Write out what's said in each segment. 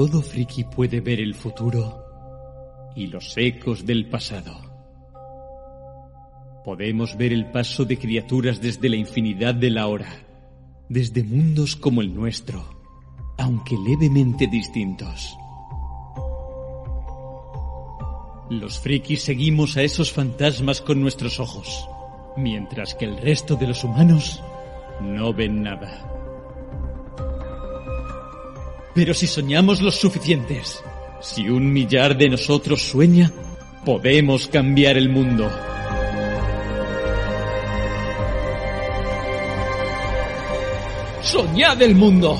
todo friki puede ver el futuro y los ecos del pasado. Podemos ver el paso de criaturas desde la infinidad de la hora, desde mundos como el nuestro, aunque levemente distintos. Los frikis seguimos a esos fantasmas con nuestros ojos, mientras que el resto de los humanos no ven nada. Pero si soñamos los suficientes, si un millar de nosotros sueña, podemos cambiar el mundo. Soñad el mundo.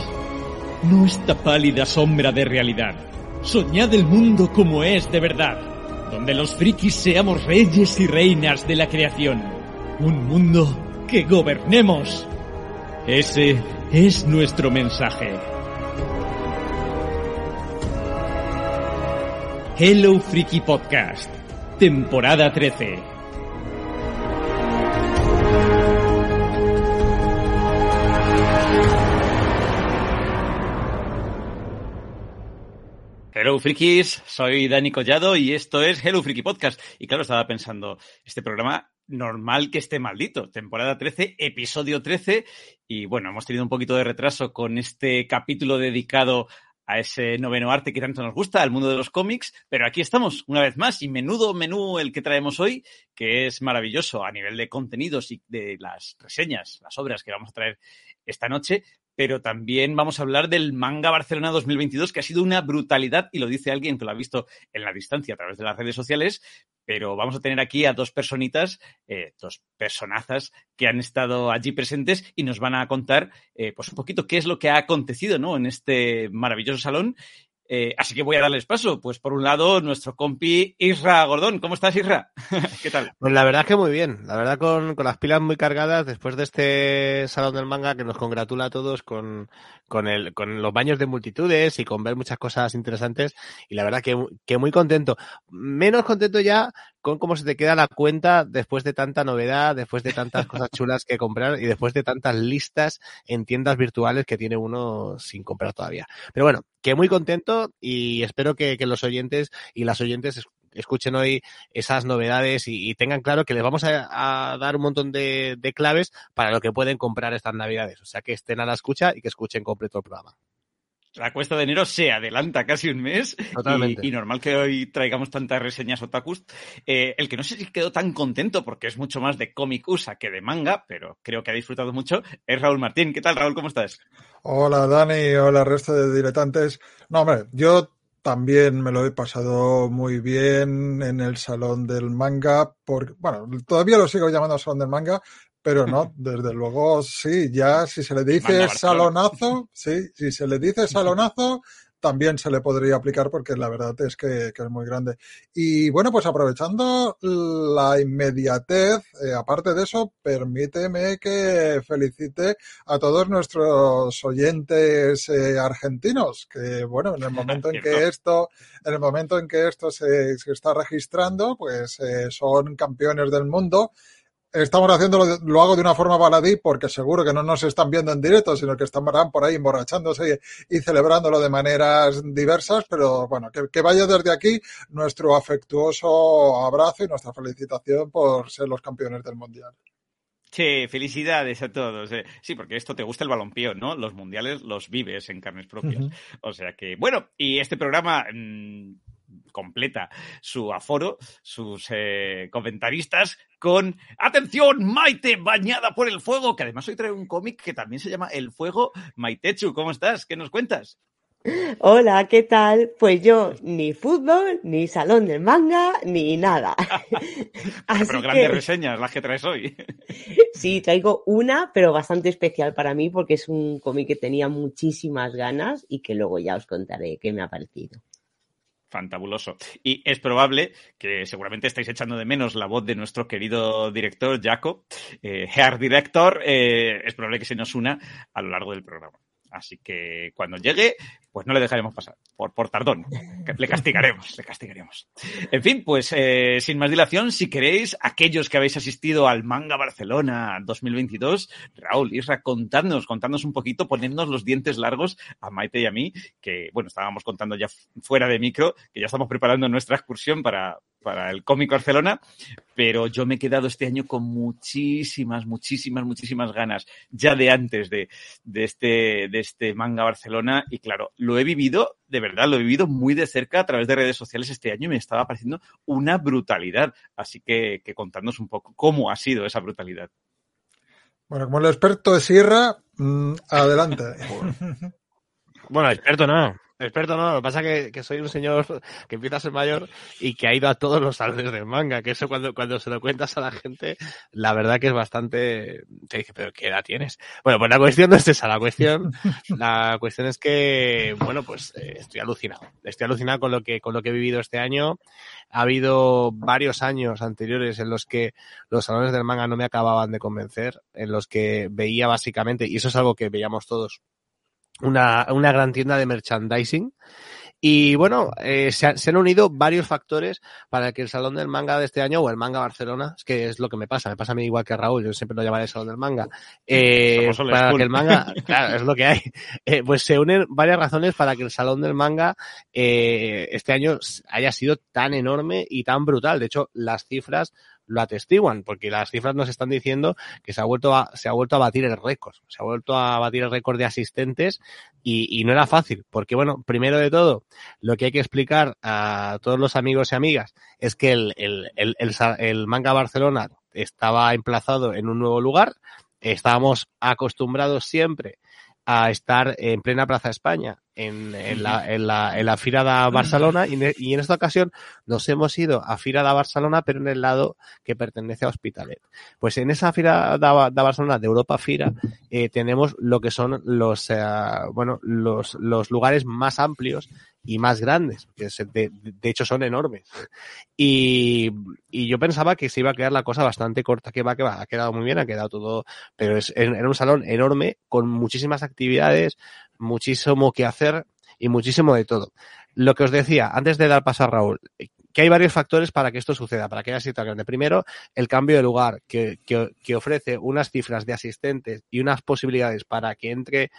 No esta pálida sombra de realidad. Soñad el mundo como es de verdad, donde los frikis seamos reyes y reinas de la creación. Un mundo que gobernemos. Ese es nuestro mensaje. Hello Freaky Podcast, temporada 13. Hello Frikis, soy Dani Collado y esto es Hello Freaky Podcast. Y claro, estaba pensando, este programa normal que esté maldito, temporada 13, episodio 13. Y bueno, hemos tenido un poquito de retraso con este capítulo dedicado a ese noveno arte que tanto nos gusta, al mundo de los cómics, pero aquí estamos una vez más y menudo menú el que traemos hoy, que es maravilloso a nivel de contenidos y de las reseñas, las obras que vamos a traer esta noche, pero también vamos a hablar del manga Barcelona 2022, que ha sido una brutalidad, y lo dice alguien que lo ha visto en la distancia a través de las redes sociales, pero vamos a tener aquí a dos personitas, eh, dos personazas que han estado allí presentes y nos van a contar eh, pues un poquito qué es lo que ha acontecido ¿no? en este maravilloso salón. Eh, así que voy a darles paso. Pues por un lado, nuestro compi Isra Gordón. ¿Cómo estás, Isra? ¿Qué tal? Pues la verdad que muy bien. La verdad con, con las pilas muy cargadas después de este salón del manga que nos congratula a todos con, con, el, con los baños de multitudes y con ver muchas cosas interesantes. Y la verdad que, que muy contento. Menos contento ya con cómo se te queda la cuenta después de tanta novedad, después de tantas cosas chulas que comprar y después de tantas listas en tiendas virtuales que tiene uno sin comprar todavía. Pero bueno, que muy contento y espero que, que los oyentes y las oyentes escuchen hoy esas novedades y, y tengan claro que les vamos a, a dar un montón de, de, claves para lo que pueden comprar estas navidades. O sea, que estén a la escucha y que escuchen completo el programa. La cuesta de enero se adelanta casi un mes Totalmente. Y, y normal que hoy traigamos tantas reseñas otakus. Eh, el que no sé si quedó tan contento porque es mucho más de cómic USA que de manga, pero creo que ha disfrutado mucho, es Raúl Martín. ¿Qué tal, Raúl? ¿Cómo estás? Hola, Dani. Hola, resto de diletantes. No, hombre, yo también me lo he pasado muy bien en el salón del manga, porque, bueno, todavía lo sigo llamando salón del manga, pero no, desde luego sí, ya si se le dice salonazo, sí, si se le dice salonazo, también se le podría aplicar porque la verdad es que, que es muy grande. Y bueno, pues aprovechando la inmediatez, eh, aparte de eso, permíteme que felicite a todos nuestros oyentes eh, argentinos, que bueno, en el momento en que esto, en el momento en que esto se, se está registrando, pues eh, son campeones del mundo estamos haciéndolo, lo hago de una forma baladí porque seguro que no nos están viendo en directo, sino que están por ahí emborrachándose y, y celebrándolo de maneras diversas, pero bueno, que, que, vaya desde aquí nuestro afectuoso abrazo y nuestra felicitación por ser los campeones del mundial. Sí, felicidades a todos. Eh. Sí, porque esto te gusta el balompié, ¿no? Los mundiales los vives en carnes propias. Uh -huh. O sea que, bueno, y este programa mmm, completa su aforo, sus eh, comentaristas con atención, Maite bañada por el fuego, que además hoy trae un cómic que también se llama El Fuego. Maitechu, ¿cómo estás? ¿Qué nos cuentas? Hola, ¿qué tal? Pues yo ni fútbol, ni salón del manga, ni nada. Así pero grandes que... reseñas las que traes hoy. sí, traigo una, pero bastante especial para mí porque es un cómic que tenía muchísimas ganas y que luego ya os contaré qué me ha parecido. Fantabuloso. Y es probable que seguramente estáis echando de menos la voz de nuestro querido director, Jaco, eh, Hair Director, eh, es probable que se nos una a lo largo del programa. Así que cuando llegue, pues no le dejaremos pasar, por, por tardón. Le castigaremos, le castigaremos. En fin, pues eh, sin más dilación, si queréis, aquellos que habéis asistido al Manga Barcelona 2022, Raúl, Isra, contadnos, contadnos un poquito, ponednos los dientes largos a Maite y a mí, que bueno, estábamos contando ya fuera de micro, que ya estamos preparando nuestra excursión para, para el cómic Barcelona, pero yo me he quedado este año con muchísimas, muchísimas, muchísimas ganas, ya de antes de, de, este, de este manga Barcelona, y claro, lo he vivido, de verdad, lo he vivido muy de cerca a través de redes sociales este año y me estaba pareciendo una brutalidad. Así que, que contadnos un poco cómo ha sido esa brutalidad. Bueno, como el experto de Sierra, mmm, adelante. bueno, experto no. Experto no, lo que pasa es que, soy un señor que empieza a ser mayor y que ha ido a todos los salones del manga, que eso cuando, cuando se lo cuentas a la gente, la verdad que es bastante, te dice, pero ¿qué edad tienes? Bueno, pues la cuestión no es esa, la cuestión, la cuestión es que, bueno, pues eh, estoy alucinado, estoy alucinado con lo que, con lo que he vivido este año. Ha habido varios años anteriores en los que los salones del manga no me acababan de convencer, en los que veía básicamente, y eso es algo que veíamos todos, una, una gran tienda de merchandising. Y bueno, eh, se, se, han unido varios factores para que el Salón del Manga de este año o el Manga Barcelona, es que es lo que me pasa, me pasa a mí igual que a Raúl, yo siempre lo llamaré Salón del Manga, eh, para que el manga, claro, es lo que hay, eh, pues se unen varias razones para que el Salón del Manga eh, este año haya sido tan enorme y tan brutal. De hecho, las cifras lo atestiguan, porque las cifras nos están diciendo que se ha vuelto a, se ha vuelto a batir el récord, se ha vuelto a batir el récord de asistentes y, no era fácil, porque bueno, primero de todo, lo que hay que explicar a todos los amigos y amigas es que el, el, el, el, el manga Barcelona estaba emplazado en un nuevo lugar, estábamos acostumbrados siempre a estar en plena Plaza España, en, en, la, en, la, en la Fira de Barcelona, y, y, en esta ocasión nos hemos ido a Fira de Barcelona, pero en el lado que pertenece a Hospitalet. Pues en esa Fira de, de Barcelona, de Europa Fira, eh, tenemos lo que son los, eh, bueno, los, los lugares más amplios y más grandes, que de, de, hecho son enormes. Y, y, yo pensaba que se iba a quedar la cosa bastante corta, que va, que va, ha quedado muy bien, ha quedado todo, pero es, era un salón enorme con muchísimas actividades, muchísimo que hacer y muchísimo de todo. Lo que os decía, antes de dar paso a Raúl, que hay varios factores para que esto suceda, para que haya sido tan grande. Primero, el cambio de lugar, que, que, ofrece unas cifras de asistentes y unas posibilidades para que entre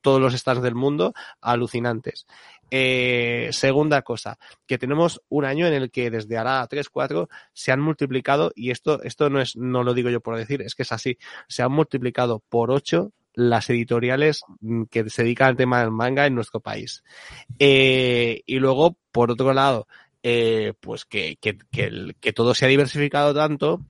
todos los stands del mundo alucinantes. Eh, segunda cosa, que tenemos un año en el que desde ahora 3, 4 se han multiplicado, y esto, esto no es, no lo digo yo por decir, es que es así, se han multiplicado por 8 las editoriales que se dedican al tema del manga en nuestro país. Eh, y luego, por otro lado, eh, pues que, que, que todo se ha diversificado tanto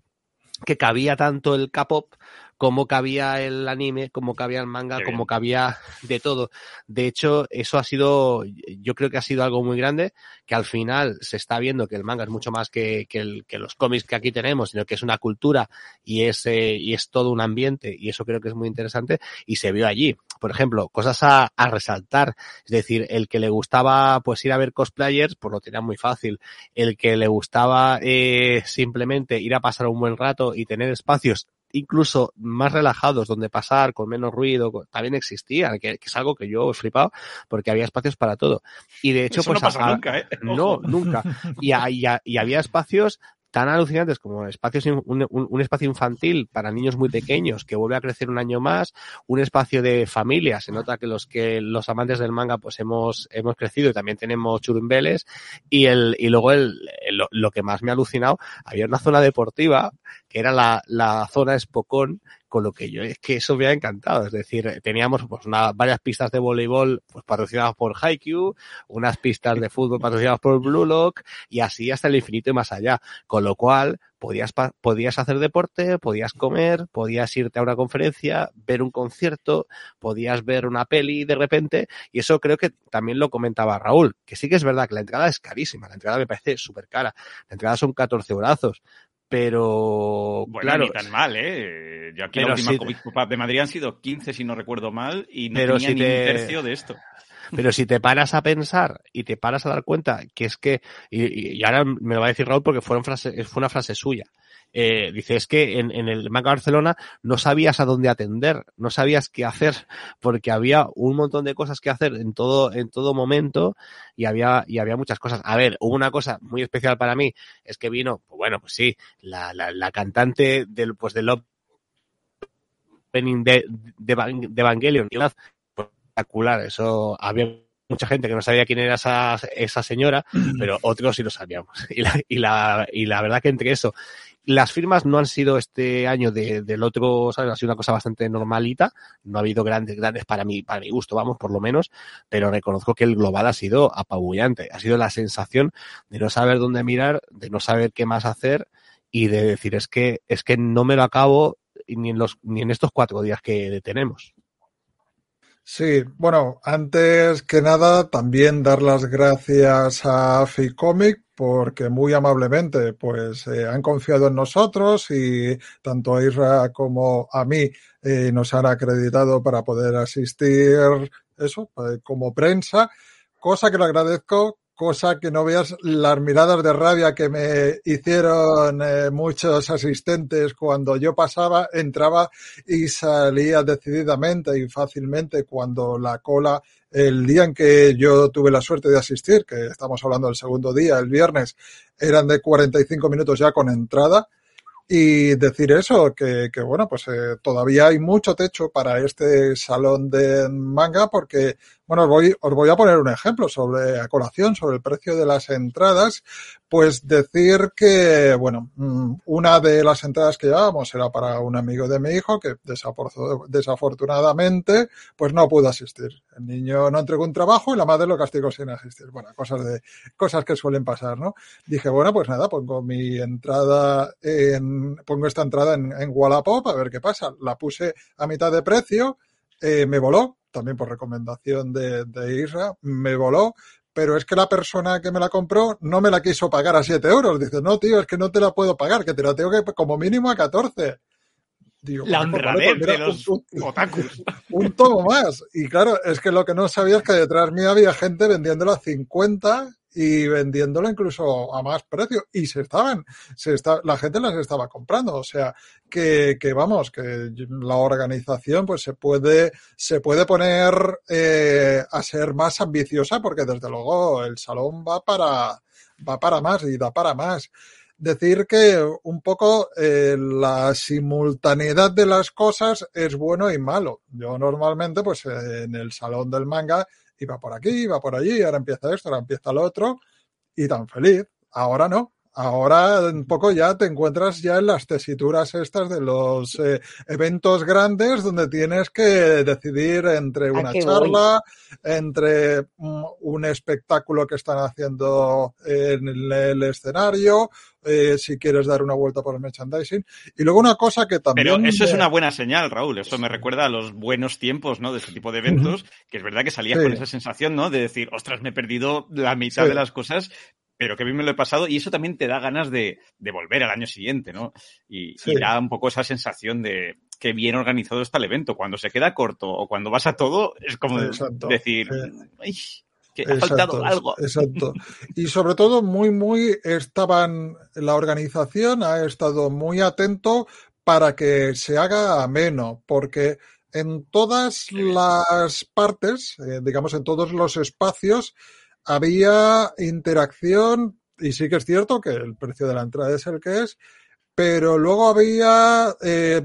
que cabía tanto el K-pop como cabía el anime, como cabía el manga, Qué como cabía de todo. De hecho, eso ha sido, yo creo que ha sido algo muy grande, que al final se está viendo que el manga es mucho más que, que, el, que los cómics que aquí tenemos, sino que es una cultura y es, eh, y es todo un ambiente, y eso creo que es muy interesante, y se vio allí. Por ejemplo, cosas a, a resaltar, es decir, el que le gustaba pues ir a ver cosplayers, pues lo tenía muy fácil. El que le gustaba eh, simplemente ir a pasar un buen rato y tener espacios incluso más relajados, donde pasar con menos ruido, también existía, que, que, es algo que yo he flipado, porque había espacios para todo. Y de hecho, Eso pues. No, pasa a, nunca, ¿eh? no, nunca. Y, y, y, había espacios tan alucinantes como espacios, un, un, un, espacio infantil para niños muy pequeños que vuelve a crecer un año más, un espacio de familia, se nota que los que los amantes del manga pues hemos, hemos crecido y también tenemos churumbeles. Y el, y luego el, lo, que más me ha alucinado, había una zona deportiva que era la, la zona Espocón con lo que yo es que eso me ha encantado. Es decir, teníamos pues una, varias pistas de voleibol pues patrocinadas por Haikyuu, unas pistas de fútbol patrocinadas por Blue Lock y así hasta el infinito y más allá. Con lo cual podías, podías hacer deporte, podías comer, podías irte a una conferencia, ver un concierto, podías ver una peli de repente y eso creo que también lo comentaba Raúl, que sí que es verdad que la entrada es carísima, la entrada me parece súper cara, la entrada son 14 brazos, pero bueno, claro, ni tan mal, ¿eh? Yo aquí la última si de Madrid han sido 15, si no recuerdo mal, y no pero tenía si ni te... un tercio de esto. Pero si te paras a pensar y te paras a dar cuenta que es que, y, y ahora me lo va a decir Raúl porque frase, fue una frase suya, eh, dice, es que en, en, el Manga Barcelona no sabías a dónde atender, no sabías qué hacer, porque había un montón de cosas que hacer en todo, en todo momento y había, y había muchas cosas. A ver, hubo una cosa muy especial para mí, es que vino, pues bueno, pues sí, la, la, la cantante del, pues del opening de, de, de Evangelion, espectacular, eso había mucha gente que no sabía quién era esa, esa señora, pero otros sí lo sabíamos. Y la, y la, y la verdad que entre eso las firmas no han sido este año de, del otro, ¿sabes? Ha sido una cosa bastante normalita. No ha habido grandes, grandes para mí, para mi gusto, vamos, por lo menos. Pero reconozco que el global ha sido apabullante. Ha sido la sensación de no saber dónde mirar, de no saber qué más hacer y de decir, es que, es que no me lo acabo ni en los, ni en estos cuatro días que tenemos. Sí, bueno, antes que nada, también dar las gracias a Ficomic porque muy amablemente pues eh, han confiado en nosotros y tanto a Isra como a mí eh, nos han acreditado para poder asistir eso eh, como prensa, cosa que lo agradezco cosa que no veas las miradas de rabia que me hicieron eh, muchos asistentes cuando yo pasaba, entraba y salía decididamente y fácilmente cuando la cola el día en que yo tuve la suerte de asistir, que estamos hablando del segundo día, el viernes, eran de 45 minutos ya con entrada. Y decir eso, que, que bueno, pues eh, todavía hay mucho techo para este salón de manga porque bueno, os voy, os voy a poner un ejemplo sobre, a colación, sobre el precio de las entradas. Pues decir que, bueno, mm, una de las entradas que llevábamos era para un amigo de mi hijo que desafortunadamente, pues no pudo asistir. El niño no entregó un trabajo y la madre lo castigó sin asistir. Bueno, cosas de, cosas que suelen pasar, ¿no? Dije, bueno, pues nada, pongo mi entrada en, pongo esta entrada en, en Wallapop a ver qué pasa. La puse a mitad de precio, eh, me voló, también por recomendación de, de Isra, me voló, pero es que la persona que me la compró no me la quiso pagar a 7 euros. Dice, no, tío, es que no te la puedo pagar, que te la tengo que como mínimo a 14. Digo, la pues, honradez pues, de los un, otakus. Un tomo más. Y claro, es que lo que no sabía es que detrás mío había gente vendiéndolo a 50 y vendiéndolo incluso a más precio y se estaban, se está, la gente las estaba comprando, o sea que, que vamos, que la organización pues se puede, se puede poner eh, a ser más ambiciosa porque desde luego el salón va para, va para más y da para más. Decir que un poco eh, la simultaneidad de las cosas es bueno y malo. Yo normalmente pues en el salón del manga iba por aquí, iba por allí, ahora empieza esto, ahora empieza lo otro, y tan feliz. Ahora no. Ahora un poco ya te encuentras ya en las tesituras estas de los eh, eventos grandes donde tienes que decidir entre una charla, voy? entre un, un, espectáculo que están haciendo en el, el escenario, eh, si quieres dar una vuelta por el merchandising. Y luego una cosa que también... Pero eso es una buena señal, Raúl. Eso me recuerda a los buenos tiempos, ¿no? De este tipo de eventos, que es verdad que salías sí. con esa sensación, ¿no? De decir, ostras, me he perdido la mitad sí. de las cosas, pero que bien me lo he pasado y eso también te da ganas de, de volver al año siguiente, ¿no? Y, sí. y, da un poco esa sensación de que bien organizado está el evento. Cuando se queda corto o cuando vas a todo, es como Exacto. decir, Ay, que ha faltado algo. Exacto. Y sobre todo, muy, muy estaban, la organización ha estado muy atento para que se haga ameno, porque en todas las partes, eh, digamos en todos los espacios, había interacción y sí que es cierto que el precio de la entrada es el que es, pero luego había eh,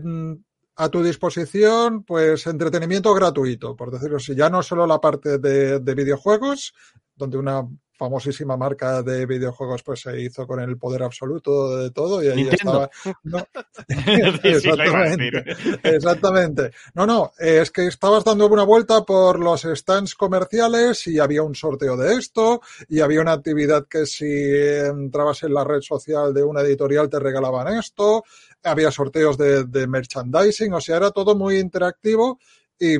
a tu disposición pues entretenimiento gratuito, por decirlo así, ya no solo la parte de, de videojuegos, donde una famosísima marca de videojuegos pues se hizo con el poder absoluto de todo y ahí estaba no. exactamente, exactamente. No no es que estabas dando una vuelta por los stands comerciales y había un sorteo de esto y había una actividad que si entrabas en la red social de una editorial te regalaban esto había sorteos de, de merchandising o sea era todo muy interactivo y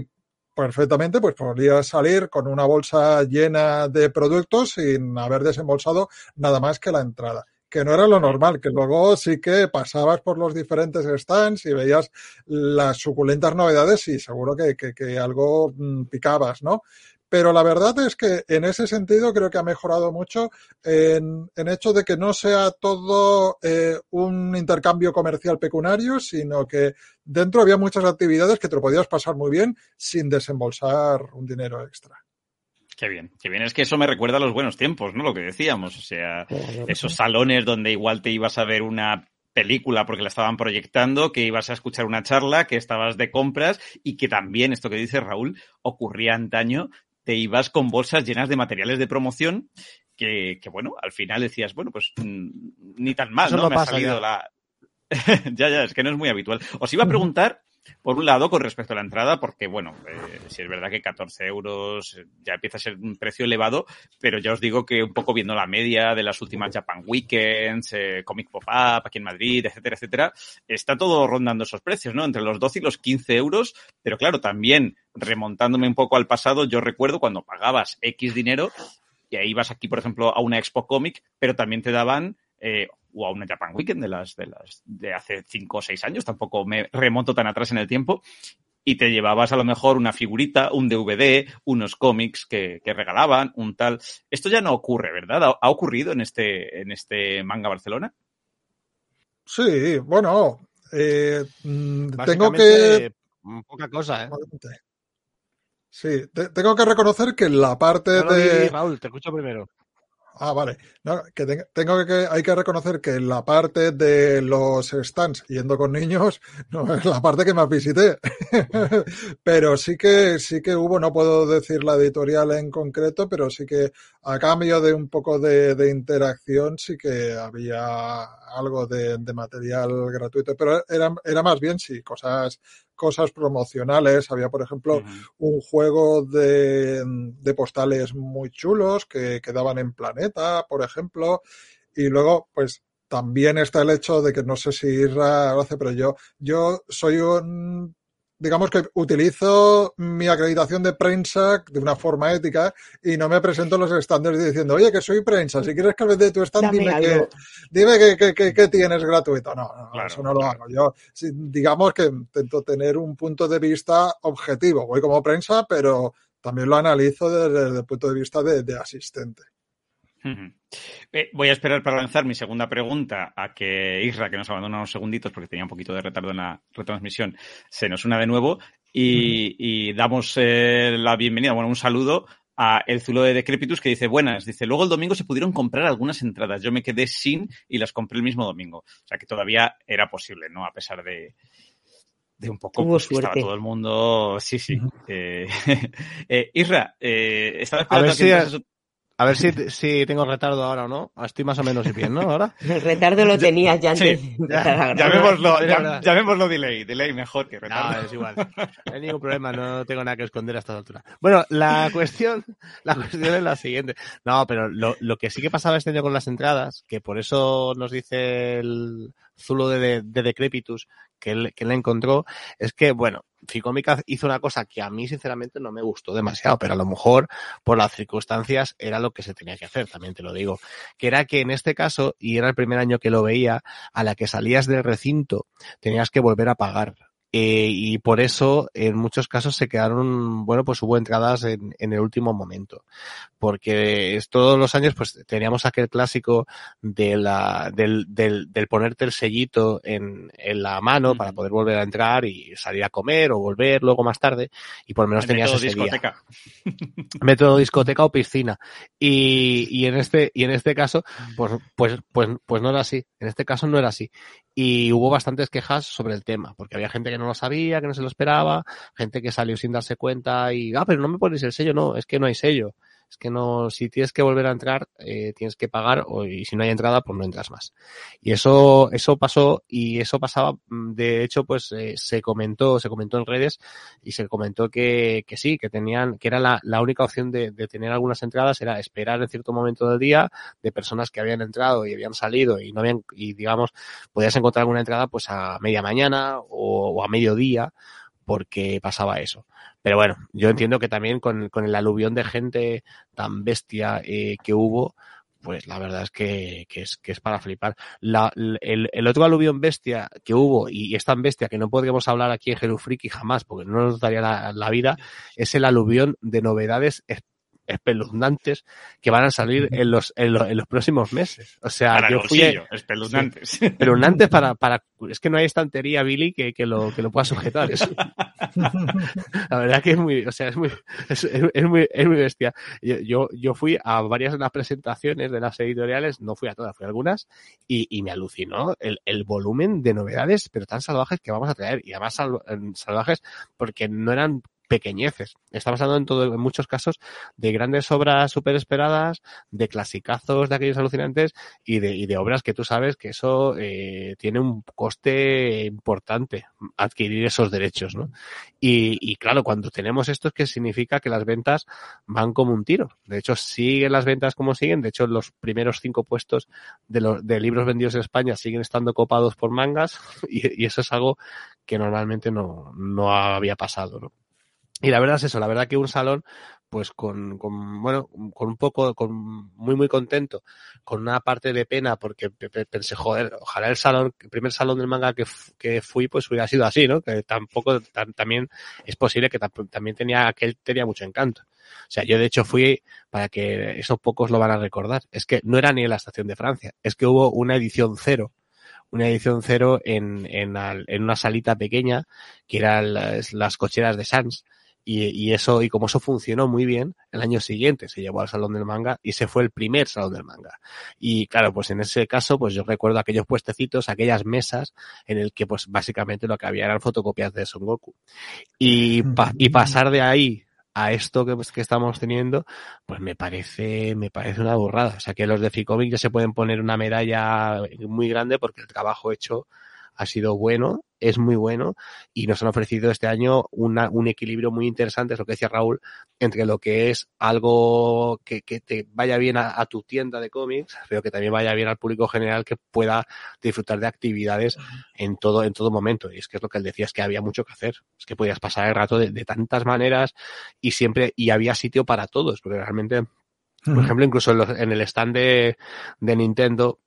perfectamente, pues podrías salir con una bolsa llena de productos sin haber desembolsado nada más que la entrada que no era lo normal, que luego sí que pasabas por los diferentes stands y veías las suculentas novedades y seguro que, que, que algo mm, picabas, ¿no? Pero la verdad es que en ese sentido creo que ha mejorado mucho en, en hecho de que no sea todo eh, un intercambio comercial pecuniario, sino que dentro había muchas actividades que te lo podías pasar muy bien sin desembolsar un dinero extra. Qué bien, qué bien. Es que eso me recuerda a los buenos tiempos, ¿no? Lo que decíamos. O sea, esos salones donde igual te ibas a ver una película porque la estaban proyectando, que ibas a escuchar una charla, que estabas de compras y que también, esto que dice Raúl, ocurría antaño, te ibas con bolsas llenas de materiales de promoción que, que bueno, al final decías, bueno, pues mm, ni tan mal, Eso ¿no? no Me ha salido ya. la... ya, ya, es que no es muy habitual. Os iba a preguntar, por un lado, con respecto a la entrada, porque, bueno, eh, si es verdad que 14 euros eh, ya empieza a ser un precio elevado, pero ya os digo que un poco viendo la media de las últimas Japan Weekends, eh, Comic Pop-Up aquí en Madrid, etcétera, etcétera, está todo rondando esos precios, ¿no? Entre los 12 y los 15 euros, pero claro, también remontándome un poco al pasado, yo recuerdo cuando pagabas X dinero y ahí ibas aquí, por ejemplo, a una Expo Comic, pero también te daban o a una Japan Weekend de las de las de hace cinco o seis años, tampoco me remonto tan atrás en el tiempo, y te llevabas a lo mejor una figurita, un DVD, unos cómics que, que regalaban, un tal. Esto ya no ocurre, ¿verdad? ¿Ha, ha ocurrido en este, en este manga Barcelona? Sí, bueno, eh, mm, tengo que mm, Poca cosa, ¿eh? Sí, te- tengo que reconocer que la parte No, no, de... Raúl, te escucho primero. Ah, vale. No, que te- tengo que, hay que reconocer que la parte de los stands yendo con niños no es la parte que más visité. Pero sí que, sí que hubo, no puedo decir la editorial en concreto, pero sí que a cambio de un poco de, de interacción sí que había algo de, de material gratuito. Pero era, era más bien, sí, cosas, cosas promocionales. Había, por ejemplo, un juego de, de postales muy chulos que quedaban en Planeta, por ejemplo. Y luego, pues también está el hecho de que no sé si Isra lo hace, pero yo, yo soy un, digamos que utilizo mi acreditación de prensa de una forma ética y no me presento en los estándares diciendo, oye, que soy prensa, si quieres que dé tu stand, Dame dime algo. que, dime que, que, que- que tienes gratuito. No, no, Claro, eso no lo claro. hago. Yo, digamos que intento tener un punto de vista objetivo. Voy como prensa, pero también lo analizo desde el punto de vista de, de asistente. Eh, voy a esperar para lanzar mi segunda pregunta a que Isra, que nos abandona unos segunditos porque tenía un poquito de retardo en la retransmisión, se nos una de nuevo y, y damos eh, la bienvenida, bueno, un saludo a el Zulo de Decrepitus que dice, buenas, dice, luego el domingo se pudieron comprar algunas entradas, yo me quedé sin y las compré el mismo domingo. O sea que todavía era posible, ¿no? A pesar de, de un poco Hubo pues, que estaba todo el mundo, sí, sí. Eh, eh, Isra, eh, estaba A ver esperando a que si- entrases- A ver si, si tengo retardo ahora o no. Estoy más o menos bien, ¿no? Ahora. El retardo lo tenías ya antes Sí, de empezar a grabar. Llamémoslo, verdad. llamémoslo delay, delay mejor que No, retardo. es igual. No hay ningún problema, no tengo nada que esconder a esta altura. Bueno, la cuestión, la cuestión es la siguiente. No, pero lo, lo que sí que pasaba este año con las entradas, que por eso nos dice el Zulo de, de Decrepitus que él, que él encontró, es que, bueno, Ficómica hizo una cosa que a mí sinceramente no me gustó demasiado, pero a lo mejor por las circunstancias era lo que se tenía que hacer, también te lo digo. Que era que en este caso, y era el primer año que lo veía, a la que salías del recinto tenías que volver a pagar. Eh, y por eso en muchos casos se quedaron, bueno, pues hubo entradas en, en el último momento. Porque es- todos los años pues teníamos aquel clásico de la, del, del, del ponerte el sellito en, en la mano para poder volver a entrar y salir a comer o volver luego más tarde y por lo menos El tenías método ese día discoteca. método discoteca o piscina. Y, y en este, y en este caso, pues, pues, pues, pues no era así. En este caso no era así. Y hubo bastantes quejas sobre el tema, porque había gente que no lo sabía, que no se lo esperaba, gente que salió sin darse cuenta y, ah, pero no me ponéis el sello, no, es que no hay sello. Que no, si tienes que volver a entrar, eh, tienes que pagar, o, y si no hay entrada, pues no entras más. Y eso, eso pasó, y eso pasaba, mm, de hecho, pues eh, se comentó, se comentó en redes, y se comentó que, que sí, que tenían, que era la, la única opción de, de tener algunas entradas, era esperar en cierto momento del día de personas que habían entrado y habían salido y no habían, y digamos, podías encontrar alguna entrada pues a media mañana o, o a mediodía, porque pasaba eso. Pero bueno, yo entiendo que también con, el aluvión de gente tan bestia eh, que hubo, pues la verdad es que, es, que es para flipar. La, el, otro aluvión bestia que hubo, y es tan bestia que no podríamos hablar aquí en Friki jamás, porque no nos daría la vida, es el aluvión de novedades espeluznantes que van a salir en los, en, los próximos meses. O sea, para yo fui espeluznantes. espeluznantes para, para, es que no hay estantería, Billy, que, que lo, que lo pueda sujetar. Eso. La verdad que es muy, o sea, es muy, es, es muy, es muy bestia. Yo, yo fui a varias de las presentaciones de las editoriales, no fui a todas, fui a algunas, y, y me alucinó el, el volumen de novedades, pero tan salvajes que vamos a traer. Y además salvajes porque no eran pequeñeces. Estamos hablando en, todo, en muchos casos de grandes obras súper esperadas, de clasicazos de aquellos alucinantes y de, y de obras que tú sabes que eso eh, tiene un coste importante adquirir esos derechos, ¿no? Y, y claro, cuando tenemos esto es que significa que las ventas van como un tiro. De hecho, siguen las ventas como siguen. De hecho, los primeros cinco puestos de, los, de libros vendidos en España siguen estando copados por mangas y, y eso es algo que normalmente no, no había pasado, ¿no? Y la verdad es eso, la verdad que un salón, pues con, bueno, con un poco, con muy, muy contento, con una parte de pena, porque pensé, joder, ojalá el salón, el primer salón del manga que, que fui, pues hubiera sido así, ¿no? Que tampoco, también es posible que también tenía, aquel tenía mucho encanto. O sea, yo de hecho fui, para que esos pocos lo van a recordar, es que no era ni en la estación de Francia, es que hubo una edición cero una edición cero en, en, en una salita pequeña que eran las, las cocheras de Sans y, y, eso, y como eso funcionó muy bien, el año siguiente se llevó al Salón del Manga y ese fue el primer Salón del Manga. Y claro, pues en ese caso, pues yo recuerdo aquellos puestecitos, aquellas mesas en el que pues básicamente lo que había eran fotocopias de Son Goku. Y, pa y pasar de ahí a esto que, pues, que estamos teniendo, pues me parece, me parece una burrada. O sea que los de Ficomic ya se pueden poner una medalla muy grande porque el trabajo hecho ha sido bueno, es muy bueno y nos han ofrecido este año una, un equilibrio muy interesante, es lo que decía Raúl, entre lo que es algo que, que te vaya bien a, a, tu tienda de cómics, pero que también vaya bien al público general que pueda disfrutar de actividades en todo, en todo momento. Y es que es lo que él decía, es que había mucho que hacer, es que podías pasar el rato de, de tantas maneras y siempre, y había sitio para todos, porque realmente por ejemplo, incluso en, los, en el stand de, de, Nintendo,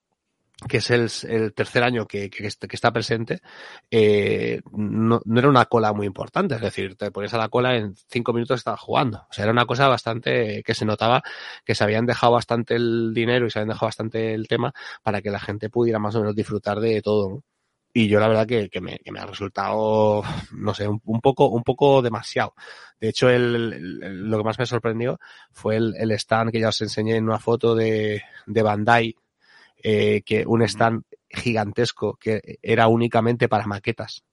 que es el, el tercer año que, que, que está presente, eh, no, no, era una cola muy importante. Es decir, te pones a la cola en cinco minutos estabas jugando. O sea, era una cosa bastante que se notaba que se habían dejado bastante el dinero y se habían dejado bastante el tema para que la gente pudiera más o menos disfrutar de todo. Y yo la verdad que, que, me, que me ha resultado, no sé, un, un, poco, un poco demasiado. De hecho, el, el, lo que más me sorprendió fue el, el stand que ya os enseñé en una foto de, de Bandai, eh, que un stand gigantesco que era únicamente para maquetas.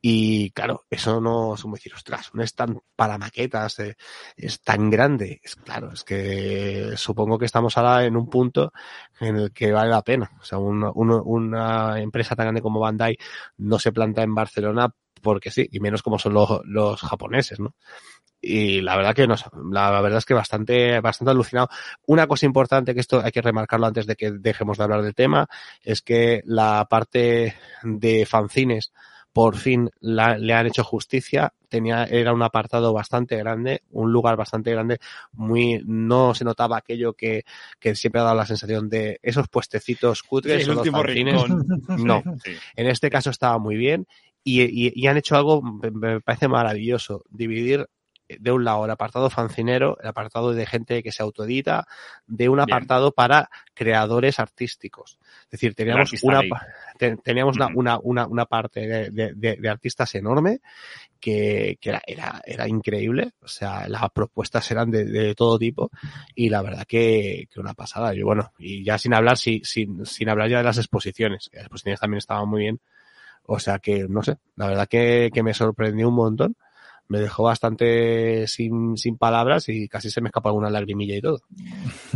Y claro, eso no es como decir, ostras, un stand para maquetas eh, es tan grande. Es claro, es que supongo que estamos ahora en un punto en el que vale la pena. O sea, un, un, una empresa tan grande como Bandai no se planta en Barcelona porque sí, y menos como son los, los japoneses, ¿no? y la verdad que no, la verdad es que bastante, bastante alucinado. Una cosa importante que esto hay que remarcarlo antes de que dejemos de hablar del tema, es que la parte de fanzines por fin la, le han hecho justicia. Tenía, era un apartado bastante grande, un lugar bastante grande, muy, no se notaba aquello que, que siempre ha dado la sensación de esos puestecitos cutres. Sí, el último rincón. No. Sí. En este caso estaba muy bien y, y, y, han hecho algo, me parece maravilloso, dividir de un lado el apartado fancinero, el apartado de gente que se autoedita, de un apartado para creadores artísticos. Es decir, teníamos una, te, teníamos una, una, una, una, parte de, de, de, artistas enorme que, que era, era, era, increíble. O sea, las propuestas eran de, todo tipo y la verdad que, que, una pasada. Y bueno, y ya sin hablar, sin, sin, sin hablar ya de las exposiciones, que las exposiciones también estaban muy bien. O sea que, no sé, la verdad que, que me sorprendió un montón me dejó bastante sin, sin palabras y casi se me escapa alguna lagrimilla y todo.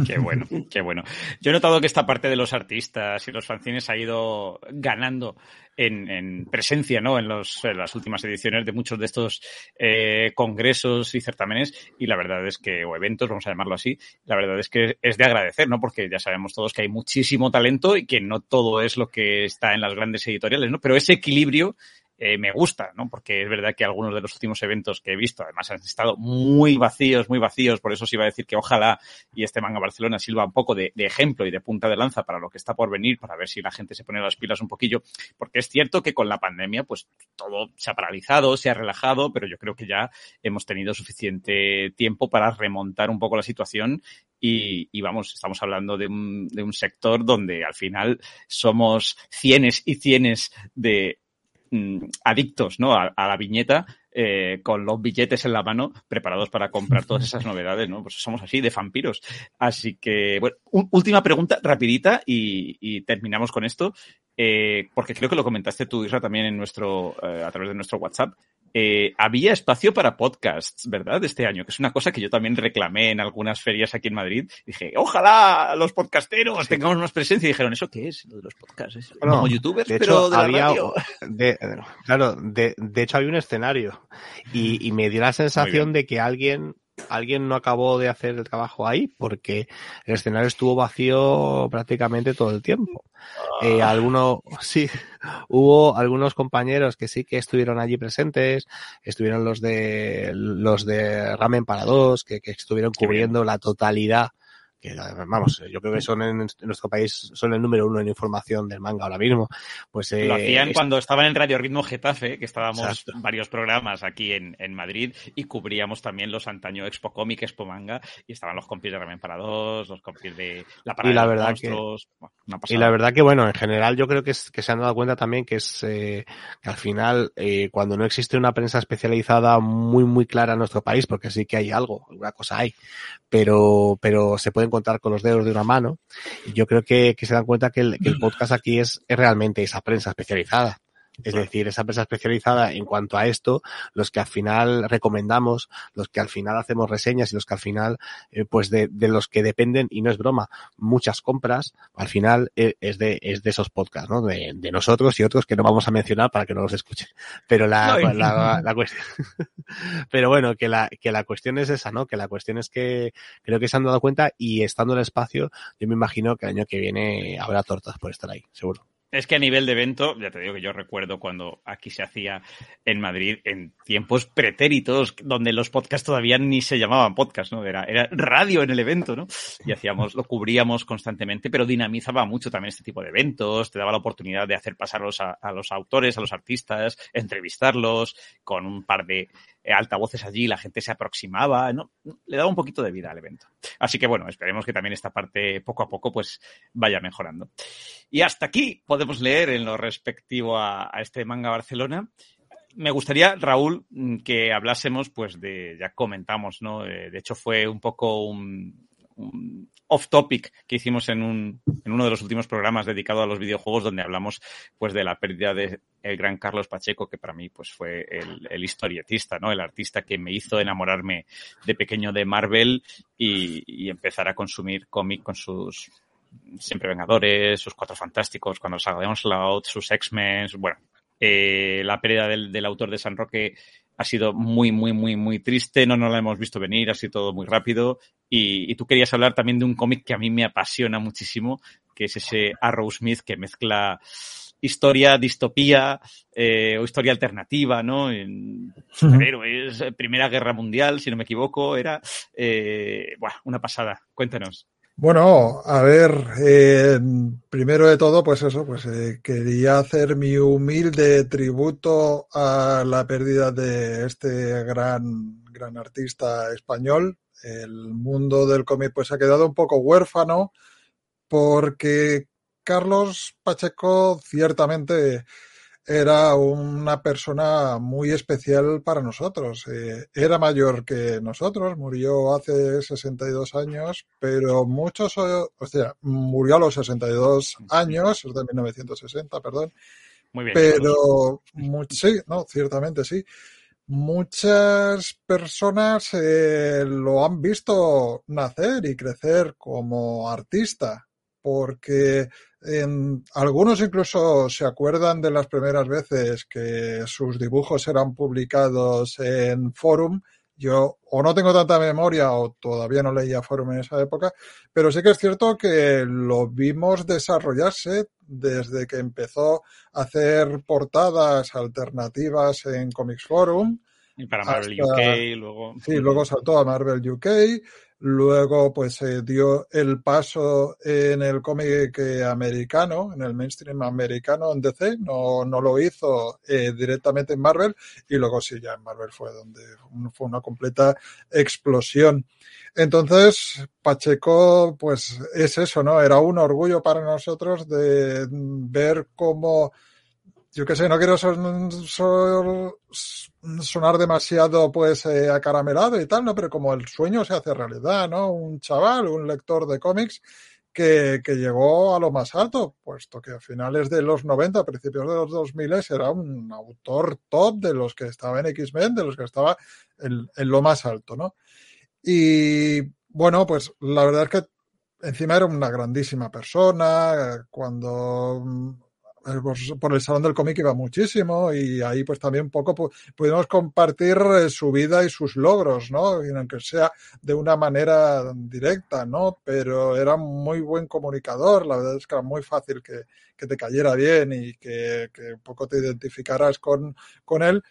Qué bueno, qué bueno. Yo he notado que esta parte de los artistas y los fanzines ha ido ganando en, en presencia ¿no? en, los, en, las últimas ediciones de muchos de estos eh, congresos y certámenes y la verdad es que, o eventos, vamos a llamarlo así, la verdad es que es de agradecer, ¿no? Porque ya sabemos todos que hay muchísimo talento y que no todo es lo que está en las grandes editoriales, ¿no? Pero ese equilibrio eh, me gusta, ¿no? Porque es verdad que algunos de los últimos eventos que he visto, además han estado muy vacíos, muy vacíos, por eso os iba a decir que ojalá y este manga Barcelona sirva un poco de, ejemplo y de punta de lanza para lo que está por venir, para ver si la gente se pone las pilas un poquillo, porque es cierto que con la pandemia, pues todo se ha paralizado, se ha relajado, pero yo creo que ya hemos tenido suficiente tiempo para remontar un poco la situación. Y, y, vamos, estamos hablando de un, de un, sector donde al final somos cienes y cienes de mm, adictos ¿no? a, a la viñeta eh, con los billetes en la mano preparados para comprar todas esas novedades, ¿no? Pues somos así de vampiros. Así que, bueno, última pregunta rapidita y, y terminamos con esto, eh, porque creo que lo comentaste tú, Isra, también en nuestro, eh, a través de nuestro WhatsApp. Eh, había espacio para podcasts, ¿verdad? Este año, que es una cosa que yo también reclamé en algunas ferias aquí en Madrid. Dije, ojalá los podcasteros tengamos más presencia. Y dijeron, ¿eso qué es? Lo de los podcasts. ¿Es Bueno, como youtubers, de pero hecho, de la había, radio. de- claro, de, de hecho había un escenario y, y me dio la sensación de que alguien, alguien no acabó de hacer el trabajo ahí porque el escenario estuvo vacío prácticamente todo el tiempo. Eh, alguno, sí, hubo algunos compañeros que sí que estuvieron allí presentes, estuvieron los de los de Ramen para dos, que, que estuvieron cubriendo la totalidad que vamos, yo creo que son en, en nuestro país, son el número uno en información del manga ahora mismo. Pues eh, Lo hacían es- cuando estaban en Radio Ritmo Getafe, que estábamos Exacto. varios programas aquí en, en Madrid y cubríamos también los antaño Expo Comic, Expo Manga y estaban los compis de Ramen para dos, los compis de La Parada Y la de los verdad que- Monstruos. Bueno, Y la verdad que, bueno, en general yo creo que, es, que se han dado cuenta también que es eh, que al final, eh, cuando no existe una prensa especializada muy, muy clara en nuestro país, porque sí que hay algo, alguna cosa hay, pero, pero se pueden contar con los dedos de una mano, y yo creo que, que se dan cuenta que el, que el podcast aquí es, es realmente esa prensa especializada. Es decir, esa prensa especializada en cuanto a esto, los que al final recomendamos, los que al final hacemos reseñas y los que al final, eh, pues de, de los que dependen, y no es broma, muchas compras, al final eh, es de, es de esos podcasts, ¿no? De, de nosotros y otros que no vamos a mencionar para que no los escuchen. Pero la, No, la, la cuestión, pero bueno, que la, que la cuestión es esa, ¿no? Que la cuestión es que creo que se han dado cuenta y estando en el espacio, yo me imagino que el año que viene habrá tortas por estar ahí, seguro. Es que a nivel de evento, ya te digo que yo recuerdo cuando aquí se hacía en Madrid en tiempos pretéritos, donde los podcasts todavía ni se llamaban podcast, ¿no? Era, era radio en el evento, ¿no? Y hacíamos, lo cubríamos constantemente, pero dinamizaba mucho también este tipo de eventos, te daba la oportunidad de hacer pasar a a los autores, a los artistas, entrevistarlos con un par de eh, altavoces allí, la gente se aproximaba, ¿no? Le daba un poquito de vida al evento. Así que bueno, esperemos que también esta parte poco a poco pues vaya mejorando. Y hasta aquí podemos leer en lo respectivo a este manga Barcelona. Me gustaría, Raúl, mm, que hablásemos, pues, de, ya comentamos, ¿no? Eh, de hecho, fue un poco un, off topic que hicimos en, un, en uno de los últimos programas dedicado a los videojuegos, donde hablamos, pues, de la pérdida de el gran Carlos Pacheco, que para mí, pues, fue el, historietista, ¿no? El artista que me hizo enamorarme de pequeño de Marvel y, y empezar a consumir cómic con sus Siempre Vengadores, sus Cuatro Fantásticos, cuando salga de Onslaught, sus X-Men, bueno, eh, la pérdida del, del, autor de San Roque ha sido muy, muy, muy, muy triste, no nos la hemos visto venir, ha sido todo muy rápido y, y tú querías hablar también de un cómic que a mí me apasiona muchísimo, que es ese Arrow Smith que mezcla historia, distopía eh, o historia alternativa, ¿no? En superhéroes, Primera Guerra Mundial, si no me equivoco, era eh, buah, una pasada. Cuéntanos. Bueno, a ver, eh, primero de todo, pues eso, pues eh, quería hacer mi humilde tributo a la pérdida de este gran, gran artista español. El mundo del cómic pues ha quedado un poco huérfano porque Carlos Pacheco ciertamente era una persona muy especial para nosotros. Eh, era mayor que nosotros, murió hace 62 años, pero muchos, o sea, murió a los 62 años, es de 1960, perdón. Muy bien. Pero, sí, no, ciertamente sí. Muchas personas eh, lo han visto nacer y crecer como artista, porque en, algunos incluso se acuerdan de las primeras veces que sus dibujos eran publicados en Forum Yo o no tengo tanta memoria o todavía no leía forum en esa época, pero sí que es cierto que lo vimos desarrollarse desde que empezó a hacer portadas alternativas en Comics Forum. Y para Marvel hasta, UK, luego. Sí, luego saltó a Marvel UK, Luego, pues se dio el paso en el cómic americano, en el mainstream americano en DC, no, no lo hizo eh, directamente en Marvel y luego sí, ya en Marvel fue donde fue una completa explosión. Entonces, Pacheco, pues es eso, ¿no? Era un orgullo para nosotros de ver cómo yo qué sé, no quiero son, son, sonar demasiado pues eh, acaramelado y tal, ¿no? Pero como el sueño se hace realidad, ¿no? Un chaval, un lector de cómics que, que llegó a lo más alto, puesto que a finales de los 90, a principios de los 2000 era un autor top de los que estaba en X-Men, de los que estaba en, en lo más alto, ¿no? Y bueno, pues la verdad es que encima era una grandísima persona, cuando por el Salón del Cómic iba muchísimo y ahí pues también poco pudimos compartir eh, su vida y sus logros, ¿no? Y aunque sea de una manera directa, ¿no? Pero era muy buen comunicador, la verdad es que era muy fácil que, que te cayera bien y que, que un poco te identificaras con, con él.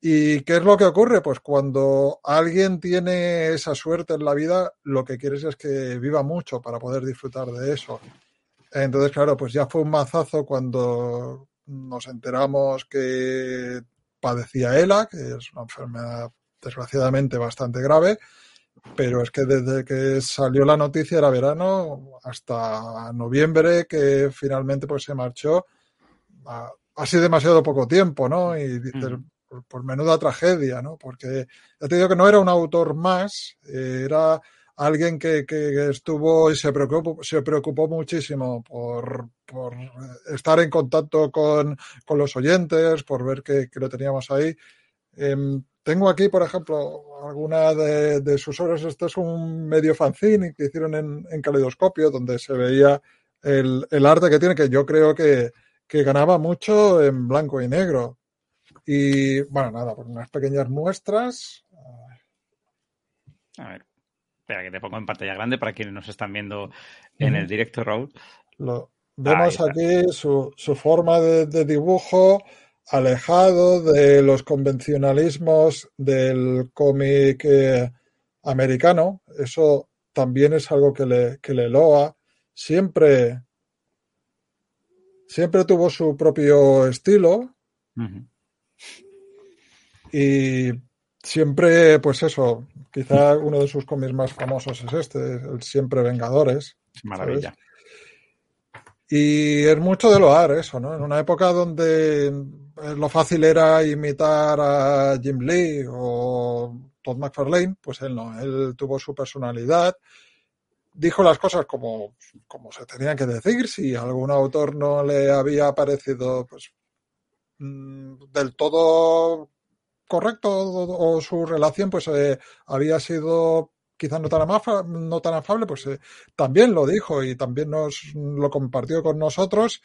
¿Y qué es lo que ocurre? Pues cuando alguien tiene esa suerte en la vida, lo que quieres es que viva mucho para poder disfrutar de eso. Entonces, claro, pues ya fue un mazazo cuando nos enteramos que padecía ELA, que es una enfermedad desgraciadamente bastante grave, pero es que desde que salió la noticia era verano hasta noviembre que finalmente pues se marchó. Ha sido demasiado poco tiempo, ¿no? Y dices, por, por, menuda tragedia, ¿no? Porque ya te digo que no era un autor más, era alguien que, que, estuvo y se preocupó, se preocupó muchísimo por, por estar en contacto con, con, los oyentes, por ver que, lo teníamos ahí. Eh, tengo aquí, por ejemplo, alguna de, sus obras. Esto es un medio fanzine que hicieron en, en Caleidoscopio, donde se veía el, el, arte que tiene, que yo creo que, que ganaba mucho en blanco y negro. Y bueno, nada, por unas pequeñas muestras. A ver. Espera, que te pongo en pantalla grande para quienes nos están viendo en el directo, Raúl. Lo, vemos aquí su, su forma de, de, dibujo alejado de los convencionalismos del cómic eh, americano. Eso también es algo que le, que le loa. Siempre, siempre tuvo su propio estilo. Uh -huh. Y siempre, pues eso, quizá uno de sus cómics más famosos es este, el Siempre Vengadores. Maravilla. ¿sabes? Y es mucho de loar eso, ¿no? En una época donde lo fácil era imitar a Jim Lee o Todd McFarlane, pues él no, él tuvo su personalidad, dijo las cosas como, como se tenían que decir, si algún autor no le había parecido pues mm, del todo correcto o, su relación pues eh, había sido quizás no tan, amafable, no tan afable, pues eh, también lo dijo y también nos lo compartió con nosotros.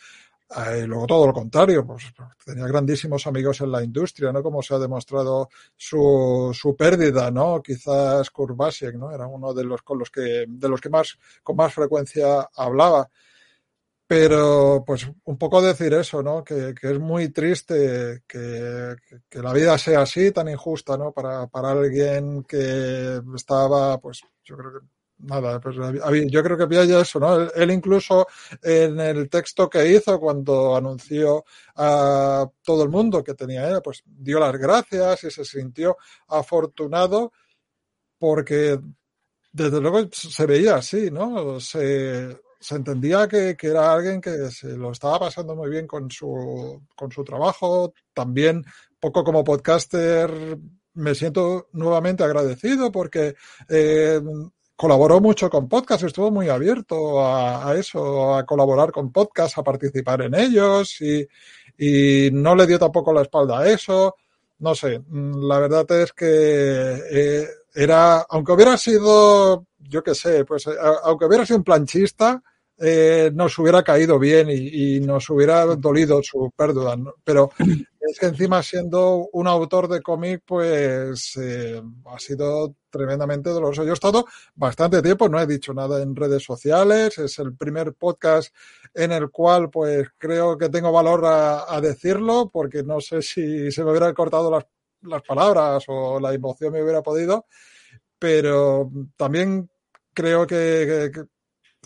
Eh, luego todo lo contrario, pues tenía grandísimos amigos en la industria, ¿no? Como se ha demostrado su, su pérdida, ¿no? Quizás Kurt Basiek, ¿no? Era uno de los con los que, de los que más, con más frecuencia hablaba. Pero, pues, un poco decir eso, ¿no? Que, que es muy triste que, la vida sea así, tan injusta, ¿no? Para, para alguien que estaba, pues, yo creo que nada, pues yo creo que ya eso, ¿no? Él, él, incluso en el texto que hizo cuando anunció a todo el mundo que tenía él, pues dio las gracias y se sintió afortunado porque desde luego se veía así, ¿no? Se, se entendía que, que, era alguien que se lo estaba pasando muy bien con su, con su trabajo. También, poco como podcaster, me siento nuevamente agradecido porque eh, colaboró mucho con podcast, estuvo muy abierto a, eso, a colaborar con podcast, a participar en ellos y, y, no le dio tampoco la espalda a eso. No sé, la verdad es que eh, era, aunque hubiera sido, yo qué sé, pues aunque hubiera sido un planchista, eh, nos hubiera caído bien y, nos hubiera dolido su pérdida. Pero es que encima siendo un autor de cómic, pues eh, ha sido tremendamente doloroso. Yo he estado bastante tiempo, no he dicho nada en redes sociales, es el primer podcast en el cual pues creo que tengo valor a, decirlo, porque no sé si se me hubieran cortado las, las palabras o la emoción me hubiera podido, pero también creo que,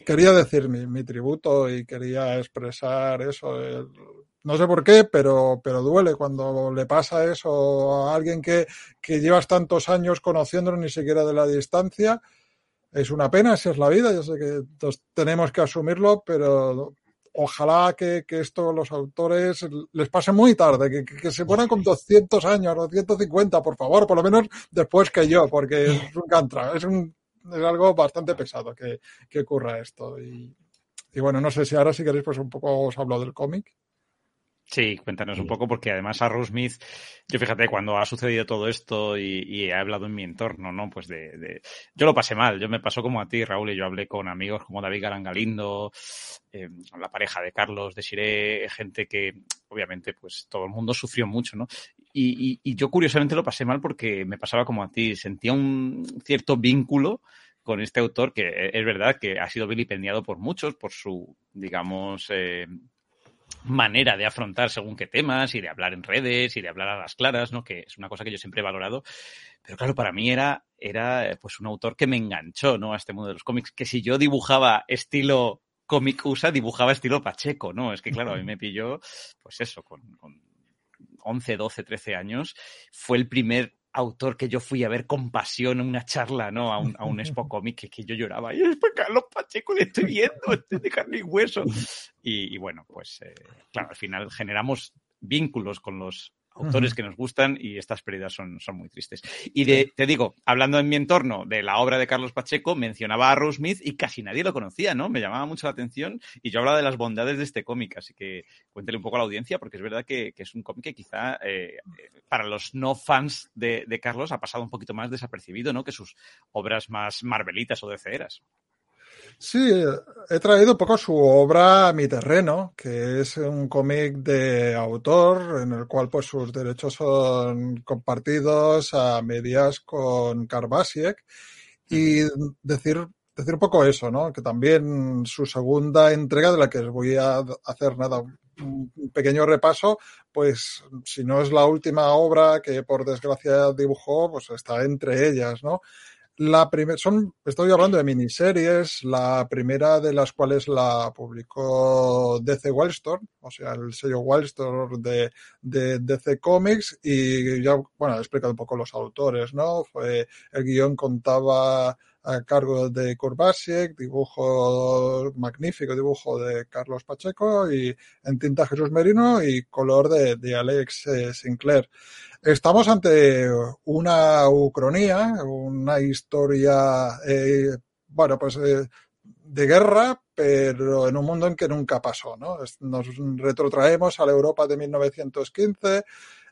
quería decir mi, tributo y quería expresar eso. no sé por qué, pero, pero duele cuando le pasa eso a alguien que, que llevas tantos años conociéndolo ni siquiera de la distancia. Es una pena, esa es la vida, yo sé que tenemos que asumirlo, pero ojalá que, que, esto los autores les pase muy tarde, que, que, se ponen con 200 años, 250, por favor, por lo menos después que yo, porque es un cantra, es un es algo bastante pesado que, que ocurra esto. Y, y, bueno, no sé si ahora si queréis, pues un poco os hablo del cómic. Sí, cuéntanos un poco, porque además a Smith, yo fíjate, cuando ha sucedido todo esto y, he hablado en mi entorno, ¿no? Pues de, de, Yo lo pasé mal, yo me pasó como a ti, Raúl, y yo hablé con amigos como David Garangalindo, eh, la pareja de Carlos, de Siré, gente que, obviamente, pues todo el mundo sufrió mucho, ¿no? Y, y, yo curiosamente lo pasé mal porque me pasaba como a ti, sentía un cierto vínculo con este autor que es verdad que ha sido vilipendiado por muchos por su, digamos, eh, manera de afrontar según qué temas y de hablar en redes y de hablar a las claras, ¿no? Que es una cosa que yo siempre he valorado. Pero claro, para mí era, era pues un autor que me enganchó, ¿no? A este mundo de los cómics. Que si yo dibujaba estilo cómic USA, dibujaba estilo Pacheco, ¿no? Es que claro, a mí me pilló, pues eso, con, con 11, 12, 13 años, fue el primer autor que yo fui a ver con pasión en una charla, ¿no? A un, a un Expo Comic que, yo lloraba. Y es Carlos Pacheco le estoy viendo, estoy de carne y hueso. Y, bueno, pues eh, claro, al final generamos vínculos con los autores que nos gustan y estas pérdidas son, son muy tristes. Y de, te digo, hablando en mi entorno de la obra de Carlos Pacheco, mencionaba a Rose Smith y casi nadie lo conocía, ¿no? Me llamaba mucho la atención y yo hablaba de las bondades de este cómic, así que cuéntele un poco a la audiencia porque es verdad que, es un cómic que quizá eh, para los no fans de, de, Carlos ha pasado un poquito más desapercibido, ¿no? Que sus obras más marvelitas o de ceras. Sí, he traído un poco su obra a mi terreno, que es un cómic de autor en el cual pues sus derechos son compartidos a medias con Karbasiek y decir decir un poco eso, ¿no? Que también su segunda entrega de la que os voy a hacer nada un pequeño repaso, pues si no es la última obra que por desgracia dibujó, pues está entre ellas, ¿no? La primera, son, estoy hablando de miniseries, la primera de las cuales la publicó DC Wildstorm, o sea, el sello Wildstorm de, de DC Comics, y ya, bueno, he explicado un poco los autores, ¿no? Fue, el guion contaba a cargo de Kurbasiek, dibujo magnífico, dibujo de Carlos Pacheco y en tinta Jesús Merino y color de, de Alex eh, Sinclair. Estamos ante una ucronía, una historia, eh, bueno, pues eh, de guerra, pero en un mundo en que nunca pasó, ¿no? Nos retrotraemos a la Europa de 1915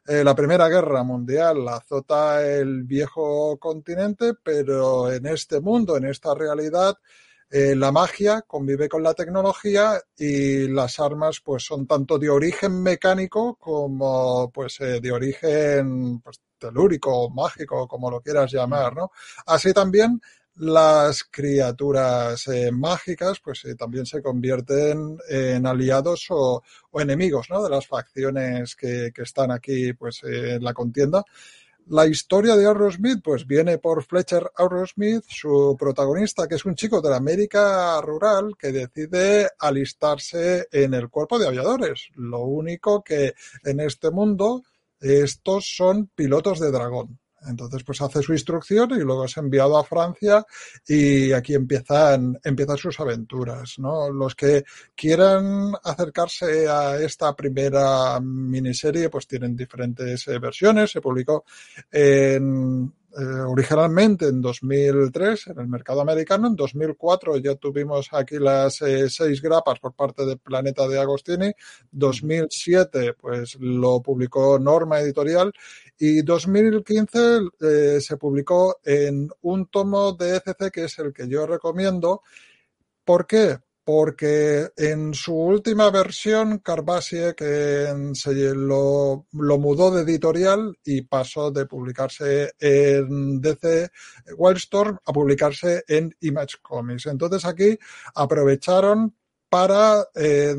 eh, la Primera Guerra Mundial azota el viejo continente, pero en este mundo, en esta realidad, eh, la magia convive con la tecnología y las armas pues son tanto de origen mecánico como pues eh, de origen pues, telúrico, mágico, como lo quieras llamar, ¿no? Así también las criaturas eh, mágicas pues eh, también se convierten en aliados o, enemigos ¿no? de las facciones que, que están aquí pues en la contienda. La historia de Aerosmith pues viene por Fletcher Aerosmith, su protagonista, que es un chico de la América rural que decide alistarse en el cuerpo de aviadores. Lo único que en este mundo estos son pilotos de dragón. Entonces, pues hace su instrucción y luego es enviado a Francia y aquí empiezan, empiezan sus aventuras, ¿no? Los que quieran acercarse a esta primera miniserie, pues tienen diferentes eh, versiones. Se publicó en eh, originalmente en 2003 en el mercado americano. En 2004 ya tuvimos aquí las eh, seis grapas por parte de Planeta de Agostini. 2007 pues lo publicó Norma Editorial y 2015 eh, se publicó en un tomo de ECC que es el que yo recomiendo. ¿Por qué? Porque en su última versión Carbasie que se lo, lo, mudó de editorial y pasó de publicarse en DC Wildstorm a publicarse en Image Comics. Entonces aquí aprovecharon para eh,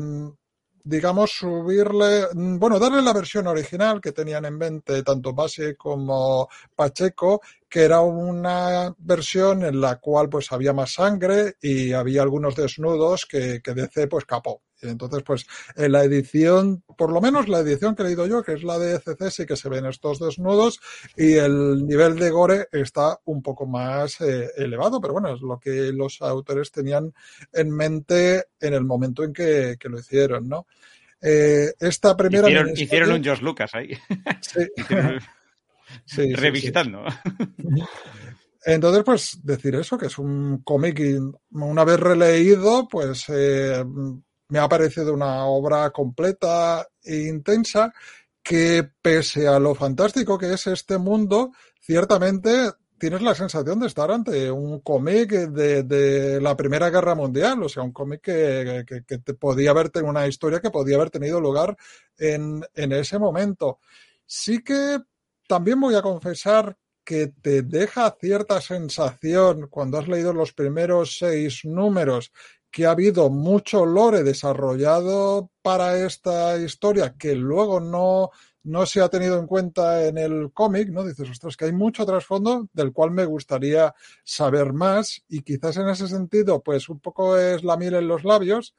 digamos, subirle, bueno, darle la versión original que tenían en mente tanto Base como Pacheco, que era una versión en la cual pues había más sangre y había algunos desnudos que, que DC pues capó. Entonces, pues en la edición, por lo menos la edición que he leído yo, que es la de ECC, sí que se ven estos desnudos y el nivel de gore está un poco más eh, elevado, pero bueno, es lo que los autores tenían en mente en el momento en que, que lo hicieron, ¿no? Eh, esta primera. Hicieron, hicieron, un George Lucas ahí. Sí. sí Revisitando. Entonces, pues decir eso, que es un cómic y una vez releído, pues eh, me ha parecido una obra completa e intensa que pese a lo fantástico que es este mundo, ciertamente tienes la sensación de estar ante un cómic de, la Primera Guerra Mundial, o sea, un cómic que, que, que, te podía haber tenido una historia que podía haber tenido lugar en, en ese momento. Sí que también voy a confesar que te deja cierta sensación cuando has leído los primeros seis números que ha habido mucho lore desarrollado para esta historia que luego no, no se ha tenido en cuenta en el cómic, ¿no? Dices, ostras, que hay mucho trasfondo del cual me gustaría saber más y quizás en ese sentido, pues un poco es la miel en los labios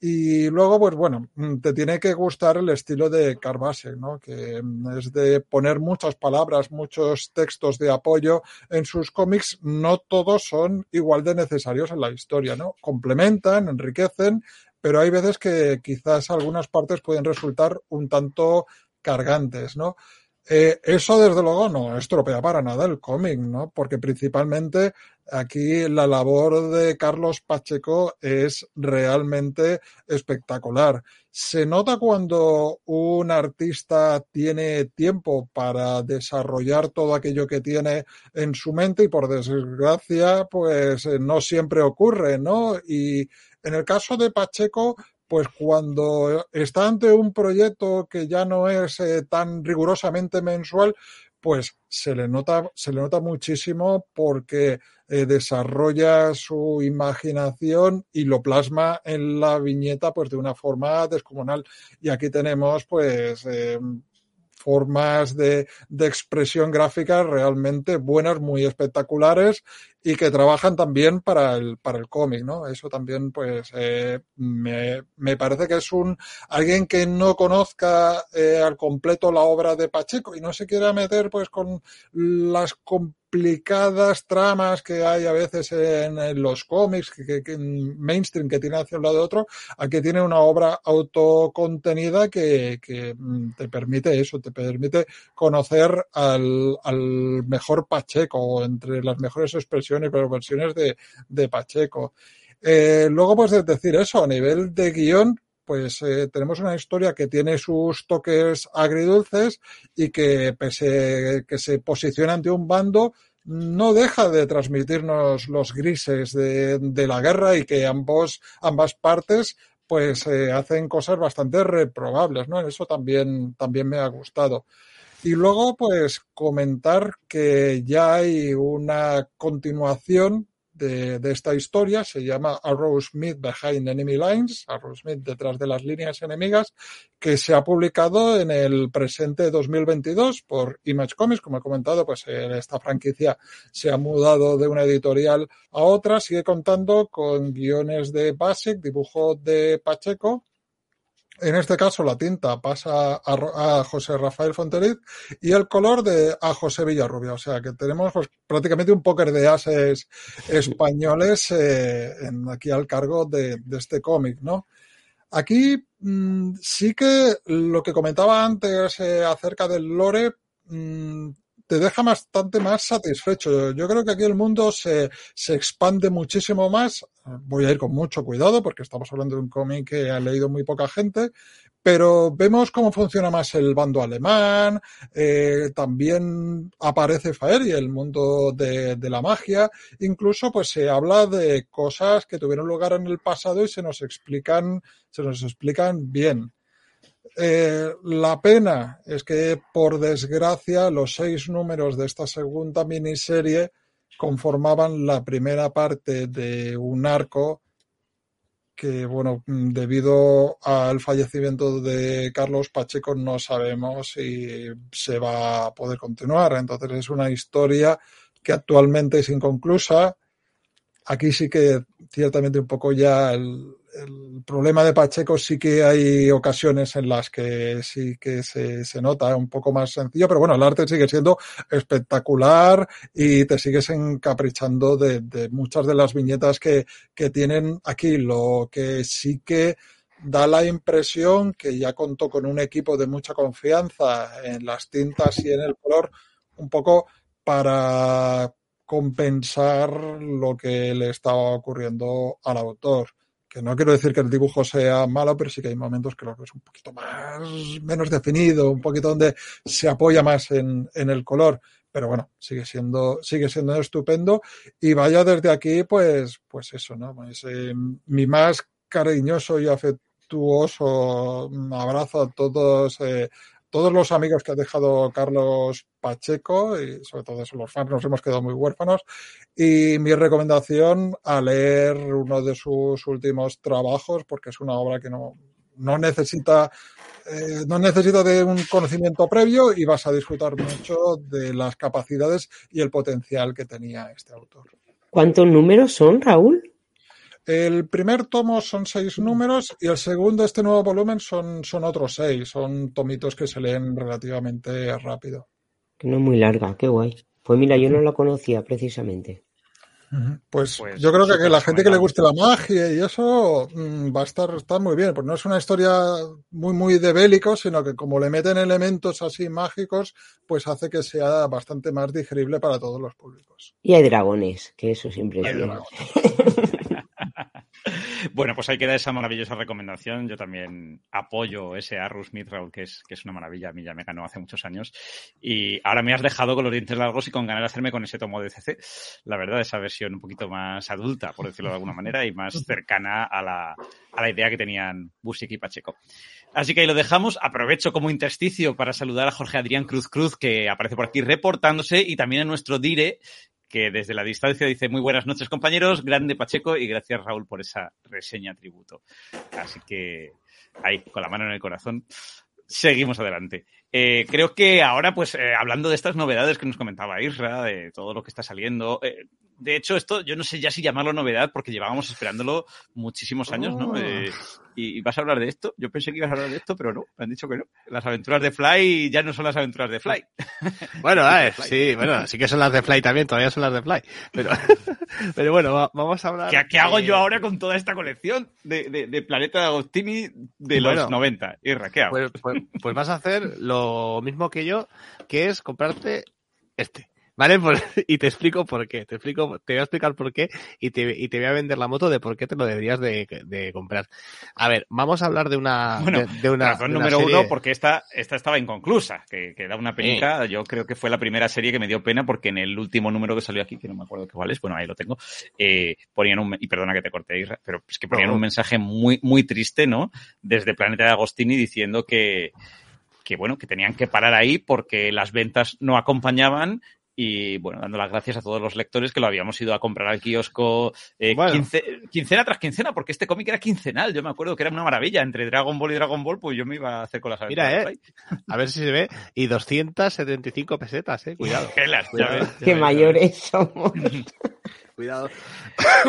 y luego, pues bueno, mm, te tiene que gustar el estilo de Carbase, ¿no? Que mm, es de poner muchas palabras, muchos textos de apoyo en sus cómics. No todos son igual de necesarios en la historia, ¿no? Complementan, enriquecen, pero hay veces que quizás algunas partes pueden resultar un tanto cargantes, ¿no? Eh, eso desde luego no estropea para nada el cómic, ¿no? Porque principalmente aquí la labor de Carlos Pacheco es realmente espectacular. Se nota cuando un artista tiene tiempo para desarrollar todo aquello que tiene en su mente y por desgracia, pues eh, no siempre ocurre, ¿no? Y en el caso de Pacheco, pues cuando está ante un proyecto que ya no es eh, tan rigurosamente mensual, pues se le nota, se le nota muchísimo porque eh, desarrolla su imaginación y lo plasma en la viñeta pues de una forma descomunal. Y aquí tenemos pues eh, formas de, de, expresión gráfica realmente buenas, muy espectaculares y que trabajan también para el, para el cómic, ¿no? Eso también, pues, eh, me, me, parece que es un alguien que no conozca eh, al completo la obra de Pacheco y no se quiera meter, pues, con las complicadas tramas que hay a veces en, los cómics, que, mainstream que tiene hacia un lado de otro, aquí tiene una obra autocontenida que, que mm, te permite eso, te permite conocer al, al mejor Pacheco, entre las mejores expresiones pero versiones de, de Pacheco. Eh, luego, pues decir eso, a nivel de guion, pues eh, tenemos una historia que tiene sus toques agridulces y que pese que se posiciona ante un bando, no deja de transmitirnos los grises de, la guerra y que ambos, ambas partes pues eh, hacen cosas bastante reprobables, ¿no? Eso también, también me ha gustado. Y luego, pues, comentar que ya hay una continuación de, de, esta historia, se llama Arrowsmith Behind Enemy Lines, Arrowsmith detrás de las líneas enemigas, que se ha publicado en el presente 2022 por Image Comics. Como he comentado, pues esta franquicia se ha mudado de una editorial a otra, sigue contando con guiones de Basic, dibujo de Pacheco, en este caso, la tinta pasa a, José Rafael Fonteliz y el color de a José Villarrubia. O sea que tenemos pues, prácticamente un póker de ases españoles eh, aquí al cargo de, este cómic, ¿no? Aquí mmm, sí que lo que comentaba antes eh, acerca del lore, mmm, te deja bastante más satisfecho. Yo creo que aquí el mundo se, se expande muchísimo más. Voy a ir con mucho cuidado porque estamos hablando de un cómic que ha leído muy poca gente, pero vemos cómo funciona más el bando alemán, eh, también aparece y el mundo de, de, la magia, incluso pues se habla de cosas que tuvieron lugar en el pasado y se nos explican, se nos explican bien. Eh, la pena es que, por desgracia, los seis números de esta segunda miniserie conformaban la primera parte de un arco que, bueno, debido al fallecimiento de Carlos Pacheco no sabemos si se va a poder continuar. Entonces es una historia que actualmente es inconclusa. Aquí sí que ciertamente un poco ya el, el problema de Pacheco sí que hay ocasiones en las que sí que se, se, nota un poco más sencillo, pero bueno, el arte sigue siendo espectacular y te sigues encaprichando de, muchas de las viñetas que, que tienen aquí. Lo que sí que da la impresión que ya contó con un equipo de mucha confianza en las tintas y en el color, un poco para compensar lo que le estaba ocurriendo al autor que no quiero decir que el dibujo sea malo, pero sí que hay momentos que lo es un poquito más, menos definido, un poquito donde se apoya más en, en el color. Pero bueno, sigue siendo, sigue siendo estupendo. Y vaya desde aquí, pues, pues eso, ¿no? Pues, eh, mi más cariñoso y afectuoso abrazo a todos eh, todos los amigos que ha dejado Carlos Pacheco y sobre todo eso, los fans nos hemos quedado muy huérfanos y mi recomendación a leer uno de sus últimos trabajos porque es una obra que no, no necesita eh, no necesita de un conocimiento previo y vas a disfrutar mucho de las capacidades y el potencial que tenía este autor. ¿Cuántos números son, Raúl? El primer tomo son seis números y el segundo, este nuevo volumen, son, son otros seis. Son tomitos que se leen relativamente rápido. Que no es muy larga, qué guay. Pues mira, yo no la conocía precisamente. Pues, pues, yo creo que, que la gente que le guste la magia y eso mmm, va a estar, estar muy bien, porque no es una historia muy, muy de bélico, sino que como le meten elementos así mágicos, pues hace que sea bastante más digerible para todos los públicos. Y hay dragones, que eso siempre es bien. Bueno, pues ahí queda esa maravillosa recomendación. Yo también apoyo ese Arrus Raúl, que es, que es una maravilla. A mí ya me ganó hace muchos años. Y ahora me has dejado con los dientes largos y con ganas de hacerme con ese tomo de CC. La verdad, esa versión un poquito más adulta, por decirlo de alguna manera, y más cercana a la, a la idea que tenían Busic y Pacheco. Así que ahí lo dejamos. Aprovecho como intersticio para saludar a Jorge Adrián Cruz Cruz, que aparece por aquí reportándose, y también a nuestro Dire, que desde la distancia dice muy buenas noches compañeros, grande Pacheco y gracias Raúl por esa reseña tributo. Así que ahí, con la mano en el corazón, seguimos adelante. Eh, creo que ahora, pues, eh, hablando de estas novedades que nos comentaba Isra, de todo lo que está saliendo, eh, de hecho, esto yo no sé ya si llamarlo novedad porque llevábamos esperándolo muchísimos años, ¿no? Oh. Eh, y, vas a hablar de esto. Yo pensé que ibas a hablar de esto, pero no, me han dicho que no. Las aventuras de Fly ya no son las aventuras de Fly. Bueno, a ver, sí, bueno, sí que son las de Fly también, todavía son las de Fly. Pero, pero bueno, va, vamos a hablar. ¿Qué, qué hago yo ahora con toda esta colección de, de, de Planeta de Agostini de los bueno, 90? Irra, ¿qué hago? Pues, pues, pues vas a hacer lo mismo que yo, que es comprarte este. ¿Vale? Pues, y te explico por qué. Te explico, te voy a explicar por qué y te, y te voy a vender la moto de por qué te lo deberías de, de comprar. A ver, vamos a hablar de una. Bueno, de, de una, razón de una número serie... uno, porque esta, esta estaba inconclusa, que, que da una penica. Sí. Yo creo que fue la primera serie que me dio pena porque en el último número que salió aquí, que no me acuerdo cuál es, bueno, ahí lo tengo, eh, ponían un, y perdona que te corté, pero es que ponían un mensaje muy, muy triste, ¿no? Desde Planeta de Agostini diciendo que, que bueno, que tenían que parar ahí porque las ventas no acompañaban y bueno, dando las gracias a todos los lectores que lo habíamos ido a comprar al kiosco eh, bueno. quince, quincena tras quincena, porque este cómic era quincenal. Yo me acuerdo que era una maravilla. Entre Dragon Ball y Dragon Ball, pues yo me iba a hacer con las Mira, eh. A ver si se ve. Y 275 pesetas, eh. Cuidado. Gelas, Cuidado. Ya ves, Qué mayores somos. Cuidado.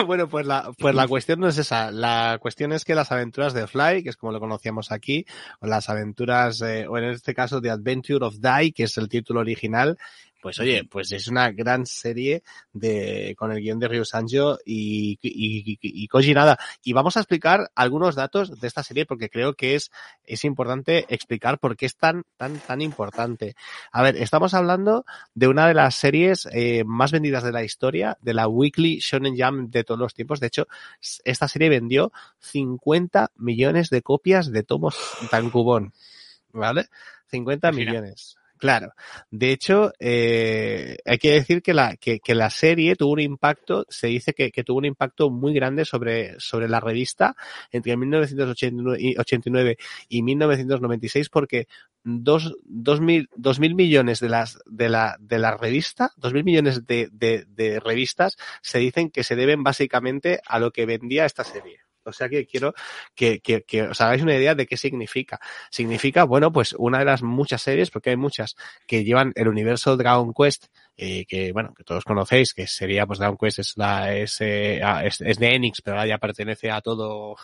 bueno, pues la, pues la cuestión no es esa. La cuestión es que las aventuras de Fly, que es como lo conocíamos aquí, o las aventuras, eh, o en este caso The Adventure of Die, que es el título original, pues oye, pues es una gran serie de con el guion de Ryu Sanjo y, y, y, y Koji Nada. Y vamos a explicar algunos datos de esta serie porque creo que es, es importante explicar por qué es tan, tan, tan importante. A ver, estamos hablando de una de las series eh, más vendidas de la historia, de la Weekly Shonen Jump de todos los tiempos. De hecho, esta serie vendió 50 millones de copias de tomos Tankubon. ¿Vale? 50 Imagina. millones. Claro. De hecho, eh, hay que decir que la, que, la serie tuvo un impacto, se dice que, tuvo un impacto muy grande sobre, sobre la revista entre 1989 y 1996 porque dos, dos mil, dos mil millones de las, de la, de la revista, dos mil millones de revistas se dicen que se deben básicamente a lo que vendía esta serie. O sea que quiero que, que, que, os hagáis una idea de qué significa. Significa, bueno, pues una de las muchas series, porque hay muchas que llevan el universo Dragon Quest, eh, que bueno, que todos conocéis, que sería, pues Dragon Quest es la, es, eh, es, es de Enix, pero ahora ya pertenece a todo,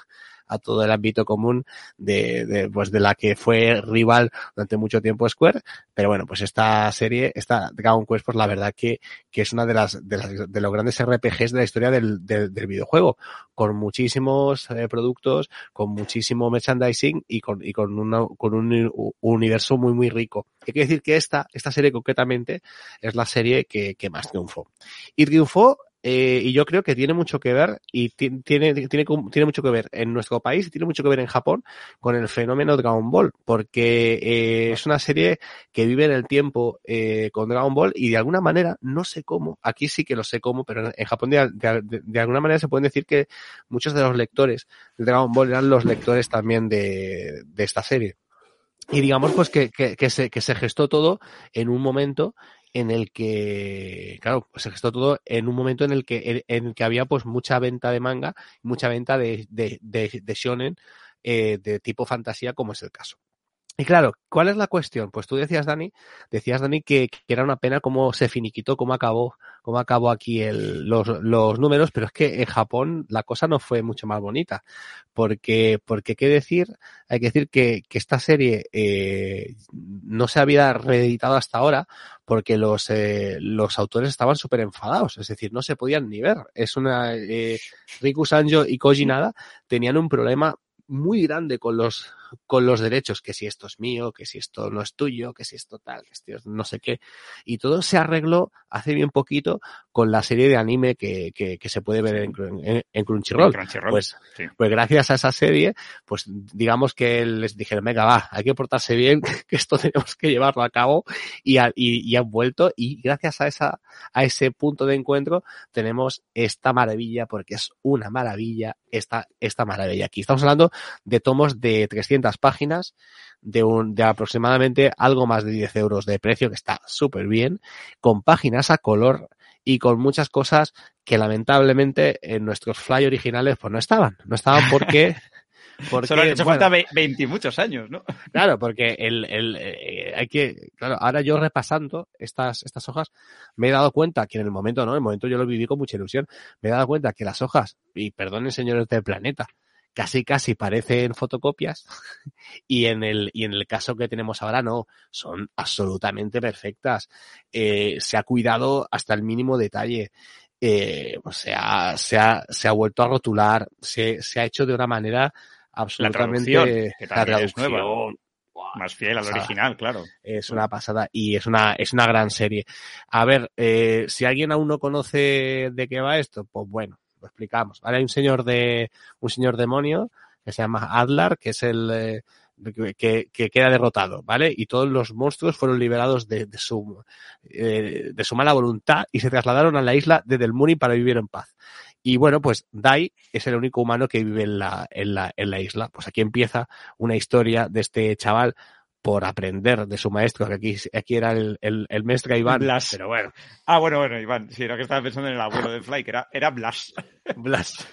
a todo el ámbito común de, de, pues de la que fue rival durante mucho tiempo Square. Pero bueno, pues esta serie, esta Dragon Quest, pues la verdad que, que es una de las, de las, de los grandes RPGs de la historia del, del, del videojuego, con muchísimos eh, productos, con muchísimo merchandising y con, y con, una, con un universo muy, muy rico. Hay que decir que esta, esta serie concretamente es la serie que, que más triunfó. Y triunfó eh, y yo creo que tiene mucho que ver y tiene, tiene, tiene mucho que ver en nuestro país y tiene mucho que ver en Japón con el fenómeno Dragon Ball, porque eh, es una serie que vive en el tiempo eh, con Dragon Ball y de alguna manera, no sé cómo, aquí sí que lo sé cómo, pero en Japón de, de, alguna manera se puede decir que muchos de los lectores de Dragon Ball eran los lectores también de, de esta serie. Y digamos pues que, que, se, que se gestó todo en un momento en el que, claro, se gestó todo en un momento en el que, en el que había pues mucha venta de manga, mucha venta de, de, de, de shonen eh, de tipo fantasía, como es el caso. Y claro, ¿cuál es la cuestión? Pues tú decías, Dani, decías, Dani, que, era una pena cómo se finiquitó, cómo acabó, cómo acabó aquí el, los, los números, pero es que en Japón la cosa no fue mucho más bonita. Porque, porque qué decir, hay que decir que, que esta serie eh, no se había reeditado hasta ahora porque los, eh, los autores estaban súper enfadados, es decir, no se podían ni ver. Es una, eh, Riku Sanjo y Koji Nada tenían un problema muy grande con los con los derechos, que si esto es mío, que si esto no es tuyo, que si esto tal, que esto no sé qué. Y todo se arregló hace bien poquito con la serie de anime que, que, que se puede ver en, en, en Crunchyroll. Crunchyroll. Pues, sí. pues gracias a esa serie, pues digamos que les dijeron, venga, va, hay que portarse bien, que esto tenemos que llevarlo a cabo y, a, y, y han vuelto y gracias a esa, a ese punto de encuentro tenemos esta maravilla porque es una maravilla esta, esta maravilla. Aquí estamos hablando de tomos de 300 páginas de, un, de aproximadamente algo más de 10 euros de precio, que está súper bien, con páginas a color y con muchas cosas que lamentablemente en nuestros fly originales pues no estaban. No estaban porque... Porque, Solo han hecho bueno, falta 20 y muchos años, ¿no? Claro, porque el, el, eh, hay que, claro, ahora yo repasando estas, estas hojas, me he dado cuenta que en el momento, ¿no? En el momento yo lo viví con mucha ilusión, me he dado cuenta que las hojas, y perdonen señores del planeta, casi casi parecen fotocopias y en el y en el caso que tenemos ahora no son absolutamente perfectas eh, se ha cuidado hasta el mínimo detalle eh, o sea, se ha, se ha vuelto a rotular se, se ha hecho de una manera absolutamente la traducción, que la traducción, es nueva. Wow, más fiel al original, claro. Es una pasada y es una, es una gran serie. A ver, eh, si alguien aún no conoce de qué va esto, pues bueno, lo explicamos. Ahora hay un señor de, un señor demonio que se llama Adlar, que es el, eh, que, que, queda derrotado, ¿vale? Y todos los monstruos fueron liberados de, de su, eh, de su mala voluntad y se trasladaron a la isla de Delmuni para vivir en paz. Y bueno, pues Dai es el único humano que vive en la, en la, en la isla. Pues aquí empieza una historia de este chaval por aprender de su maestro, que aquí, aquí era el, el, el maestro Iván. Blas. Pero bueno. Ah, bueno, bueno, Iván. Sí, era que estaba pensando en el abuelo de Fly, que era, era Blas. Blas.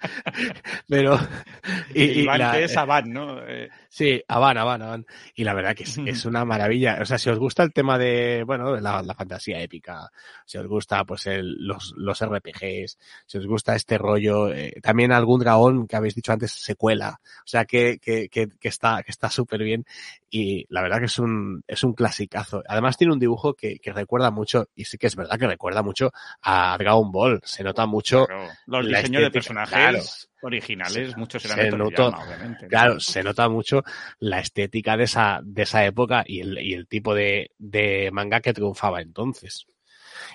Pero. Y, Iván, la, que es Abad, ¿no? Eh, Sí, Habana, van, van. Y la verdad que es, es, una maravilla. O sea, si os gusta el tema de, bueno, la, la fantasía épica, si os gusta, pues, el, los, los RPGs, si os gusta este rollo, eh, también algún dragón que habéis dicho antes secuela. O sea, que, que, que, que está, que está súper bien. Y la verdad que es un, es un clasicazo. Además tiene un dibujo que, que recuerda mucho, y sí que es verdad que recuerda mucho a Dragon Ball. Se nota mucho. Claro, los diseños de personajes. Claro originales, muchos eran se de notó, obviamente. Claro, se nota mucho la estética de esa, de esa época y el, y el tipo de, de manga que triunfaba entonces.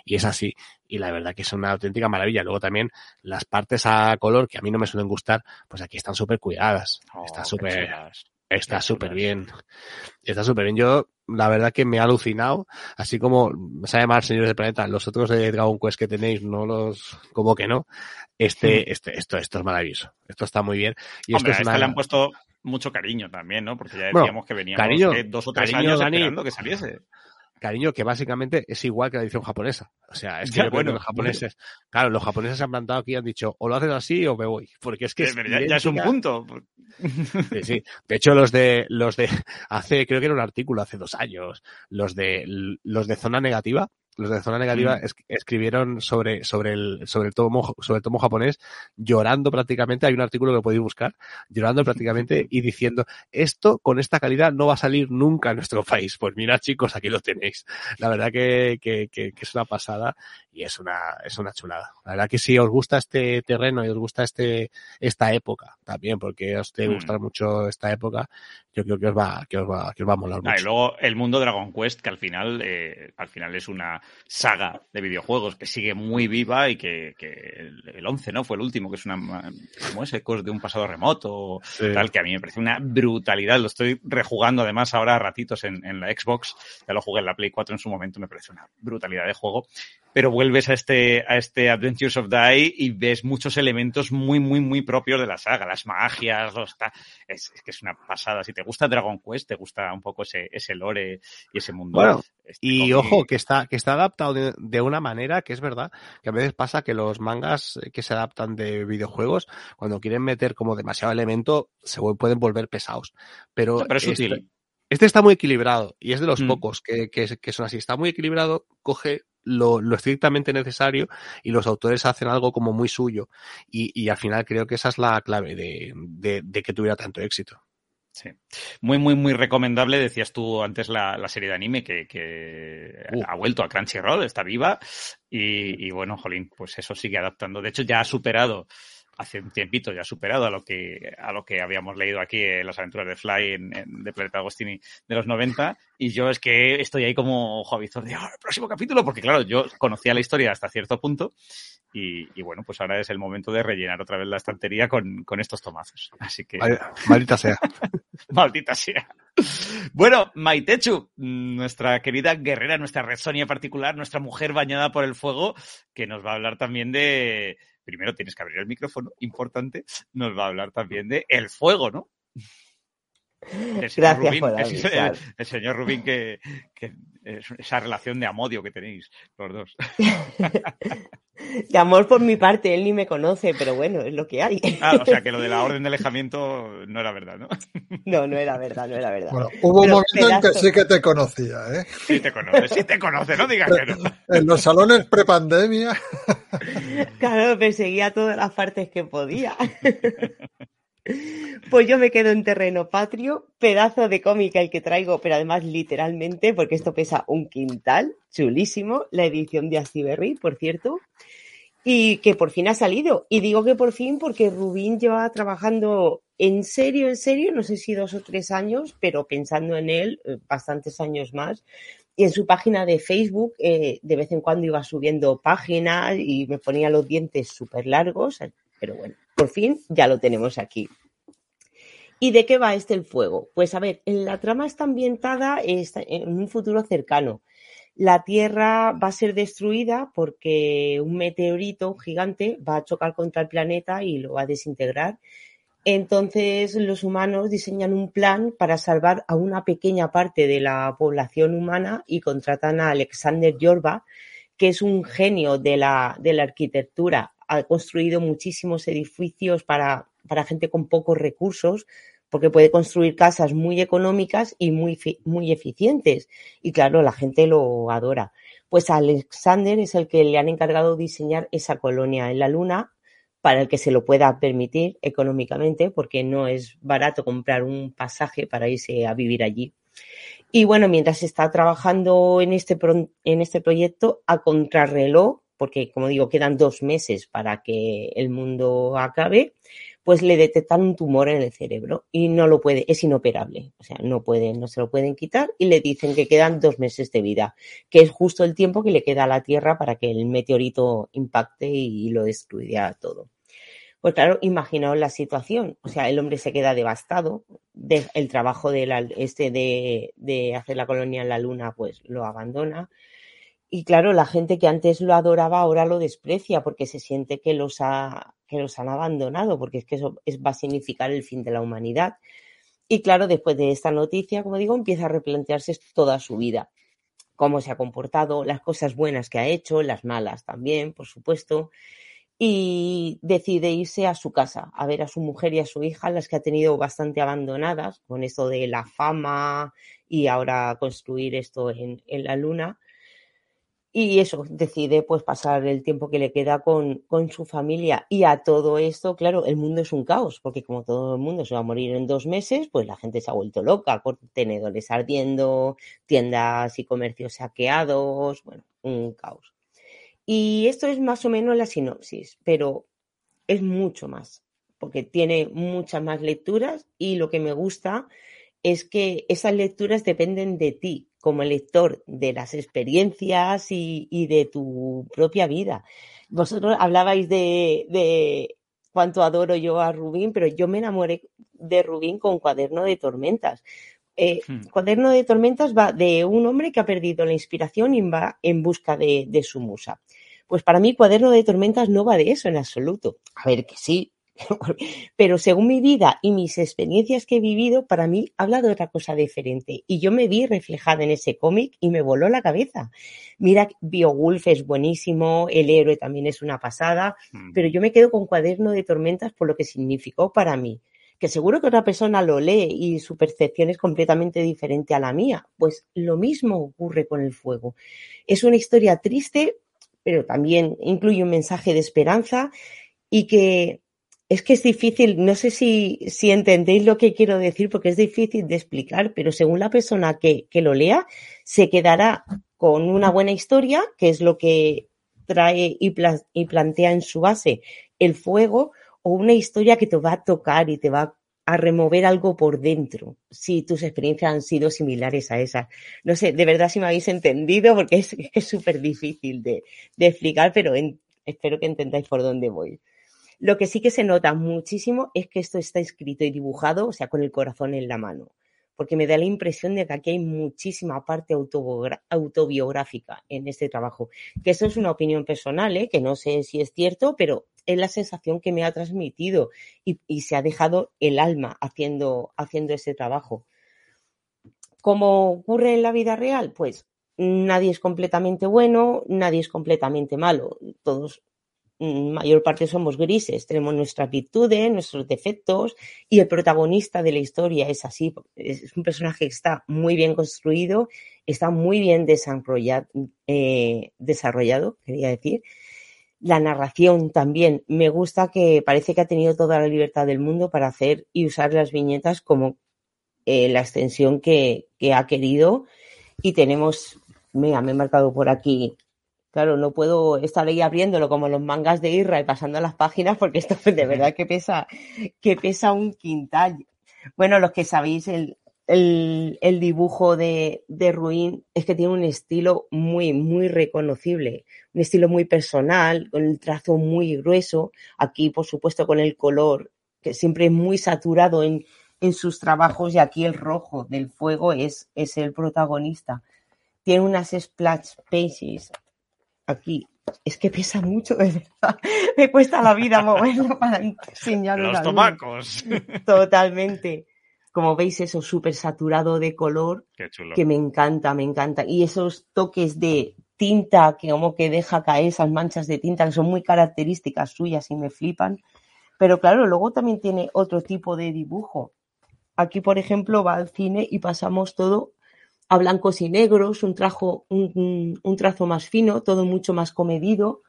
Y es así. Y la verdad que es una auténtica maravilla. Luego también las partes a color que a mí no me suelen gustar, pues aquí están súper cuidadas. Oh, está qué súper. Está súper bien. Está súper bien. Yo, la verdad que me ha alucinado. Así como me sabe mal, señores del planeta, los otros de Dragon Quest que tenéis, no los, como que no. Este, este, esto, esto es maravilloso. Esto está muy bien. Y Hombre, esto a es una, le han puesto mucho cariño también, ¿no? Porque ya Bueno, decíamos que veníamos cariño- dos o tres cariño, años Dani. esperando que saliese. Cariño que básicamente es igual que la edición japonesa. O sea, es que Ya, bueno, los japoneses, claro, los japoneses se han plantado aquí y han dicho, o lo haces así o me voy. Porque es que es ya, ya es un punto. Sí, sí. De hecho, los de, los de, hace, creo que era un artículo hace dos años, los de, los de zona negativa, los de zona negativa Mm. es- escribieron sobre, sobre el, sobre el tomo, sobre el tomo japonés, llorando prácticamente, hay un artículo que podéis buscar, llorando prácticamente y diciendo, esto con esta calidad no va a salir nunca en nuestro país. Pues mira, chicos, aquí lo tenéis. La verdad que, que, que, que es una pasada y es una, es una chulada. La verdad que si os gusta este terreno y os gusta este, esta época también, porque os te Mm. gusta mucho esta época, yo creo que os va, que os va, que os va a molar Ah, y mucho. luego el mundo Dragon Quest, que al final, eh, al final es una saga de videojuegos que sigue muy viva y que, que el, el 11, ¿no? Fue el último, que es una, como es Ecos de un pasado remoto, Sí. tal, que a mí me parece una brutalidad. Lo estoy rejugando además ahora a ratitos en, en la Xbox. Ya lo jugué en la Play 4 en su momento, me parece una brutalidad de juego. Pero vuelves a este, a este Adventures of Die y ves muchos elementos muy, muy, muy propios de la saga. Las magias, los ta- es, es que es una pasada. Si te gusta Dragon Quest, te gusta un poco ese, ese lore y ese mundo. Bueno, este Y ojo, que está, que está adaptado de, de una manera que es verdad, que a veces pasa que los mangas que se adaptan de videojuegos, cuando quieren meter como demasiado elemento, se pueden volver pesados. Pero, No, pero es este, útil. este está muy equilibrado y es de los Mm. pocos que, que, que son así. Está muy equilibrado, coge lo, lo estrictamente necesario y los autores hacen algo como muy suyo. Y, y al final creo que esa es la clave de, de, de que tuviera tanto éxito. Sí. Muy, muy, muy recomendable. Decías tú antes la, la serie de anime que, que Uh. ha vuelto a Crunchyroll, está viva. Y, y bueno, Jolín, pues eso sigue adaptando. De hecho, ya ha superado, hace un tiempito, ya ha superado a lo que, a lo que habíamos leído aquí en las aventuras de Fly en, en- de Planeta Agostini de los 90. Y yo es que estoy ahí como Javizor de "Ah, el próximo capítulo, porque claro, yo conocía la historia hasta cierto punto. Y, y bueno, pues ahora es el momento de rellenar otra vez la estantería con, con estos tomazos. Así que. Mal- Maldita sea. Maldita sea. Bueno, Maitechu, nuestra querida guerrera, nuestra Red Sonia particular, nuestra mujer bañada por el fuego, que nos va a hablar también de. Primero tienes que abrir el micrófono, importante. Nos va a hablar también de el fuego, ¿no? El señor Gracias Rubín, por el, señor Rubín que, esa relación de amodio que tenéis los dos. De amor por mi parte, él ni me conoce, pero bueno, es lo que hay. Ah, o sea que lo de la orden de alejamiento no era verdad, ¿no? No, no era verdad, no era verdad. Bueno, hubo un momento en que sí que te conocía, ¿eh? Sí te conoce, sí te conoce, no digas que no. En los salones prepandemia. Claro, perseguía todas las partes que podía. Pues yo me quedo en terreno patrio, pedazo de cómic el que traigo, pero además literalmente, porque esto pesa un quintal, chulísimo, la edición de Astiberri, por cierto, y que por fin ha salido. Y digo que por fin porque Rubín lleva trabajando en serio, en serio, no sé si dos o tres años, pero pensando en él, eh, bastantes años más. Y en su página de Facebook, eh, de vez en cuando iba subiendo páginas y me ponía los dientes súper largos, pero bueno, por fin ya lo tenemos aquí. ¿Y de qué va este el fuego? Pues a ver, la trama está ambientada en un futuro cercano. La Tierra va a ser destruida porque un meteorito gigante va a chocar contra el planeta y lo va a desintegrar. Entonces los humanos diseñan un plan para salvar a una pequeña parte de la población humana y contratan a Alexander Yorba, que es un genio de la, de la arquitectura. Ha construido muchísimos edificios para, para gente con pocos recursos, porque puede construir casas muy económicas y muy, muy eficientes. Y claro, la gente lo adora. Pues Alexander es el que le han encargado diseñar esa colonia en la Luna para el que se lo pueda permitir económicamente, porque no es barato comprar un pasaje para irse a vivir allí. Y bueno, mientras está trabajando en este, en este proyecto a contrarreloj, porque como digo, quedan dos meses para que el mundo acabe, pues le detectan un tumor en el cerebro y no lo puede, es inoperable, o sea, no pueden, no se lo pueden quitar y le dicen que quedan dos meses de vida, que es justo el tiempo que le queda a la Tierra para que el meteorito impacte y lo destruya todo. Pues claro, imaginaos la situación. O sea, el hombre se queda devastado. el trabajo de este de, de, hacer la colonia en la luna, pues lo abandona. Y claro, la gente que antes lo adoraba ahora lo desprecia porque se siente que los, ha, que los han abandonado, porque es que eso va a significar el fin de la humanidad. Y claro, después de esta noticia, como digo, empieza a replantearse toda su vida, cómo se ha comportado, las cosas buenas que ha hecho, las malas también, por supuesto, y decide irse a su casa, a ver a su mujer y a su hija, las que ha tenido bastante abandonadas con esto de la fama y ahora construir esto en, en la luna y eso, decide pues pasar el tiempo que le queda con, con, su familia. Y a todo esto, claro, el mundo es un caos, porque como todo el mundo se va a morir en dos meses, pues la gente se ha vuelto loca, contenedores ardiendo, tiendas y comercios saqueados, bueno, un caos. Y esto es más o menos la sinopsis, pero es mucho más, porque tiene muchas más lecturas y lo que me gusta es que esas lecturas dependen de ti como lector de las experiencias y, de tu propia vida. Vosotros hablabais de, cuánto adoro yo a Rubín, pero yo me enamoré de Rubín con Cuaderno de Tormentas. Eh, hmm. Cuaderno de Tormentas va de un hombre que ha perdido la inspiración y va en busca de, de su musa. Pues para mí Cuaderno de Tormentas no va de eso en absoluto. A ver, que sí, pero según mi vida y mis experiencias que he vivido, para mí habla de otra cosa diferente. Y yo me vi reflejada en ese cómic y me voló la cabeza. Mira, Biowulf es buenísimo, el héroe también es una pasada, mm. pero yo me quedo con Cuaderno de Tormentas por lo que significó para mí. Que seguro que otra persona lo lee y su percepción es completamente diferente a la mía. Pues lo mismo ocurre con el fuego. Es una historia triste, pero también incluye un mensaje de esperanza y que es que es difícil, no sé si, si entendéis lo que quiero decir, porque es difícil de explicar, pero según la persona que, que lo lea, se quedará con una buena historia, que es lo que trae y, y plantea en su base el fuego, o una historia que te va a tocar y te va a remover algo por dentro, si tus experiencias han sido similares a esas. No sé, de verdad si me habéis entendido, porque es súper difícil de, de, explicar, pero espero que entendáis por dónde voy. Lo que sí que se nota muchísimo es que esto está escrito y dibujado, o sea, con el corazón en la mano, porque me da la impresión de que aquí hay muchísima parte autobiográfica en este trabajo. Que eso es una opinión personal, ¿eh? que no sé si es cierto, pero es la sensación que me ha transmitido y, se ha dejado el alma haciendo, haciendo ese trabajo. ¿Cómo ocurre en la vida real? Pues nadie es completamente bueno, nadie es completamente malo. Todos mayor parte somos grises, tenemos nuestras virtudes, nuestros defectos y el protagonista de la historia es así, es un personaje que está muy bien construido, está muy bien desarrollado, eh, desarrollado quería decir. La narración también. Me gusta que parece que ha tenido toda la libertad del mundo para hacer y usar las viñetas como eh, la extensión que, que ha querido. Y tenemos, mira, me he marcado por aquí Claro, no puedo estar ahí abriéndolo como los mangas de Irra y pasando las páginas porque esto de verdad que pesa, que pesa un quintal. Bueno, los que sabéis el, el, dibujo de, de Ruin es que tiene un estilo muy, muy reconocible, un estilo muy personal, con el trazo muy grueso, aquí por supuesto con el color que siempre es muy saturado en, en sus trabajos y aquí el rojo del fuego es, es el protagonista. Tiene unas splash pages aquí. Es que pesa mucho, de verdad. Me cuesta la vida moverlo para enseñarlo. Los tomacos. Totalmente. Como veis, eso súper saturado de color. Que me encanta, me encanta. Y esos toques de tinta que como que deja caer esas manchas de tinta que son muy características suyas y me flipan. Pero claro, luego también tiene otro tipo de dibujo Aquí, por ejemplo, va al cine y pasamos todo a blancos y negros, un, trajo, un, un trazo más fino, todo mucho más comedido.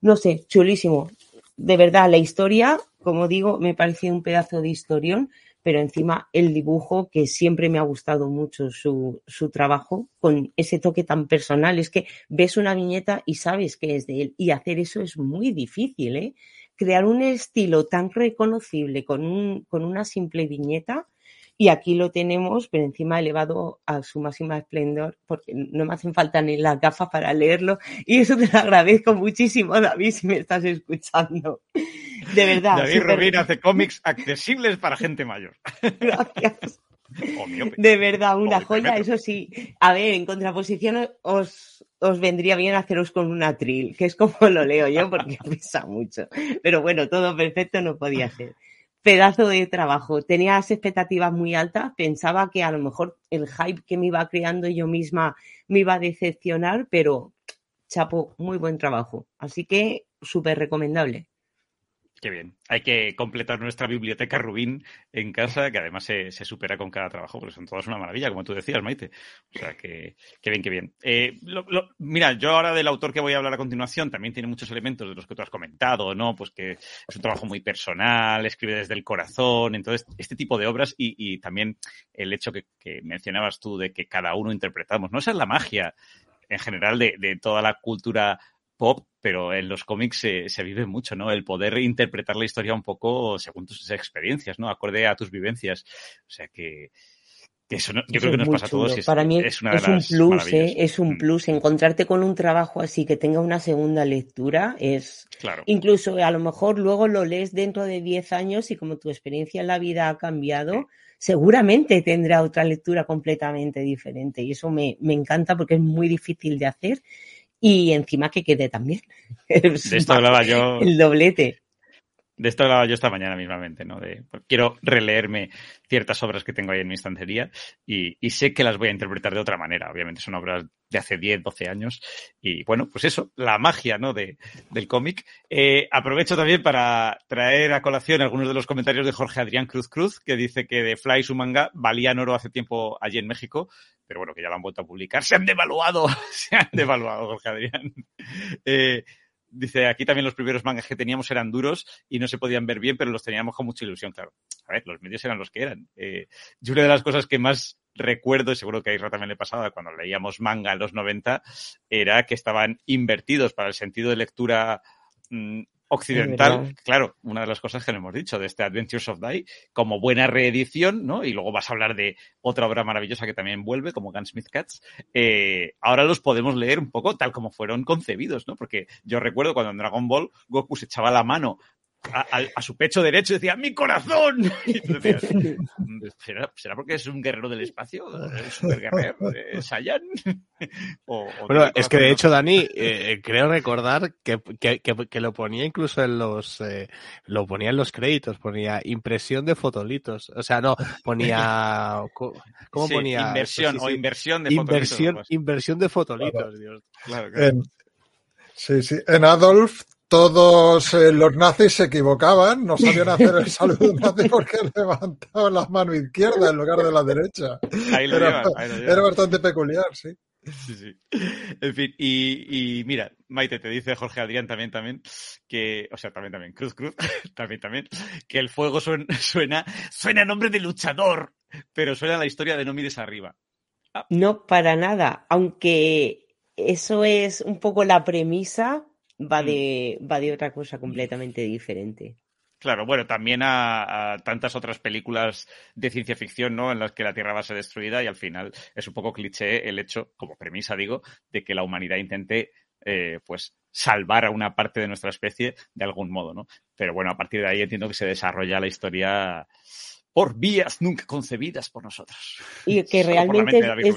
No sé, chulísimo. De verdad, la historia, como digo, me pareció un pedazo de historión, pero encima el dibujo, que siempre me ha gustado mucho su, su trabajo, con ese toque tan personal. Es que ves una viñeta y sabes que es de él. Y hacer eso es muy difícil, ¿eh? Crear un estilo tan reconocible con, un, con una simple viñeta y aquí lo tenemos, pero encima elevado a su máxima esplendor, porque no me hacen falta ni las gafas para leerlo. Y eso te lo agradezco muchísimo, David, si me estás escuchando. De verdad. David super... Rubín hace cómics accesibles para gente mayor. Gracias. De verdad, una joya, eso sí. A ver, en contraposición os, os vendría bien haceros con un atril, que es como lo leo yo, porque pesa mucho. Pero bueno, todo perfecto no podía ser pedazo de trabajo. Tenía las expectativas muy altas, pensaba que a lo mejor el hype que me iba creando yo misma me iba a decepcionar, pero chapo, muy buen trabajo. Así que súper recomendable. Qué bien. Hay que completar nuestra biblioteca Rubín en casa, que además se, se, supera con cada trabajo, porque son todas una maravilla, como tú decías, Maite. O sea, que, que bien, que bien. Eh, mira, yo ahora del autor que voy a hablar a continuación también tiene muchos elementos de los que tú has comentado, ¿no? Pues que es un trabajo muy personal, escribe desde el corazón, entonces, este tipo de obras y, también el hecho que, que, mencionabas tú de que cada uno interpretamos, ¿no? Esa es la magia en general de, de toda la cultura pop, pero en los cómics se, se, vive mucho, ¿no? El poder interpretar la historia un poco según tus experiencias, ¿no? Acorde a tus vivencias. O sea que, que eso no, yo eso creo que nos pasa chulo. a todos. Es, Para mí es, una es un plus, ¿eh? es un plus. Encontrarte con un trabajo así que tenga una segunda lectura es. Claro. Incluso a lo mejor luego lo lees dentro de 10 años y como tu experiencia en la vida ha cambiado. Sí seguramente tendrá otra lectura completamente diferente y eso me, me, encanta porque es muy difícil de hacer y encima que quede también. De esto hablaba yo. El doblete. De esto hablaba yo esta mañana mismamente, ¿no? De, pues, quiero releerme ciertas obras que tengo ahí en mi estantería y, sé que las voy a interpretar de otra manera. Obviamente son obras de hace 10, 12 años y bueno, pues eso, la magia, ¿no? De, del cómic. Eh, aprovecho también para traer a colación algunos de los comentarios de Jorge Adrián Cruz Cruz, que dice que de Fly su manga valían oro hace tiempo allí en México, pero bueno, que ya lo han vuelto a publicar. Se han devaluado, se han devaluado, Jorge Adrián. Eh, dice, aquí también los primeros mangas que teníamos eran duros y no se podían ver bien, pero los teníamos con mucha ilusión, claro. A ver, los medios eran los que eran. Eh, y una de las cosas que más recuerdo, y seguro que a Isra también le pasaba cuando leíamos manga en los 90, era que estaban invertidos para el sentido de lectura mmm, occidental, claro, una de las cosas que le hemos dicho de este Adventures of Die, como buena reedición, ¿no? Y luego vas a hablar de otra obra maravillosa que también vuelve, como Gunsmith Cats. Eh, ahora los podemos leer un poco tal como fueron concebidos, ¿no? Porque yo recuerdo cuando en Dragon Ball Goku se echaba la mano a, a, a, su pecho derecho decía ¡Mi corazón! Y tú decías, ¿será, ¿será, porque es un guerrero del espacio? ¿Es super guerrero? O bueno, es que de hecho, Dani, eh, creo recordar que, que, que, que, lo ponía incluso en los eh, lo ponía en los créditos, ponía impresión de fotolitos. O sea, no, ponía ¿cómo sí, ponía? Inversión sí, sí, o inversión de inversión, fotolitos. Inversión de fotolitos, claro. Dios. Claro, claro. En, sí, sí. En Adolf todos eh, los nazis se equivocaban, no sabían hacer el saludo nazi porque levantaban la mano izquierda en lugar de la derecha. Ahí lo era, llevan, ahí lo llevan. era bastante peculiar, sí. Sí, sí. En fin, y, y, mira, Maite, te dice Jorge Adrián también, también, que, o sea, también, también, Cruz Cruz, también, también, que el fuego suena, suena, suena nombre de luchador, pero suena la historia de No mires arriba. Ah. No, para nada, aunque eso es un poco la premisa, va de, va de otra cosa completamente diferente. Claro, bueno, también a, a, tantas otras películas de ciencia ficción, ¿no? En las que la Tierra va a ser destruida y al final es un poco cliché el hecho, como premisa digo, de que la humanidad intente, eh, pues, salvar a una parte de nuestra especie de algún modo, ¿no? Pero bueno, a partir de ahí entiendo que se desarrolla la historia por vías nunca concebidas por nosotros. Y que realmente es,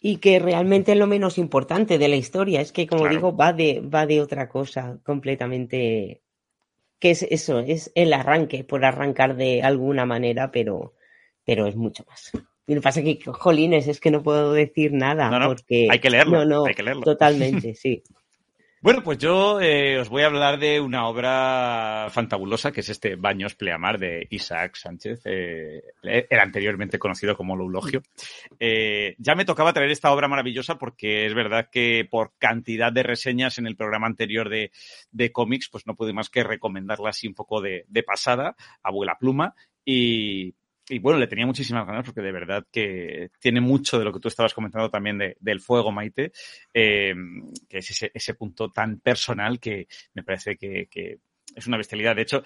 y que realmente es lo menos importante de la historia. Es que, como claro. digo, va de, va de otra cosa completamente. Que es eso, es el arranque, por arrancar de alguna manera, pero, pero es mucho más. Y lo que pasa es que, jolines, es que no puedo decir nada. No, no, porque... hay que leerlo. No, no, hay que leerlo. Totalmente, sí. Bueno, pues yo eh, os voy a hablar de una obra fantabulosa que es este Baños Pleamar de Isaac Sánchez, eh, el anteriormente conocido como Loulogio. Eh, ya me tocaba traer esta obra maravillosa porque es verdad que por cantidad de reseñas en el programa anterior de, de cómics, pues no pude más que recomendarla así un poco de, de pasada, abuela pluma. Y, y bueno, le tenía muchísimas ganas porque de verdad que tiene mucho de lo que tú estabas comentando también de, del fuego, Maite, eh, que es ese, ese, punto tan personal que me parece que, que, es una bestialidad. De hecho,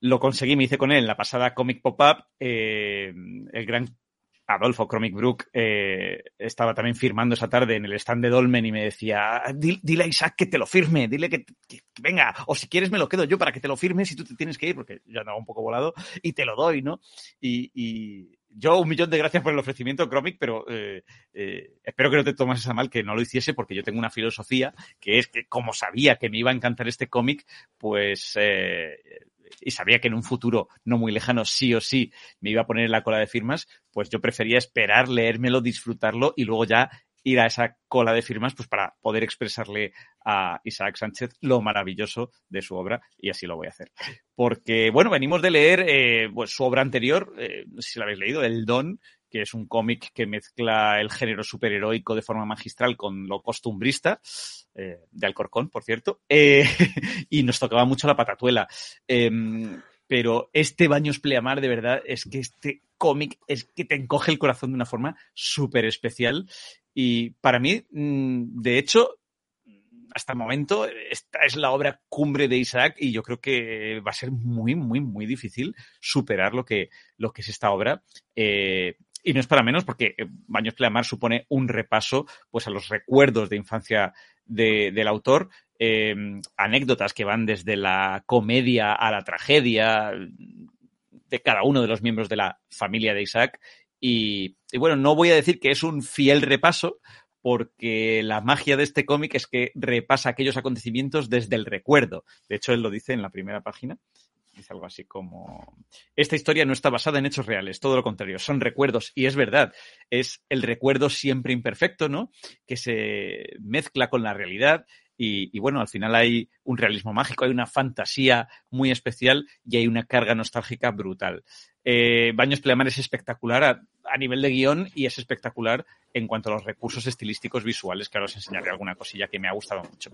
lo conseguí, me hice con él en la pasada Comic Pop-Up, eh, el gran Adolfo Chromic Brook eh, estaba también firmando esa tarde en el stand de Dolmen y me decía, dile a Isaac que te lo firme, dile que, que, que, venga, o si quieres me lo quedo yo para que te lo firmes y tú te tienes que ir, porque ya andaba un poco volado, y te lo doy, ¿no? Y, y yo un millón de gracias por el ofrecimiento, Chromic, pero eh, eh, espero que no te tomas esa mal que no lo hiciese, porque yo tengo una filosofía que es que como sabía que me iba a encantar este cómic, pues eh, y sabía que en un futuro no muy lejano sí o sí me iba a poner en la cola de firmas, pues yo prefería esperar, leérmelo, disfrutarlo y luego ya ir a esa cola de firmas pues para poder expresarle a Isaac Sánchez lo maravilloso de su obra y así lo voy a hacer. Porque, bueno, venimos de leer eh, pues, su obra anterior, eh, si la habéis leído, El Don, que es un cómic que mezcla el género superheroico de forma magistral con lo costumbrista, eh, de Alcorcón, por cierto, eh, y nos tocaba mucho la patatuela. Eh, pero este Baños Pleamar, de verdad, es que este cómic es que te encoge el corazón de una forma súper especial. Y para mí, mm, de hecho, hasta el momento, esta es la obra cumbre de Isaac y yo creo que va a ser muy, muy, muy difícil superar lo que, lo que es esta obra. Eh, y no es para menos porque Baños Pleamar supone un repaso pues a los recuerdos de infancia de, del autor, eh, anécdotas que van desde la comedia a la tragedia de cada uno de los miembros de la familia de Isaac. Y bueno, no voy a decir que es un fiel repaso, porque la magia de este cómic es que repasa aquellos acontecimientos desde el recuerdo. De hecho, él lo dice en la primera página. Dice algo así como, esta historia no está basada en hechos reales, todo lo contrario, son recuerdos. Y es verdad, es el recuerdo siempre imperfecto, ¿no? Que se mezcla con la realidad y, bueno, al final hay un realismo mágico, hay una fantasía muy especial y hay una carga nostálgica brutal. Eh, Baños Pleamar es espectacular a, a, nivel de guion y es espectacular en cuanto a los recursos estilísticos visuales, que ahora os enseñaré alguna cosilla que me ha gustado mucho.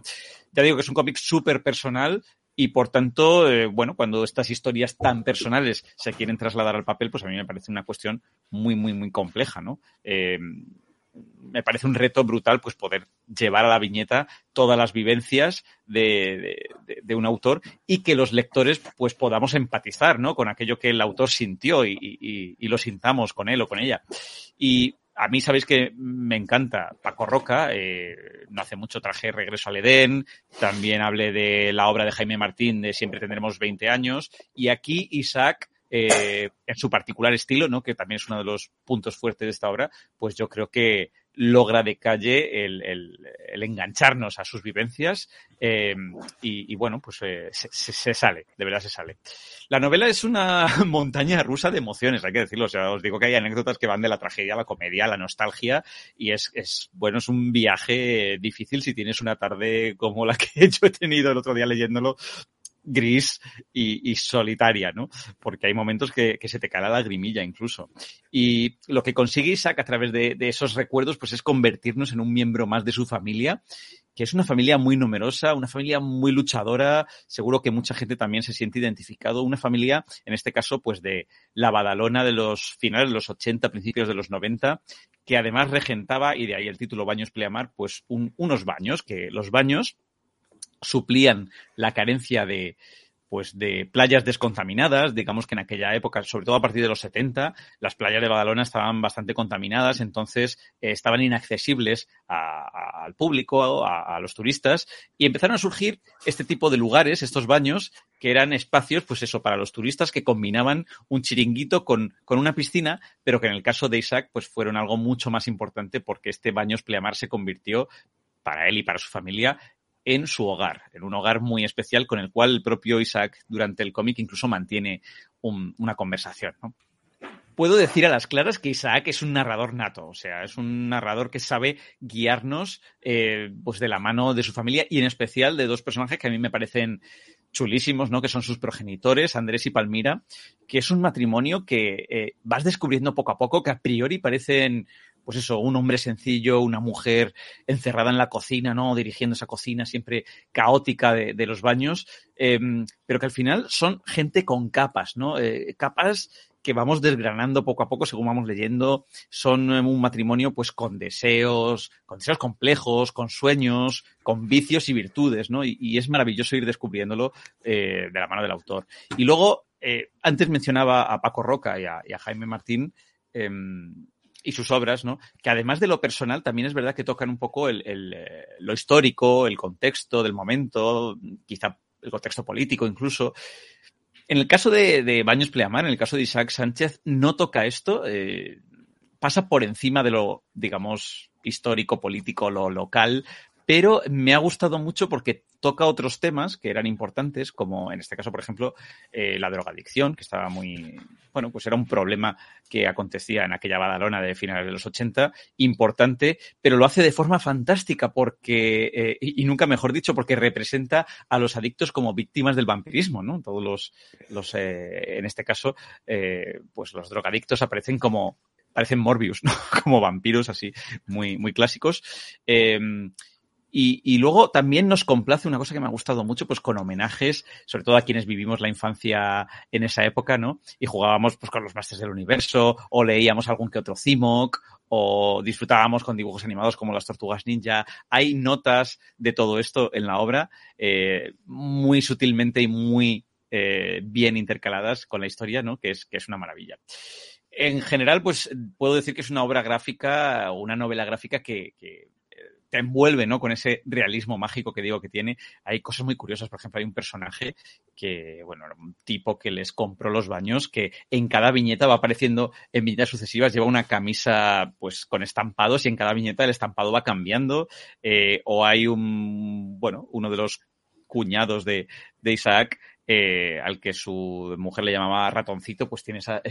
Ya digo que es un cómic súper personal y por tanto, eh, bueno, cuando estas historias tan personales se quieren trasladar al papel, pues a mí me parece una cuestión muy, muy, muy compleja, ¿no? Eh, me parece un reto brutal pues poder llevar a la viñeta todas las vivencias de, de, un autor y que los lectores pues podamos empatizar ¿no? con aquello que el autor sintió y, y, y lo sintamos con él o con ella. Y a mí sabéis que me encanta Paco Roca, eh, no hace mucho traje Regreso al Edén, también hablé de la obra de Jaime Martín de Siempre tendremos 20 años, y aquí Isaac, eh, en su particular estilo, ¿no? que también es uno de los puntos fuertes de esta obra, pues yo creo que logra de calle el, el, engancharnos a sus vivencias eh, y, bueno, pues eh, se, se, sale, de verdad se sale. La novela es una montaña rusa de emociones, hay que decirlo. O sea, os digo que hay anécdotas que van de la tragedia a la comedia, a la nostalgia y es, es bueno, es un viaje difícil si tienes una tarde como la que yo he tenido el otro día leyéndolo gris y, solitaria, ¿no? Porque hay momentos que, se te cae la lagrimilla incluso. Y lo que consigue Isaac a través de, esos recuerdos, pues es convertirnos en un miembro más de su familia, que es una familia muy numerosa, una familia muy luchadora, seguro que mucha gente también se siente identificado, una familia, en este caso, pues de la Badalona de los finales de los 80, principios de los 90, que además regentaba, y de ahí el título Baños Pleamar, pues un, unos baños, que los baños suplían la carencia de, pues de playas descontaminadas, digamos que en aquella época, sobre todo a partir de los 70, las playas de Badalona estaban bastante contaminadas, entonces eh, estaban inaccesibles al público, a, a, los turistas, y empezaron a surgir este tipo de lugares, estos baños, que eran espacios, pues eso, para los turistas que combinaban un chiringuito con, con una piscina, pero que en el caso de Isaac, pues fueron algo mucho más importante porque este Baños Pleamar se convirtió para él y para su familia en su hogar, en un hogar muy especial con el cual el propio Isaac durante el cómic incluso mantiene un, una conversación. puedo decir a las claras que Isaac es un narrador nato, o sea, es un narrador que sabe guiarnos eh, pues de la mano de su familia y en especial de dos personajes que a mí me parecen chulísimos, ¿no? Que son sus progenitores, Andrés y Palmira, que es un matrimonio que eh, vas descubriendo poco a poco que a priori parecen pues eso, un hombre sencillo, una mujer encerrada en la cocina, ¿no? Dirigiendo esa cocina siempre caótica de, los baños, em, pero que al final son gente con capas, ¿no? Eh, capas que vamos desgranando poco a poco según vamos leyendo. Son un matrimonio pues con deseos, con deseos complejos, con sueños, con vicios y virtudes, ¿no? Y, es maravilloso ir descubriéndolo eh, de la mano del autor. Y luego, eh, antes mencionaba a Paco Roca y a, Jaime Martín, em, y sus obras, ¿no? Que además de lo personal, también es verdad que tocan un poco el, eh, lo histórico, el contexto del momento, quizá el contexto político incluso. En el caso de, Baños Pleamar, en el caso de Isaac Sánchez, no toca esto, eh, pasa por encima de lo, digamos, histórico, político, lo local, pero me ha gustado mucho porque toca otros temas que eran importantes, como en este caso, por ejemplo, eh, la drogadicción, que estaba muy, bueno, pues era un problema que acontecía en aquella Badalona de finales de los 80, importante, pero lo hace de forma fantástica porque, eh, y, nunca mejor dicho, porque representa a los adictos como víctimas del vampirismo, ¿no? Todos los, los eh, en este caso, pues los drogadictos aparecen como, parecen Morbius, ¿no? como vampiros así, muy, muy clásicos. Y, luego también nos complace una cosa que me ha gustado mucho, pues con homenajes, sobre todo a quienes vivimos la infancia en esa época, ¿no? Y jugábamos pues con los Masters del Universo, o leíamos algún que otro Cimoc, o disfrutábamos con dibujos animados como las Tortugas Ninja. Hay notas de todo esto en la obra, eh, muy sutilmente y muy eh, bien intercaladas con la historia, ¿no? Que es, que es una maravilla. En general, pues puedo decir que es una obra gráfica, una novela gráfica que, que te envuelve, ¿no? Con ese realismo mágico que digo que tiene. Hay cosas muy curiosas. Por ejemplo, hay un personaje que, bueno, un tipo que les compró los baños, que en cada viñeta va apareciendo en viñetas sucesivas, lleva una camisa, pues, con estampados y en cada viñeta el estampado va cambiando. Eh, o hay un, bueno, uno de los cuñados de, de Isaac eh, al que su mujer le llamaba ratoncito, pues tiene esa,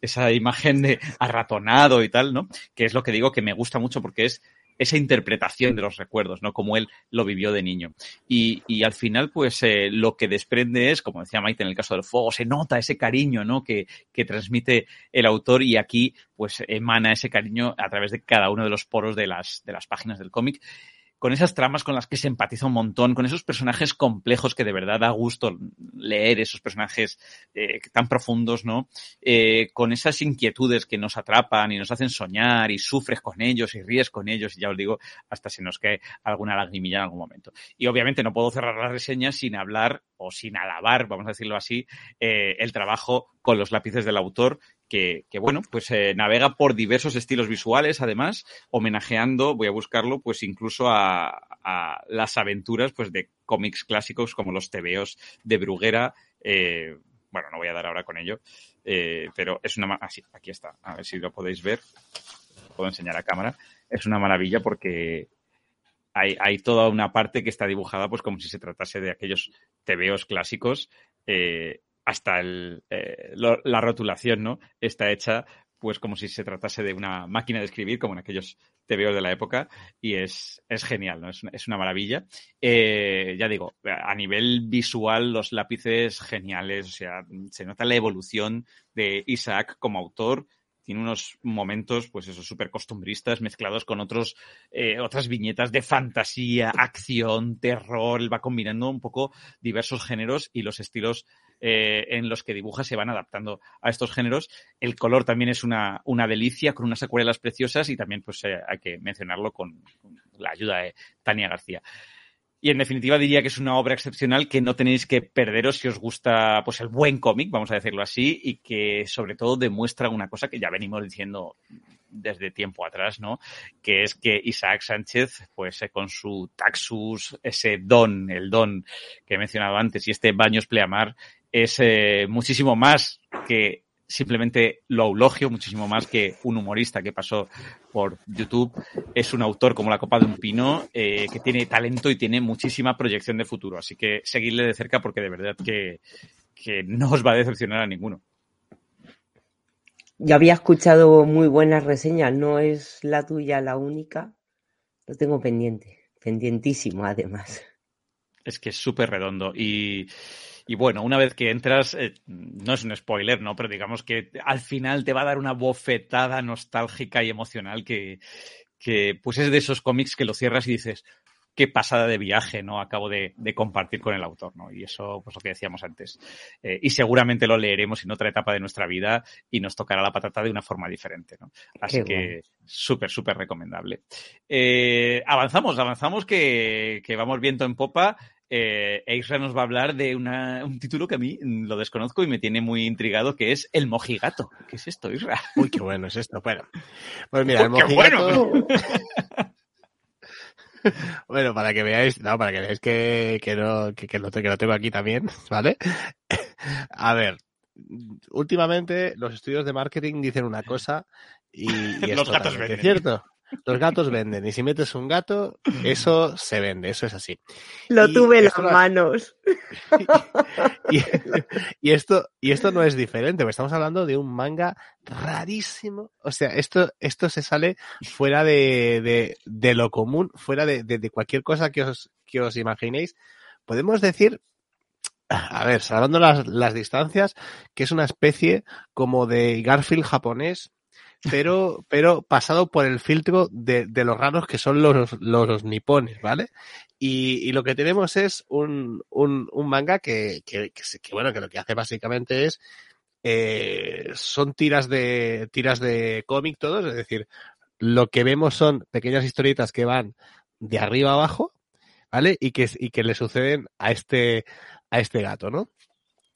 esa imagen de arratonado y tal, ¿no? Que es lo que digo que me gusta mucho porque es esa interpretación de los recuerdos, ¿no? Como él lo vivió de niño. Y, y al final, pues eh, lo que desprende es, como decía Maite en el caso del fuego, se nota ese cariño, ¿no? Que, que transmite el autor y aquí, pues emana ese cariño a través de cada uno de los poros de las, de las páginas del cómic con esas tramas con las que se empatiza un montón, con esos personajes complejos que de verdad da gusto leer, esos personajes eh, tan profundos, ¿no? Eh, con esas inquietudes que nos atrapan y nos hacen soñar y sufres con ellos y ríes con ellos y ya os digo, hasta se nos cae alguna lagrimilla en algún momento. Y obviamente no puedo cerrar la reseña sin hablar o sin alabar, vamos a decirlo así, eh, el trabajo con los lápices del autor, que, bueno, pues eh, navega por diversos estilos visuales, además, homenajeando, voy a buscarlo, pues incluso a, las aventuras pues de cómics clásicos como los tebeos de Bruguera. Eh, bueno, no voy a dar ahora con ello, eh, pero es una... Ah, aquí está, a ver si lo podéis ver. Puedo enseñar a cámara. Es una maravilla porque hay, toda una parte que está dibujada pues como si se tratase de aquellos tebeos clásicos. Eh, hasta el, eh, la rotulación, ¿no? Está hecha pues como si se tratase de una máquina de escribir, como en aquellos TVOs de la época, y es, es genial, ¿no? Es, es una maravilla. Eh, ya digo, a nivel visual, los lápices geniales, o sea, se nota la evolución de Isaac como autor, tiene unos momentos, pues eso, súper costumbristas, mezclados con otros, eh, otras viñetas de fantasía, acción, terror, él va combinando un poco diversos géneros y los estilos eh, en los que dibuja se van adaptando a estos géneros. El color también es una, una delicia, con unas acuarelas preciosas y también pues eh, hay que mencionarlo con la ayuda de Tania García. Y en definitiva diría que es una obra excepcional que no tenéis que perderos si os gusta pues el buen cómic, vamos a decirlo así, y que sobre todo demuestra una cosa que ya venimos diciendo desde tiempo atrás, ¿no? Que es que Isaac Sánchez, pues eh, con su Taxus, ese don, el don que he mencionado antes, y este Baños Pleamar, es eh, muchísimo más que simplemente lo eulogio muchísimo más que un humorista que pasó por YouTube. Es un autor como la copa de un pino eh, que tiene talento y tiene muchísima proyección de futuro. Así que seguirle de cerca porque de verdad que, que no os va a decepcionar a ninguno. Yo había escuchado muy buenas reseñas, no es la tuya la única. Lo tengo pendiente, pendientísimo además. Es que es súper redondo y, y, bueno, una vez que entras, eh, no es un spoiler, ¿no? Pero digamos que al final te va a dar una bofetada nostálgica y emocional que, que pues es de esos cómics que lo cierras y dices, qué pasada de viaje, ¿no? Acabo de, de, compartir con el autor, ¿no? Y eso, pues lo que decíamos antes. Eh, y seguramente lo leeremos en otra etapa de nuestra vida y nos tocará la patata de una forma diferente, ¿no? Así qué que súper, súper recomendable. Eh, avanzamos, avanzamos que, que, vamos viento en popa. Eh, Eisra nos va a hablar de una, un título que a mí lo desconozco y me tiene muy intrigado, que es El Mojigato. ¿Qué es esto, Isra? Uy, qué bueno es esto. Bueno, pues mira, El Mojigato... Bueno. Bueno, para que veáis, no, para que veáis que, que, no, que, que, lo, que lo tengo aquí también, ¿vale? A ver, últimamente los estudios de marketing dicen una cosa y, y los gatos venden. ¿Es cierto? Los gatos venden y si metes un gato, eso se vende, eso es así. Lo y tuve en las manos. Y, y, esto, y esto no es diferente, porque estamos hablando de un manga rarísimo. O sea, esto, esto se sale fuera de, de, de lo común, fuera de, de, de cualquier cosa que os, que os imaginéis. Podemos decir a ver, salvando las, las, distancias, que es una especie como de Garfield japonés, pero, pero pasado por el filtro de, de los raros que son los, los, nipones, ¿vale? Y, y, lo que tenemos es un, un, un manga que, que, que, bueno, que lo que hace básicamente es, eh, son tiras de, tiras de cómic todos, es decir, lo que vemos son pequeñas historietas que van de arriba abajo, ¿vale? Y que, y que le suceden a este, a este gato, ¿no?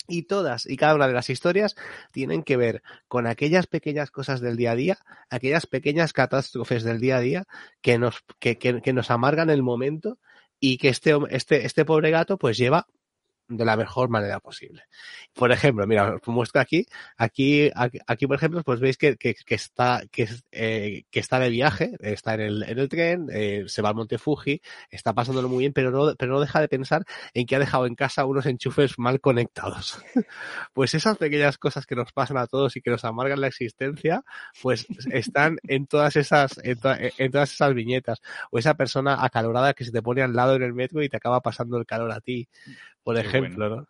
Y todas y cada una de las historias tienen que ver con aquellas pequeñas cosas del día a día, aquellas pequeñas catástrofes del día a día que nos, que, que, que nos amargan el momento y que este, este, este pobre gato pues lleva de la mejor manera posible. Por ejemplo, mira, os muestro aquí, aquí, aquí, por ejemplo, pues veis que, que, que está, que, eh, que, está de viaje, está en el, en el tren, eh, se va al Monte Fuji, está pasándolo muy bien, pero no, pero no deja de pensar en que ha dejado en casa unos enchufes mal conectados. pues esas pequeñas cosas que nos pasan a todos y que nos amargan la existencia, pues están en todas esas, en, to en todas esas viñetas. O esa persona acalorada que se te pone al lado en el metro y te acaba pasando el calor a ti por Qué ejemplo, bueno. ¿no?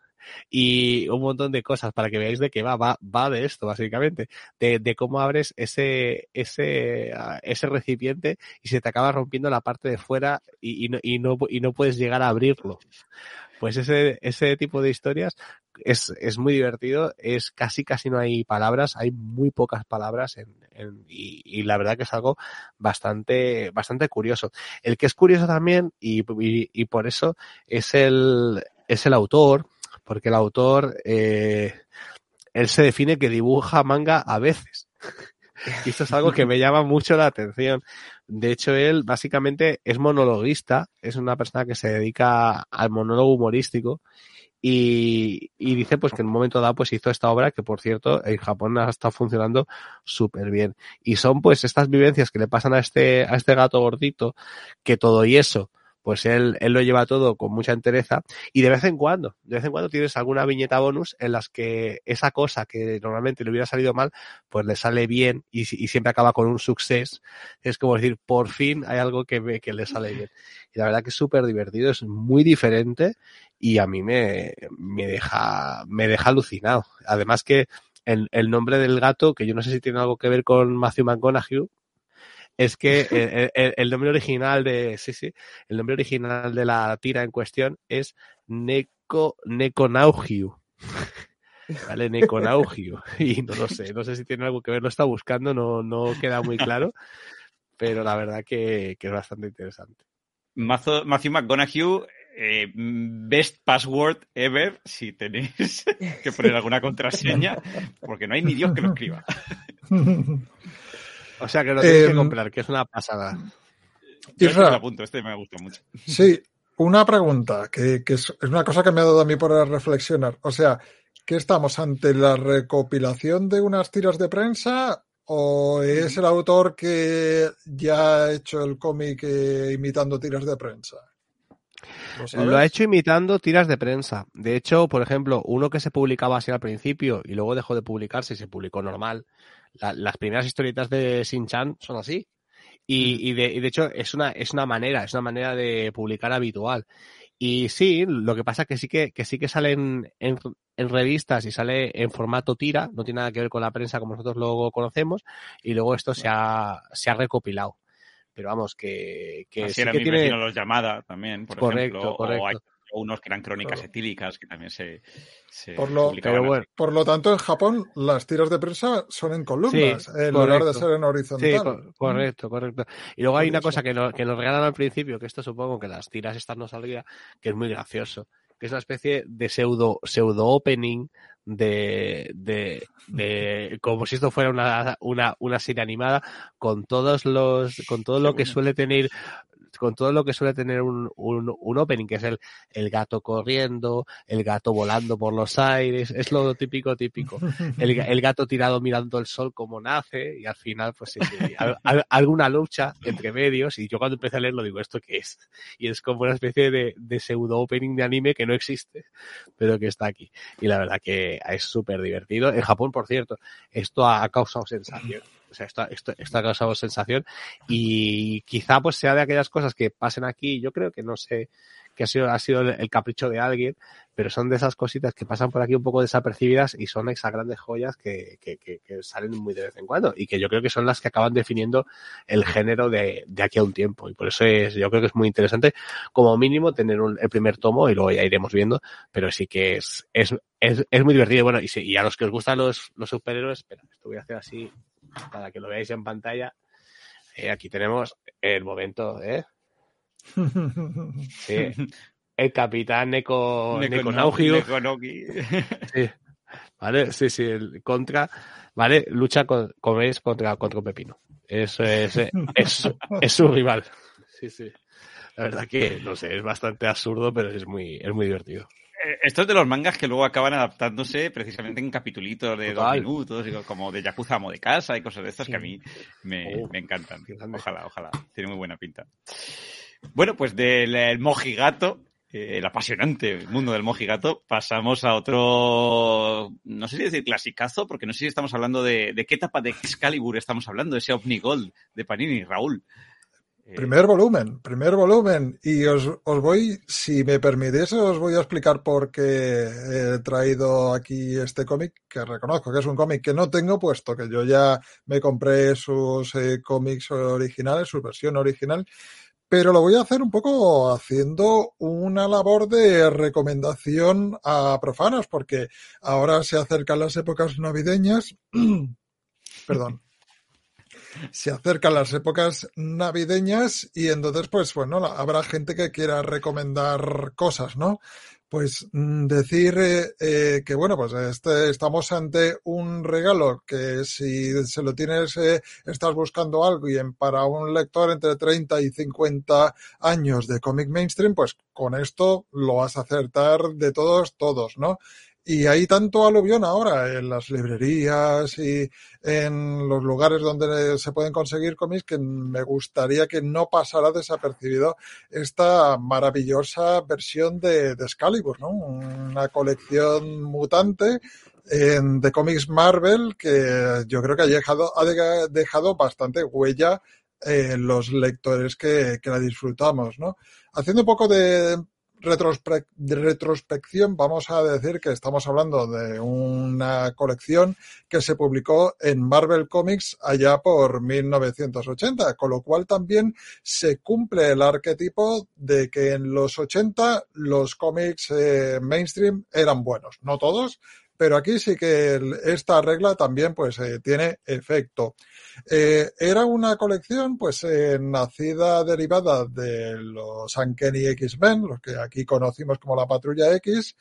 Y un montón de cosas para que veáis de qué va, va, va de esto, básicamente, de, de cómo abres ese, ese, uh, ese recipiente y se te acaba rompiendo la parte de fuera y, y, no, y, no, y no puedes llegar a abrirlo. Pues ese, ese tipo de historias es, es muy divertido, es casi casi no hay palabras, hay muy pocas palabras en, en, y, y, la verdad que es algo bastante, bastante curioso. El que es curioso también, y, y, y por eso es el, es el autor, porque el autor, eh, él se define que dibuja manga a veces. y esto es algo que me llama mucho la atención. De hecho, él básicamente es monologuista, es una persona que se dedica al monólogo humorístico y, y, dice pues que en un momento dado pues hizo esta obra que por cierto en Japón ha estado funcionando súper bien y son pues estas vivencias que le pasan a este a este gato gordito que todo y eso pues él, él lo lleva todo con mucha entereza y de vez en cuando, de vez en cuando tienes alguna viñeta bonus en las que esa cosa que normalmente le hubiera salido mal, pues le sale bien y, siempre acaba con un success. Es como decir, por fin hay algo que, me, que le sale bien. Y la verdad que es súper divertido, es muy diferente y a mí me, me deja, me deja alucinado. Además que el, el nombre del gato, que yo no sé si tiene algo que ver con Matthew McConaughey, es que el, el, el, nombre original de, sí, sí, el nombre original de la tira en cuestión es Neko, Nekonaugiu. ¿Vale? Nekonaugiu. Y no lo sé, no sé si tiene algo que ver, lo está buscando, no, no queda muy claro, pero la verdad que, que es bastante interesante. Mazo, Matthew McConaughey, eh, best password ever, si tenéis que poner alguna contraseña, porque no hay ni Dios que lo escriba. O sea que lo tienes eh, que comprar, que es una pasada. Yo Isra, apunto, este me gusta mucho. Sí, una pregunta, que, que es, es, una cosa que me ha dado a mí por reflexionar. O sea, ¿qué estamos ante la recopilación de unas tiras de prensa o es el autor que ya ha hecho el cómic eh, imitando tiras de prensa? ¿Lo, ha hecho imitando tiras de prensa. De hecho, por ejemplo, uno que se publicaba así al principio y luego dejó de publicarse y se publicó normal. Las primeras historietas de Shin-Chan son así. Y, de, de, hecho es una, es una manera, es una manera de publicar habitual. Y sí, lo que pasa es que sí que, que sí que salen en, en, revistas y sale en formato tira, no tiene nada que ver con la prensa como nosotros luego conocemos, y luego esto se ha, se ha recopilado. Pero vamos, que, que Así sí que tiene... los llamada también, por correcto, ejemplo. Correcto. Unos que eran crónicas etílicas que también se, se por, lo, bueno. por lo tanto, en Japón las tiras de prensa son en columnas, sí, en correcto. lugar de ser en horizontal. Sí, co correcto, correcto. Y luego hay una cosa que, no, que nos regalan al principio, que esto supongo que las tiras estas no saldría, que es muy gracioso, que es una especie de pseudo, pseudo opening de, de, de, como si esto fuera una, una, una serie animada con todos los, con todo lo que suele tener con todo lo que suele tener un, un, un, opening, que es el, el gato corriendo, el gato volando por los aires, es lo típico, típico. El, el gato tirado mirando el sol como nace, y al final, pues sí, sí al, al, alguna lucha entre medios, y yo cuando empecé a leerlo digo, ¿esto qué es? Y es como una especie de, de pseudo opening de anime que no existe, pero que está aquí. Y la verdad que es súper divertido. En Japón, por cierto, esto ha, ha causado sensación. O sea, esto, esto, ha causado sensación y quizá pues sea de aquellas cosas que pasen aquí. Yo creo que no sé que ha sido, ha sido el capricho de alguien, pero son de esas cositas que pasan por aquí un poco desapercibidas y son esas grandes joyas que, que, salen muy de vez en cuando y que yo creo que son las que acaban definiendo el género de, de aquí a un tiempo. Y por eso es, yo creo que es muy interesante, como mínimo, tener un, el primer tomo y luego ya iremos viendo, pero sí que es, es, es, es muy divertido. Bueno, y, y a los que os gustan los, los superhéroes, espera, esto voy a hacer así para que lo veáis en pantalla. Eh, aquí tenemos el momento, ¿eh? Sí. El capitán Neko, Neko, Neko Sí. ¿Vale? Sí, sí, el contra, ¿vale? Lucha con, como veis, contra, contra Pepino. Eso es, es, es, es su rival. Sí, sí. La verdad que, no sé, es bastante absurdo, pero es muy, es muy divertido estos de los mangas que luego acaban adaptándose precisamente en capitulitos de Total. dos minutos, como de Yakuza Amo de Casa y cosas de estas sí. que a mí me, oh, me encantan. Ojalá, ojalá. Tiene muy buena pinta. Bueno, pues del el mojigato, eh, el apasionante mundo del mojigato, pasamos a otro, no sé si decir clasicazo, porque no sé si estamos hablando de, de qué etapa de Excalibur estamos hablando, ese Omni Gold de Panini, Raúl. Primer volumen, primer volumen. Y os, os, voy, si me permitís, os voy a explicar por qué he traído aquí este cómic, que reconozco que es un cómic que no tengo, puesto que yo ya me compré sus eh, cómics originales, su versión original. Pero lo voy a hacer un poco haciendo una labor de recomendación a profanos, porque ahora se acercan las épocas navideñas. Perdón se acercan las épocas navideñas y entonces, pues bueno, habrá gente que quiera recomendar cosas, ¿no? Pues decir eh, eh, que bueno, pues este, estamos ante un regalo que si se lo tienes, eh, estás buscando algo y en, para un lector entre 30 y 50 años de cómic mainstream, pues con esto lo vas a acertar de todos, todos, ¿no? Y hay tanto aluvión ahora en las librerías y en los lugares donde se pueden conseguir cómics que me gustaría que no pasara desapercibido esta maravillosa versión de, de Excalibur, ¿no? Una colección mutante en, de cómics Marvel que yo creo que ha dejado, ha dejado bastante huella en los lectores que, que la disfrutamos, ¿no? Haciendo un poco de retrospe retrospección, vamos a decir que estamos hablando de una colección que se publicó en Marvel Comics allá por 1980, con lo cual también se cumple el arquetipo de que en los 80 los cómics eh, mainstream eran buenos, no todos, pero aquí sí que esta regla también pues eh, tiene efecto. Eh, era una colección pues eh, nacida derivada de los Uncanny X-Men, los que aquí conocimos como la Patrulla X,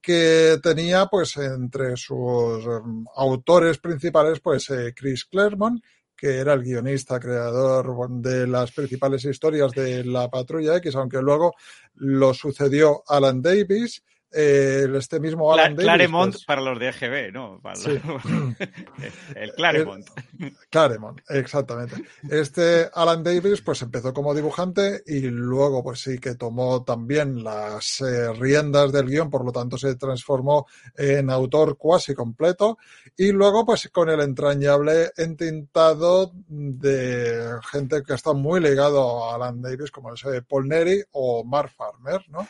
que tenía pues entre sus um, autores principales pues Chris Claremont, que era el guionista creador de las principales historias de la Patrulla X, aunque luego lo sucedió Alan Davis, eh, este mismo Alan Davis, Claremont pues- para los de EGB, ¿no? Para Sí. el Claremont. Claremont, exactamente. Este Alan Davis pues empezó como dibujante y luego pues sí que tomó también las eh, riendas del guion, por lo tanto se transformó en autor cuasi completo y luego pues con el entrañable entintado de gente que está muy ligado a Alan Davis como es eh, Paul Neri o Mark Farmer, ¿no?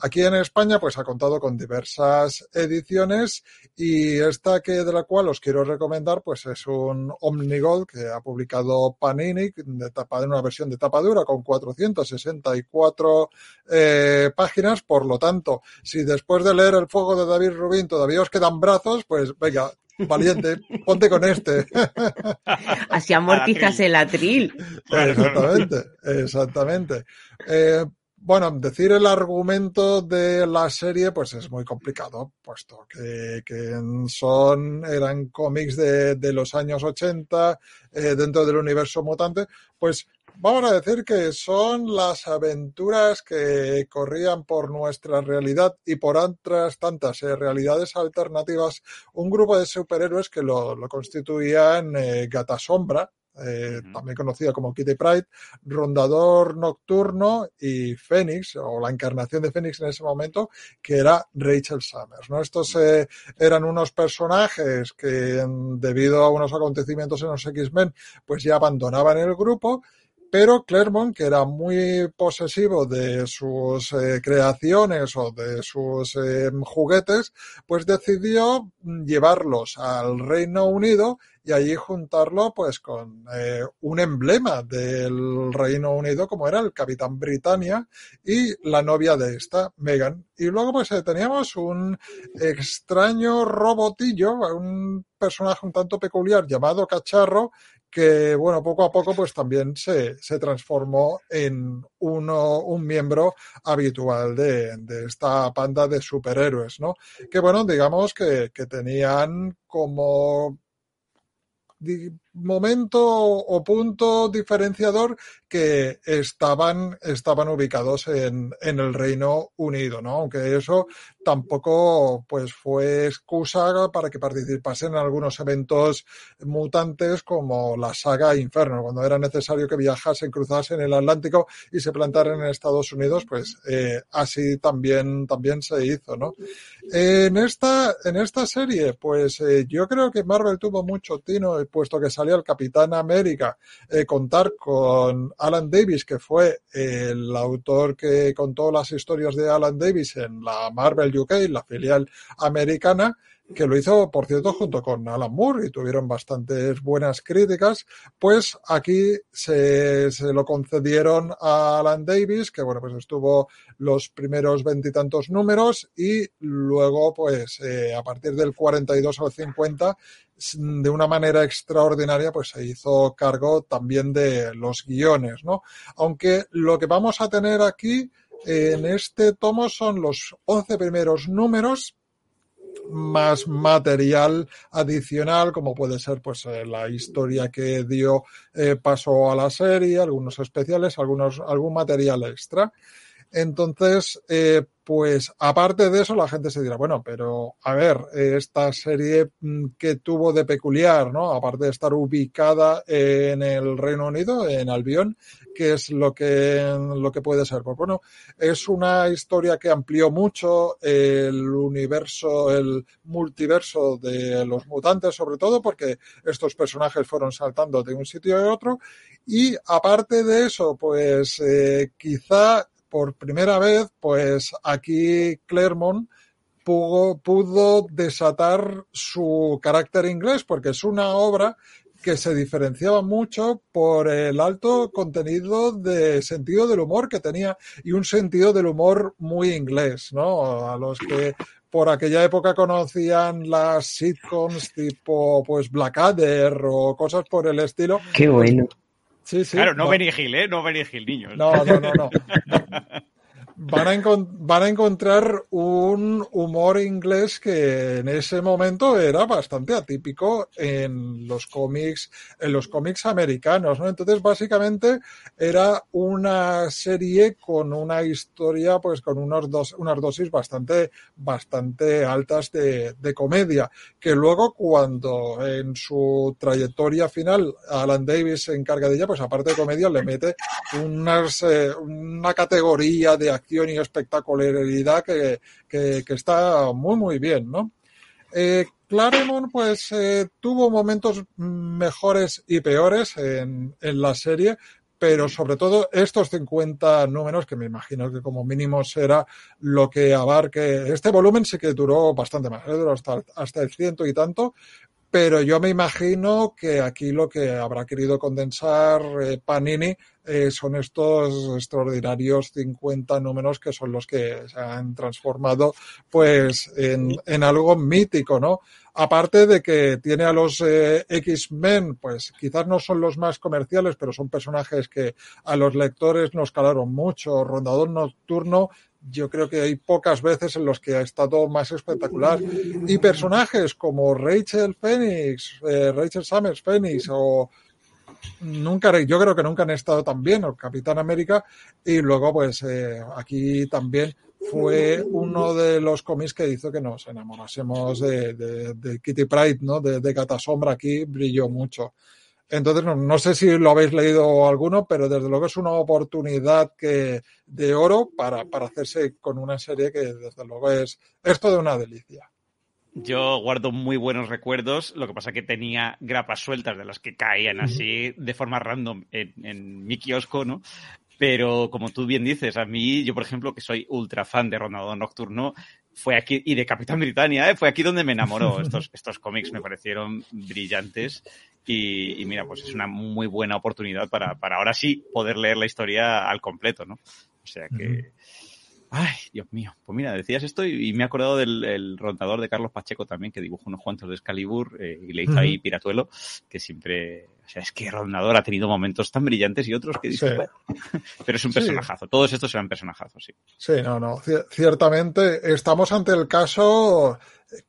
Aquí en España pues ha contado con diversas ediciones y esta que de la cual os quiero recomendar pues es un Omnigold que ha publicado Panini de tapa de una versión de tapa dura con 464 eh, páginas, por lo tanto, si después de leer El fuego de David Rubin todavía os quedan brazos, pues venga, valiente, ponte con este. Así amortizas el atril. Exactamente, exactamente. Eh, bueno, decir el argumento de la serie, pues es muy complicado, puesto que, son, eran cómics de, de los años 80 eh, dentro del universo mutante, pues vamos a decir que son las aventuras que corrían por nuestra realidad y por otras tantas eh, realidades alternativas, un grupo de superhéroes que lo, lo constituían eh, Gata Sombra, eh, también conocida como Kitty Pride, Rondador Nocturno y Fénix, o la encarnación de Fénix en ese momento, que era Rachel Summers. ¿no? Estos eh, eran unos personajes que, debido a unos acontecimientos en los X-Men, pues ya abandonaban el grupo. Pero Claremont, que era muy posesivo de sus eh, creaciones o de sus eh, juguetes, pues decidió mm, llevarlos al Reino Unido y allí juntarlo pues con eh, un emblema del Reino Unido como era el Capitán Britannia y la novia de esta, Megan. Y luego pues eh, teníamos un extraño robotillo, un personaje un tanto peculiar llamado Cacharro que bueno, poco a poco pues también se, se transformó en uno, un miembro habitual de, de esta panda de superhéroes, ¿no? Que bueno, digamos que, que tenían como momento o punto diferenciador que estaban, estaban ubicados en, en el Reino Unido, ¿no? Aunque eso tampoco pues fue excusa para que participasen en algunos eventos mutantes como la saga Inferno, cuando era necesario que viajasen, cruzasen el Atlántico y se plantaran en Estados Unidos, pues eh, así también, también se hizo, ¿no? En esta, en esta serie, pues eh, yo creo que Marvel tuvo mucho tino, puesto que salió el Capitán América, eh, contar con Alan Davis, que fue el autor que contó las historias de Alan Davis en la Marvel UK, la filial americana, que lo hizo, por cierto, junto con Alan Moore y tuvieron bastantes buenas críticas, pues aquí se, se lo concedieron a Alan Davis, que bueno, pues estuvo los primeros veintitantos números y luego, pues eh, a partir del 42 al 50, s- de una manera extraordinaria, pues se hizo cargo también de los guiones, ¿no? Aunque lo que vamos a tener aquí en este tomo son los 11 primeros números más material adicional, como puede ser pues eh, la historia que dio eh, paso a la serie, algunos especiales, algunos, algún material extra. Entonces, eh, pues aparte de eso, la gente se dirá, bueno, pero a ver, esta serie mm, que tuvo de peculiar, ¿no? Aparte de estar ubicada en el Reino Unido, en Albion, ¿qué es lo que, lo que puede ser? Pues bueno, es una historia que amplió mucho el universo, el multiverso de los mutantes, sobre todo porque estos personajes fueron saltando de un sitio a otro. Y aparte de eso, pues eh, quizá por primera vez, pues aquí Claremont pudo, pudo desatar su carácter inglés, porque es una obra que se diferenciaba mucho por el alto contenido de sentido del humor que tenía y un sentido del humor muy inglés, ¿no? A los que por aquella época conocían las sitcoms tipo pues Blackadder o cosas por el estilo. Qué bueno. Sí, sí. claro, no va- Benny Hill, ¿eh? No Benny Hill, niños. no, no, no, no. van a, van a encontrar un humor inglés que en ese momento era bastante atípico en los cómics, en los cómics americanos, ¿no? Entonces, básicamente, era una serie con una historia, pues con unos dos, unas dosis bastante, bastante altas de, de comedia, que luego cuando en su trayectoria final Alan Davis se encarga de ella, pues aparte de comedia le mete unas, eh, una categoría de y espectacularidad que, que, que está muy, muy bien, ¿no? Eh, Claremont, pues, eh, tuvo momentos mejores y peores en, en, la serie, pero sobre todo estos 50 números, que me imagino que como mínimo será lo que abarque. Este volumen sí que duró bastante más, ¿eh? duró hasta, hasta el ciento y tanto, pero yo me imagino que aquí lo que habrá querido condensar eh, Panini eh, son estos extraordinarios 50 números que son los que se han transformado pues en, en algo mítico, ¿no? Aparte de que tiene a los eh, X-Men, pues quizás no son los más comerciales, pero son personajes que a los lectores nos calaron mucho. Rondador Nocturno yo creo que hay pocas veces en los que ha estado más espectacular. Y personajes como Rachel Phoenix, eh, Rachel Summers Phoenix o nunca, yo creo que nunca han estado tan bien, o Capitán América, y luego pues eh, aquí también fue uno de los cómics que hizo que nos enamorásemos de, de, de Kitty Pride, ¿no? De, de Gata Sombra aquí brilló mucho. Entonces, no, no, sé si lo habéis leído alguno, pero desde luego es una oportunidad que, de oro para, para hacerse con una serie que desde luego es, es toda una delicia. Yo guardo muy buenos recuerdos, lo que pasa que tenía grapas sueltas de las que caían así de forma random en, en mi kiosco, ¿no? Pero como tú bien dices, a mí, yo por ejemplo, que soy ultra fan de Rondador Nocturno, fue aquí, y de Capitán Britannia, ¿eh? fue aquí donde me enamoró. Estos, estos cómics me parecieron brillantes y, y, mira, pues es una muy buena oportunidad para, para ahora sí poder leer la historia al completo, ¿no? O sea que... Uh -huh. Ay, Dios mío. Pues mira, decías esto y, y me he acordado del el rondador de Carlos Pacheco también, que dibujó unos cuantos de Excalibur eh, y le hizo uh -huh. ahí Piratuelo, que siempre... O sea, es que Rondador ha tenido momentos tan brillantes y otros que dices, sí. bueno, pero es un personajazo. Sí. Todos estos serán personajazos, sí. Sí, no, no. Ciertamente estamos ante el caso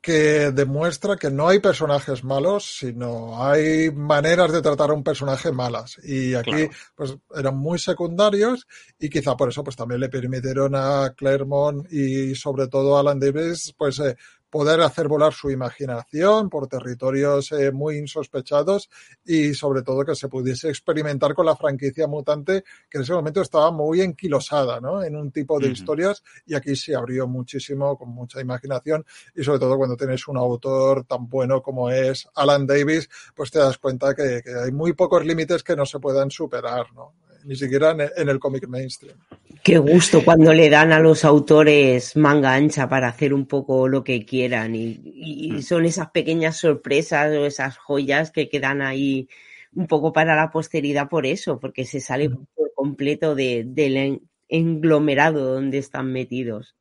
que demuestra que no hay personajes malos, sino hay maneras de tratar a un personaje malas. Y aquí, claro. pues, eran muy secundarios y quizá por eso, pues, también le permitieron a Claremont y sobre todo a Alan Davis, pues, eh, poder hacer volar su imaginación por territorios eh, muy insospechados y sobre todo que se pudiese experimentar con la franquicia mutante que en ese momento estaba muy enquilosada ¿no? en un tipo de uh -huh. historias y aquí se abrió muchísimo con mucha imaginación y sobre todo cuando tienes un autor tan bueno como es Alan Davis pues te das cuenta que, que hay muy pocos límites que no se puedan superar ¿no? Ni siquiera en, en el cómic mainstream. Qué gusto cuando le dan a los autores manga ancha para hacer un poco lo que quieran y, y son esas pequeñas sorpresas o esas joyas que quedan ahí un poco para la posteridad por eso, porque se sale por completo de, del englomerado donde están metidos.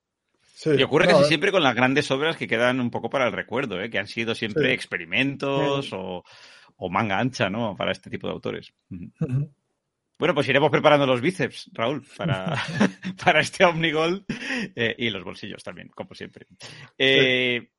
Sí, y ocurre no, casi siempre con las grandes obras que quedan un poco para el recuerdo, ¿eh? que han sido siempre sí. experimentos sí. O, o, manga ancha, ¿no? Para este tipo de autores. Uh -huh. Bueno, pues iremos preparando los bíceps, Raúl, para, para este Omnigol eh, y los bolsillos también, como siempre. Eh.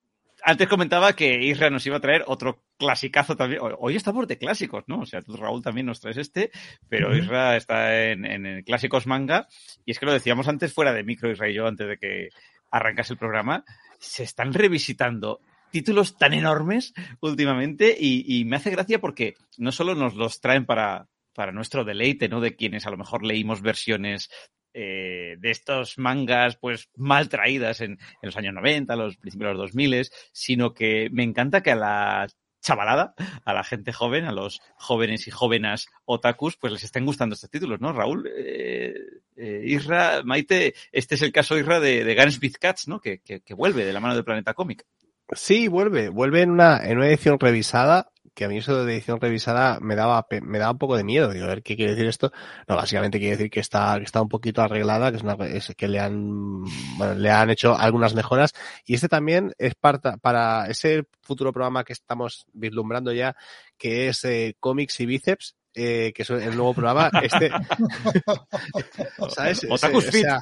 Antes comentaba que Isra nos iba a traer otro clasicazo también. Hoy estamos de clásicos, ¿no? O sea, tú, Raúl, también nos traes este, pero. Isra está en, en, clásicos manga. Y es que lo decíamos antes fuera de micro, Isra y yo, antes de que arrancase el programa. Se están revisitando títulos tan enormes últimamente y, y me hace gracia porque no solo nos los traen para, para nuestro deleite, ¿no? De quienes a lo mejor leímos versiones eh, de estos mangas, pues mal traídas en, en, los años 90, los principios de los 2000, sino que me encanta que a la chavalada, a la gente joven, a los jóvenes y jóvenes otakus, pues les estén gustando estos títulos, ¿no? Raúl, eh, eh, Isra, Maite, este es el caso Isra de, de Guns with Cats, ¿no? Que, que, que vuelve de la mano del Planeta Cómic. Sí, vuelve, vuelve en una, en una edición revisada que a mí eso de edición revisada me daba, me daba un poco de miedo. Digo, a ver, ¿qué quiere decir esto? No, básicamente quiere decir que está, que está un poquito arreglada, que es una, que le han, bueno, le han hecho algunas mejoras. Y este también es para, para ese futuro programa que estamos vislumbrando ya, que es eh, cómics y bíceps. Eh, que es el nuevo programa, este, ¿sabes? Otaku O Fit. sea,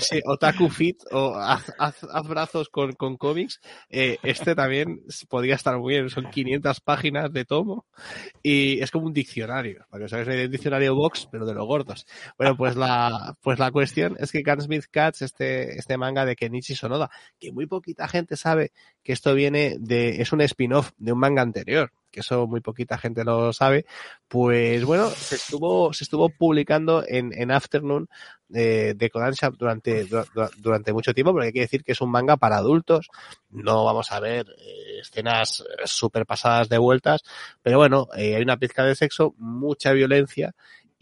sí, Otaku Fit o haz, haz- haz brazos con, con cómics. Eh, este también podría estar muy bien, son 500 páginas de tomo y es como un diccionario, para que os hagáis un diccionario box, pero de los gordos. Bueno, pues la, pues la cuestión es que Gunsmith Cats, este, este manga de Kenichi Sonoda, que muy poquita gente sabe que esto viene de, es un spin-off de un manga anterior, que eso muy poquita gente lo sabe, pues bueno, se estuvo, se estuvo publicando en, en Afternoon eh, de Kodansha durante, du- du- durante mucho tiempo, porque hay que decir que es un manga para adultos, no vamos a ver eh, escenas súper pasadas de vueltas, pero bueno, eh, hay una pizca de sexo, mucha violencia,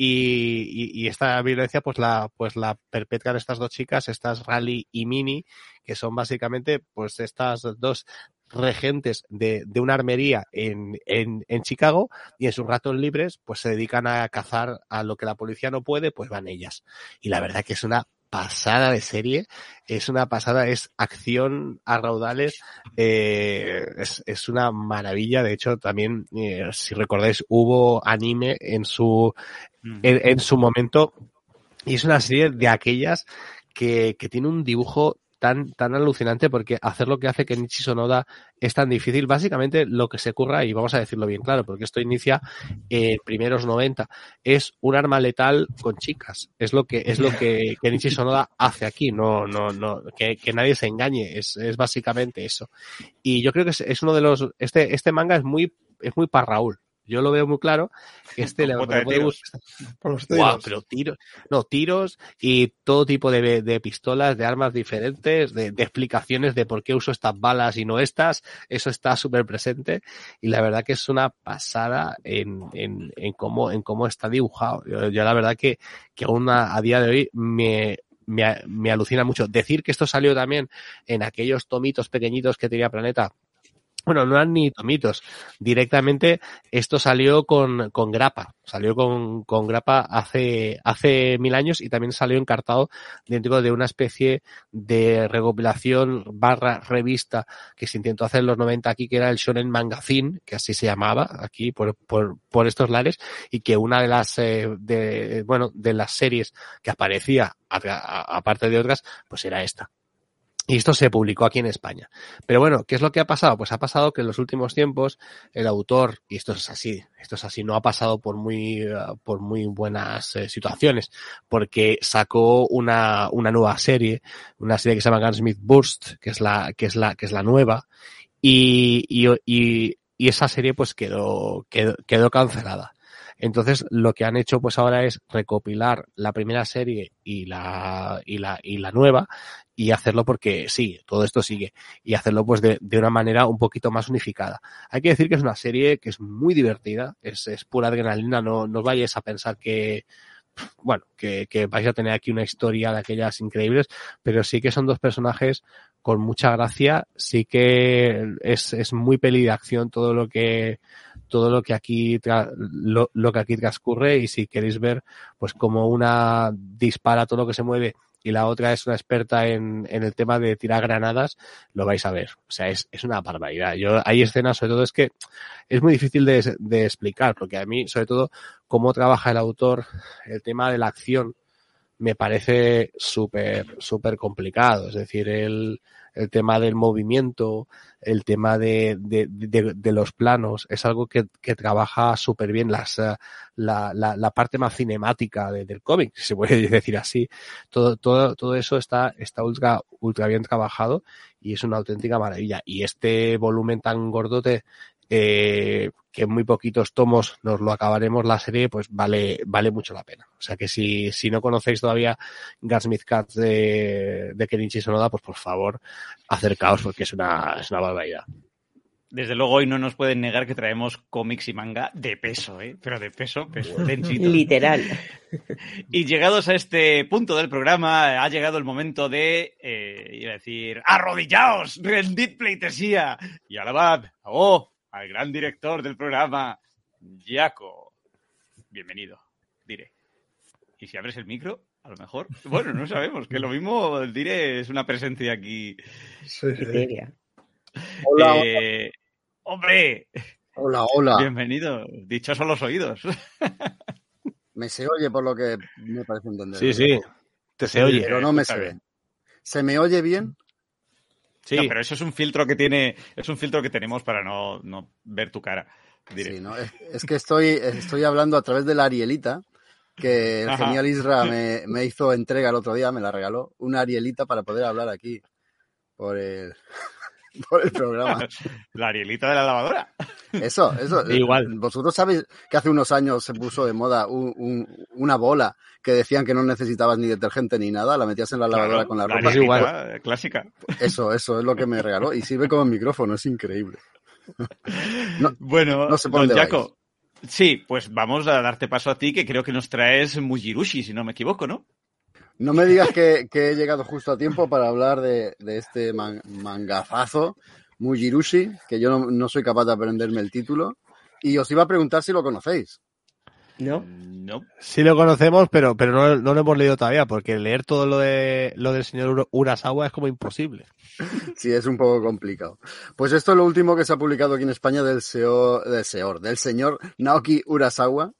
y, y esta violencia pues la pues la perpetran estas dos chicas, estas Rally y Mini, que son básicamente pues estas dos regentes de, de una armería en, en, en Chicago y en sus ratos libres pues se dedican a cazar a lo que la policía no puede, pues van ellas. Y la verdad que es una pasada de serie, es una pasada, es acción a raudales, eh, es, es una maravilla, de hecho también, eh, si recordáis, hubo anime en su, en, en su momento y es una serie de aquellas que, que tiene un dibujo tan, tan alucinante porque hacer lo que hace Kenichi Sonoda es tan difícil. Básicamente lo que se ocurra, y vamos a decirlo bien claro, porque esto inicia en primeros 90, es un arma letal con chicas. Es lo que, es lo que Kenichi Sonoda hace aquí. No, no, no, que, que nadie se engañe. Es, es básicamente eso. Y yo creo que es, es uno de los, este, este manga es muy, es muy para Raúl. Yo lo veo muy claro. que Este le, puede tiros. gustar. Tiros. pero tiros, no, tiros y todo tipo de, de pistolas, de armas diferentes, de, de explicaciones de por qué uso estas balas y no estas, eso está súper presente y la verdad que es una pasada en, en, en cómo, en cómo está dibujado. Yo, yo la verdad que, que aún a, a día de hoy me, me, me alucina mucho. Decir que esto salió también en aquellos tomitos pequeñitos que tenía Planeta, bueno, no eran ni tomitos. Directamente esto salió con, con grapa. Salió con, con grapa hace, hace mil años y también salió encartado dentro de una especie de recopilación barra revista que se intentó hacer en los 90 aquí, que era el Shonen Magazine, que así se llamaba aquí por, por, por estos lares, y que una de las, eh, de, bueno, de las series que aparecía, aparte de otras, pues era esta. Y esto se publicó aquí en España. Pero bueno, ¿qué es lo que ha pasado? Pues ha pasado que en los últimos tiempos el autor, y esto es así, esto es así, no ha pasado por muy, eh, por muy buenas eh, situaciones, porque sacó una, una nueva serie, una serie que se llama Gunsmith Burst, que es la, que es la, que es la nueva, y, y, y, y esa serie pues quedó, quedó, quedó cancelada. Entonces, lo que han hecho pues ahora es recopilar la primera serie y la, y la, y la nueva y hacerlo porque sí, todo esto sigue y hacerlo pues de, de una manera un poquito más unificada. Hay que decir que es una serie que es muy divertida, es, es pura adrenalina, no, no vayáis a pensar que, bueno, que, que vais a tener aquí una historia de aquellas increíbles, pero sí que son dos personajes con mucha gracia, sí que es, es muy peli de acción todo lo que, todo lo que aquí lo, lo que aquí transcurre y si queréis ver pues como una dispara todo lo que se mueve y la otra es una experta en, en el tema de tirar granadas, lo vais a ver. O sea, es, es una barbaridad. Yo, hay escenas, sobre todo, es que es muy difícil de, de explicar, porque a mí, sobre todo, cómo trabaja el autor, el tema de la acción, me parece súper, súper complicado. Es decir, el, el tema del movimiento, el tema de, de, de, de los planos, es algo que, que trabaja súper bien las, eh, la, la, la parte más cinemática de- del cómic, si se puede decir así. Todo, todo, todo eso está, está ultra, ultra bien trabajado y es una auténtica maravilla. Y este volumen tan gordote, eh, que en muy poquitos tomos nos lo acabaremos la serie, pues vale, vale mucho la pena. O sea que si, si no conocéis todavía Gunsmith Cats de, de Kenichi Sonoda, pues por favor, acercaos porque es una, es una barbaridad. Desde luego hoy no nos pueden negar que traemos cómics y manga de peso, ¿eh? Pero de peso, peso, densito. Literal. Y llegados a este punto del programa, ha llegado el momento de, eh, iba a decir, arrodillaos, rendid pleitesía y alabad, oh, al gran director del programa, Jaco. Bienvenido, diré. Y si abres el micro, a lo mejor, bueno, no sabemos, que lo mismo, diré, es una presencia aquí. Sí, sí. Criteria. Hola, Eh, hombre, Hola, hola. Bienvenido. Dichosos los oídos. Me se oye por lo que me parece entender. Sí, sí. Te se oye. Pero no me se ve. ¿Se me oye bien? Sí. No, pero eso es un filtro que tiene, es un filtro que tenemos para no, no ver tu cara. directo. Sí, ¿no? Es, es que estoy, estoy hablando a través de la Arielita, que el Ajá. genial Isra me, me hizo entrega el otro día, me la regaló, una Arielita para poder hablar aquí por el, por el programa. La Arielita de la lavadora. Eso, eso. Igual. Vosotros sabéis que hace unos años se puso de moda un- un- una bola que decían que no necesitabas ni detergente ni nada, la metías en la lavadora Claro, con la la ropa. Arielita igual. clásica. Eso, eso es lo que me regaló. Y sirve como micrófono, es increíble. No- bueno, no sé por dónde Jaco. Sí, pues vamos a darte paso a ti, que creo que nos traes Mujirushi, si no me equivoco, ¿no? No me digas que, que he llegado justo a tiempo para hablar de, de este man- mangazazo, Mujirushi, que yo no, no soy capaz de aprenderme el título. Y os iba a preguntar si lo conocéis. ¿No? No. Sí lo conocemos, pero, pero no, no lo hemos leído todavía, porque leer todo lo de lo del señor Ura- Urasawa es como imposible. Sí, es un poco complicado. Pues esto es lo último que se ha publicado aquí en España del SEO, del SEOR, del señor Naoki Urasawa.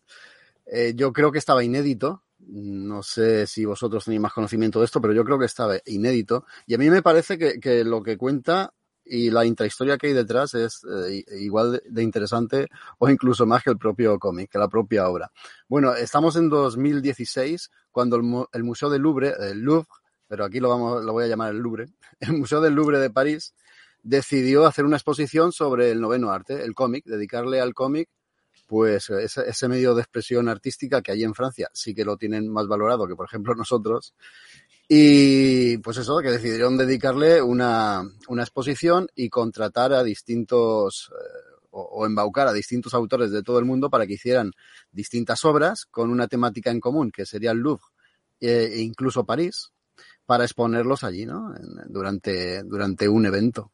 Eh, yo creo que estaba inédito. No sé si vosotros tenéis más conocimiento de esto, pero yo creo que estaba inédito. Y a mí me parece que, que lo que cuenta y la intrahistoria que hay detrás es eh, igual de, interesante o incluso más que el propio cómic, que la propia obra. Bueno, estamos en 2016 cuando el Museo del Louvre, el Louvre, pero aquí lo, vamos, lo voy a llamar el Louvre, el Museo del Louvre de París decidió hacer una exposición sobre el noveno arte, el cómic, dedicarle al cómic pues ese, ese medio de expresión artística que hay en Francia sí que lo tienen más valorado que por ejemplo nosotros y pues eso, que decidieron dedicarle una, una exposición y contratar a distintos eh, o, embaucar a distintos autores de todo el mundo para que hicieran distintas obras con una temática en común, que sería el Louvre eh, e incluso París, para exponerlos allí, ¿no? Durante, durante un evento.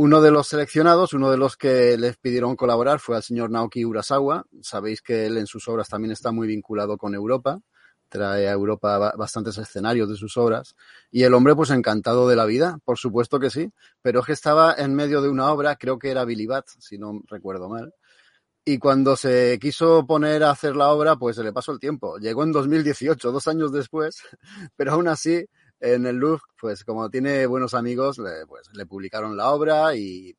Uno de los seleccionados, uno de los que les pidieron colaborar fue al señor Naoki Urasawa. Sabéis que él en sus obras también está muy vinculado con Europa. Trae a Europa ba- bastantes escenarios de sus obras. Y el hombre, pues encantado de la vida, por supuesto que sí. Pero es que estaba en medio de una obra, creo que era Billy Bat, si no recuerdo mal. Y cuando se quiso poner a hacer la obra, pues se le pasó el tiempo. Llegó en 2018, dos años después, pero aún así en el Louvre, pues como tiene buenos amigos, le, pues, le publicaron la obra y,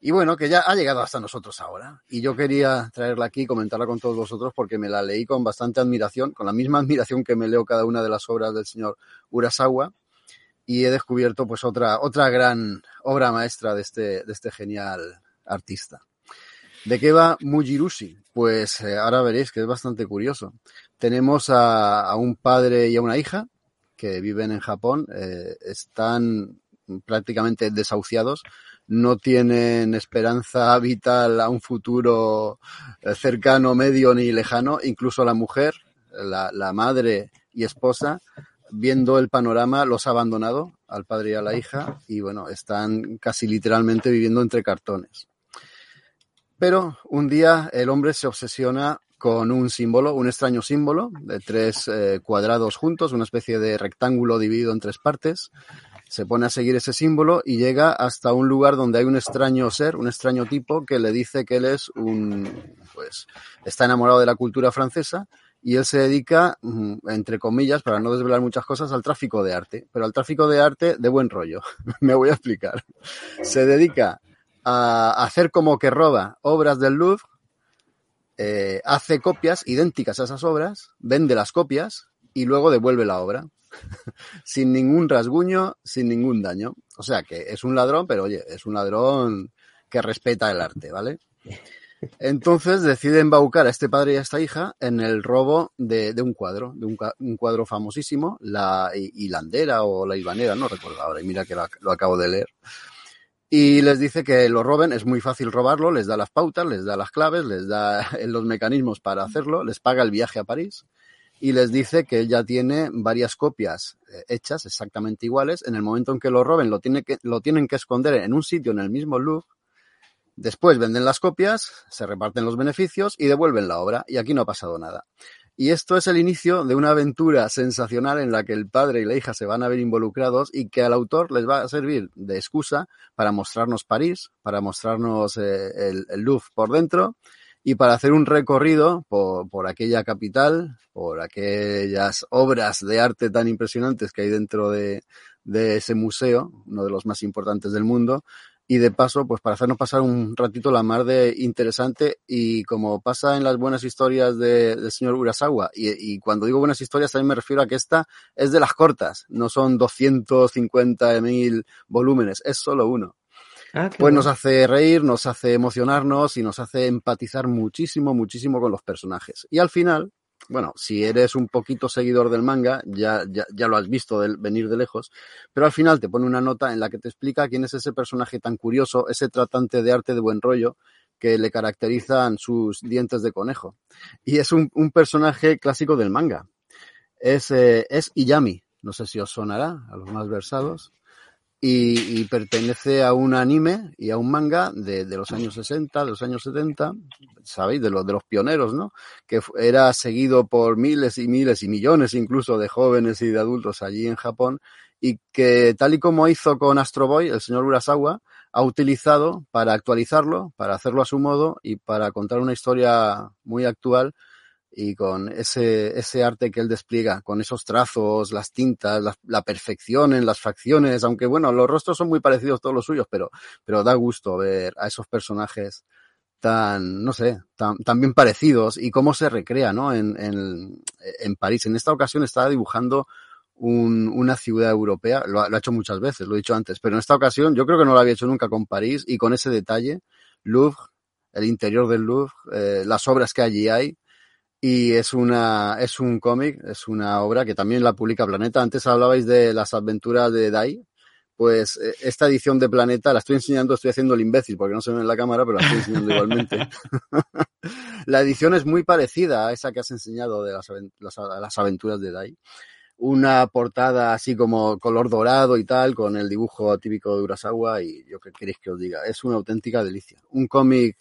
y bueno, que ya ha llegado hasta nosotros ahora. Y yo quería traerla aquí y comentarla con todos vosotros porque me la leí con bastante admiración, con la misma admiración que me leo cada una de las obras del señor Urasawa. Y he descubierto pues otra, otra gran obra maestra de este, de este genial artista. ¿De qué va Mujirushi? Pues eh, ahora veréis que es bastante curioso. Tenemos a, a un padre y a una hija que viven en Japón, eh, están prácticamente desahuciados, no tienen esperanza vital a un futuro eh, cercano, medio ni lejano. Incluso la mujer, la, la madre y esposa, viendo el panorama, los ha abandonado al padre y a la hija y bueno, están casi literalmente viviendo entre cartones. Pero un día el hombre se obsesiona con un símbolo, un extraño símbolo de tres eh, cuadrados juntos, una especie de rectángulo dividido en tres partes. Se pone a seguir ese símbolo y llega hasta un lugar donde hay un extraño ser, un extraño tipo que le dice que él es un, pues, está enamorado de la cultura francesa y él se dedica, mm, entre comillas, para no desvelar muchas cosas, al tráfico de arte, pero al tráfico de arte de buen rollo. Me voy a explicar. Se dedica a hacer como que roba obras del Louvre, eh, hace copias idénticas a esas obras, vende las copias y luego devuelve la obra. sin ningún rasguño, sin ningún daño. O sea que es un ladrón, pero oye, es un ladrón que respeta el arte, ¿vale? Entonces decide embaucar a este padre y a esta hija en el robo de, un cuadro, de un, un cuadro famosísimo, la hi- hilandera o la ibanera, no recuerdo ahora, y mira que lo acabo de leer. Y les dice que lo roben, es muy fácil robarlo, les da las pautas, les da las claves, les da los mecanismos para hacerlo, les paga el viaje a París y les dice que ya tiene varias copias eh, hechas exactamente iguales. En el momento en que lo roben, lo, tiene que, lo tienen que esconder en un sitio en el mismo Louvre. Después venden las copias, se reparten los beneficios y devuelven la obra. Y aquí no ha pasado nada. Y esto es el inicio de una aventura sensacional en la que el padre y la hija se van a ver involucrados y que al autor les va a servir de excusa para mostrarnos París, para mostrarnos eh, el, Louvre por dentro y para hacer un recorrido por, por, aquella capital, por aquellas obras de arte tan impresionantes que hay dentro de, de ese museo, uno de los más importantes del mundo, y de paso, pues para hacernos pasar un ratito la mar de interesante y como pasa en las buenas historias de, del señor Urasawa, y, y, cuando digo buenas historias también me refiero a que esta es de las cortas, no son 250.000 volúmenes, es solo uno. Ah, pues bueno. nos hace reír, nos hace emocionarnos y nos hace empatizar muchísimo, muchísimo con los personajes. Y al final, bueno, si eres un poquito seguidor del manga, ya, ya, ya lo has visto de venir de lejos, pero al final te pone una nota en la que te explica quién es ese personaje tan curioso, ese tratante de arte de buen rollo que le caracterizan sus dientes de conejo. Y es un, un personaje clásico del manga. Es, eh, es Iyami, no sé si os sonará a los más versados y, pertenece a un anime y a un manga de, de, los años 60, de los años 70, sabéis, de los, de los pioneros, ¿no? Que era seguido por miles y miles y millones incluso de jóvenes y de adultos allí en Japón y que tal y como hizo con Astro Boy, el señor Urasawa, ha utilizado para actualizarlo, para hacerlo a su modo y para contar una historia muy actual y con ese, ese arte que él despliega, con esos trazos, las tintas, la, perfección en las facciones, aunque bueno, los rostros son muy parecidos todos los suyos, pero, pero da gusto ver a esos personajes tan, no sé, tan, tan bien parecidos y cómo se recrea, ¿no? En, en, en París. En esta ocasión estaba dibujando un, una ciudad europea, lo lo ha hecho muchas veces, lo he dicho antes, pero en esta ocasión yo creo que no lo había hecho nunca con París y con ese detalle, Louvre, el interior del Louvre, eh, las obras que allí hay, y es una es un cómic, es una obra que también la publica Planeta. Antes hablabais de las aventuras de Dai, pues esta edición de Planeta la estoy enseñando, estoy haciendo el imbécil porque no se ve en la cámara, pero la estoy enseñando igualmente. la edición es muy parecida a esa que has enseñado de las, las, las aventuras de Dai. Una portada así como color dorado y tal, con el dibujo típico de Urasawa y yo qué queréis que os diga, es una auténtica delicia. Un cómic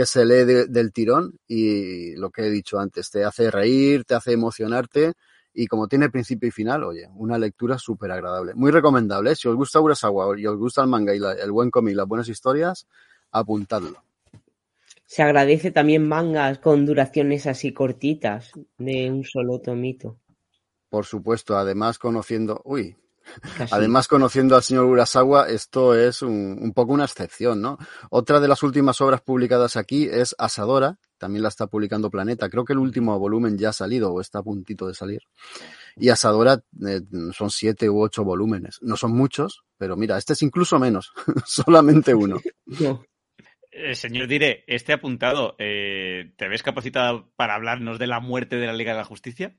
que se lee de, del tirón y lo que he dicho antes, te hace reír, te hace emocionarte y como tiene principio y final, oye, una lectura súper agradable. Muy recomendable, ¿eh? si os gusta Urasawa y os gusta el manga y la, el buen cómic, las buenas historias, apuntadlo. Se agradece también mangas con duraciones así cortitas, de un solo tomito. Por supuesto, además conociendo, uy, Casi. Además, conociendo al señor Urasawa, esto es un, un, poco una excepción, ¿no? Otra de las últimas obras publicadas aquí es Asadora, también la está publicando Planeta. Creo que el último volumen ya ha salido o está a puntito de salir. Y Asadora eh, son siete u ocho volúmenes. No son muchos, pero mira, este es incluso menos, solamente uno. No. Eh, señor Dire, este apuntado, eh, ¿te ves capacitado para hablarnos de la muerte de la Liga de la Justicia?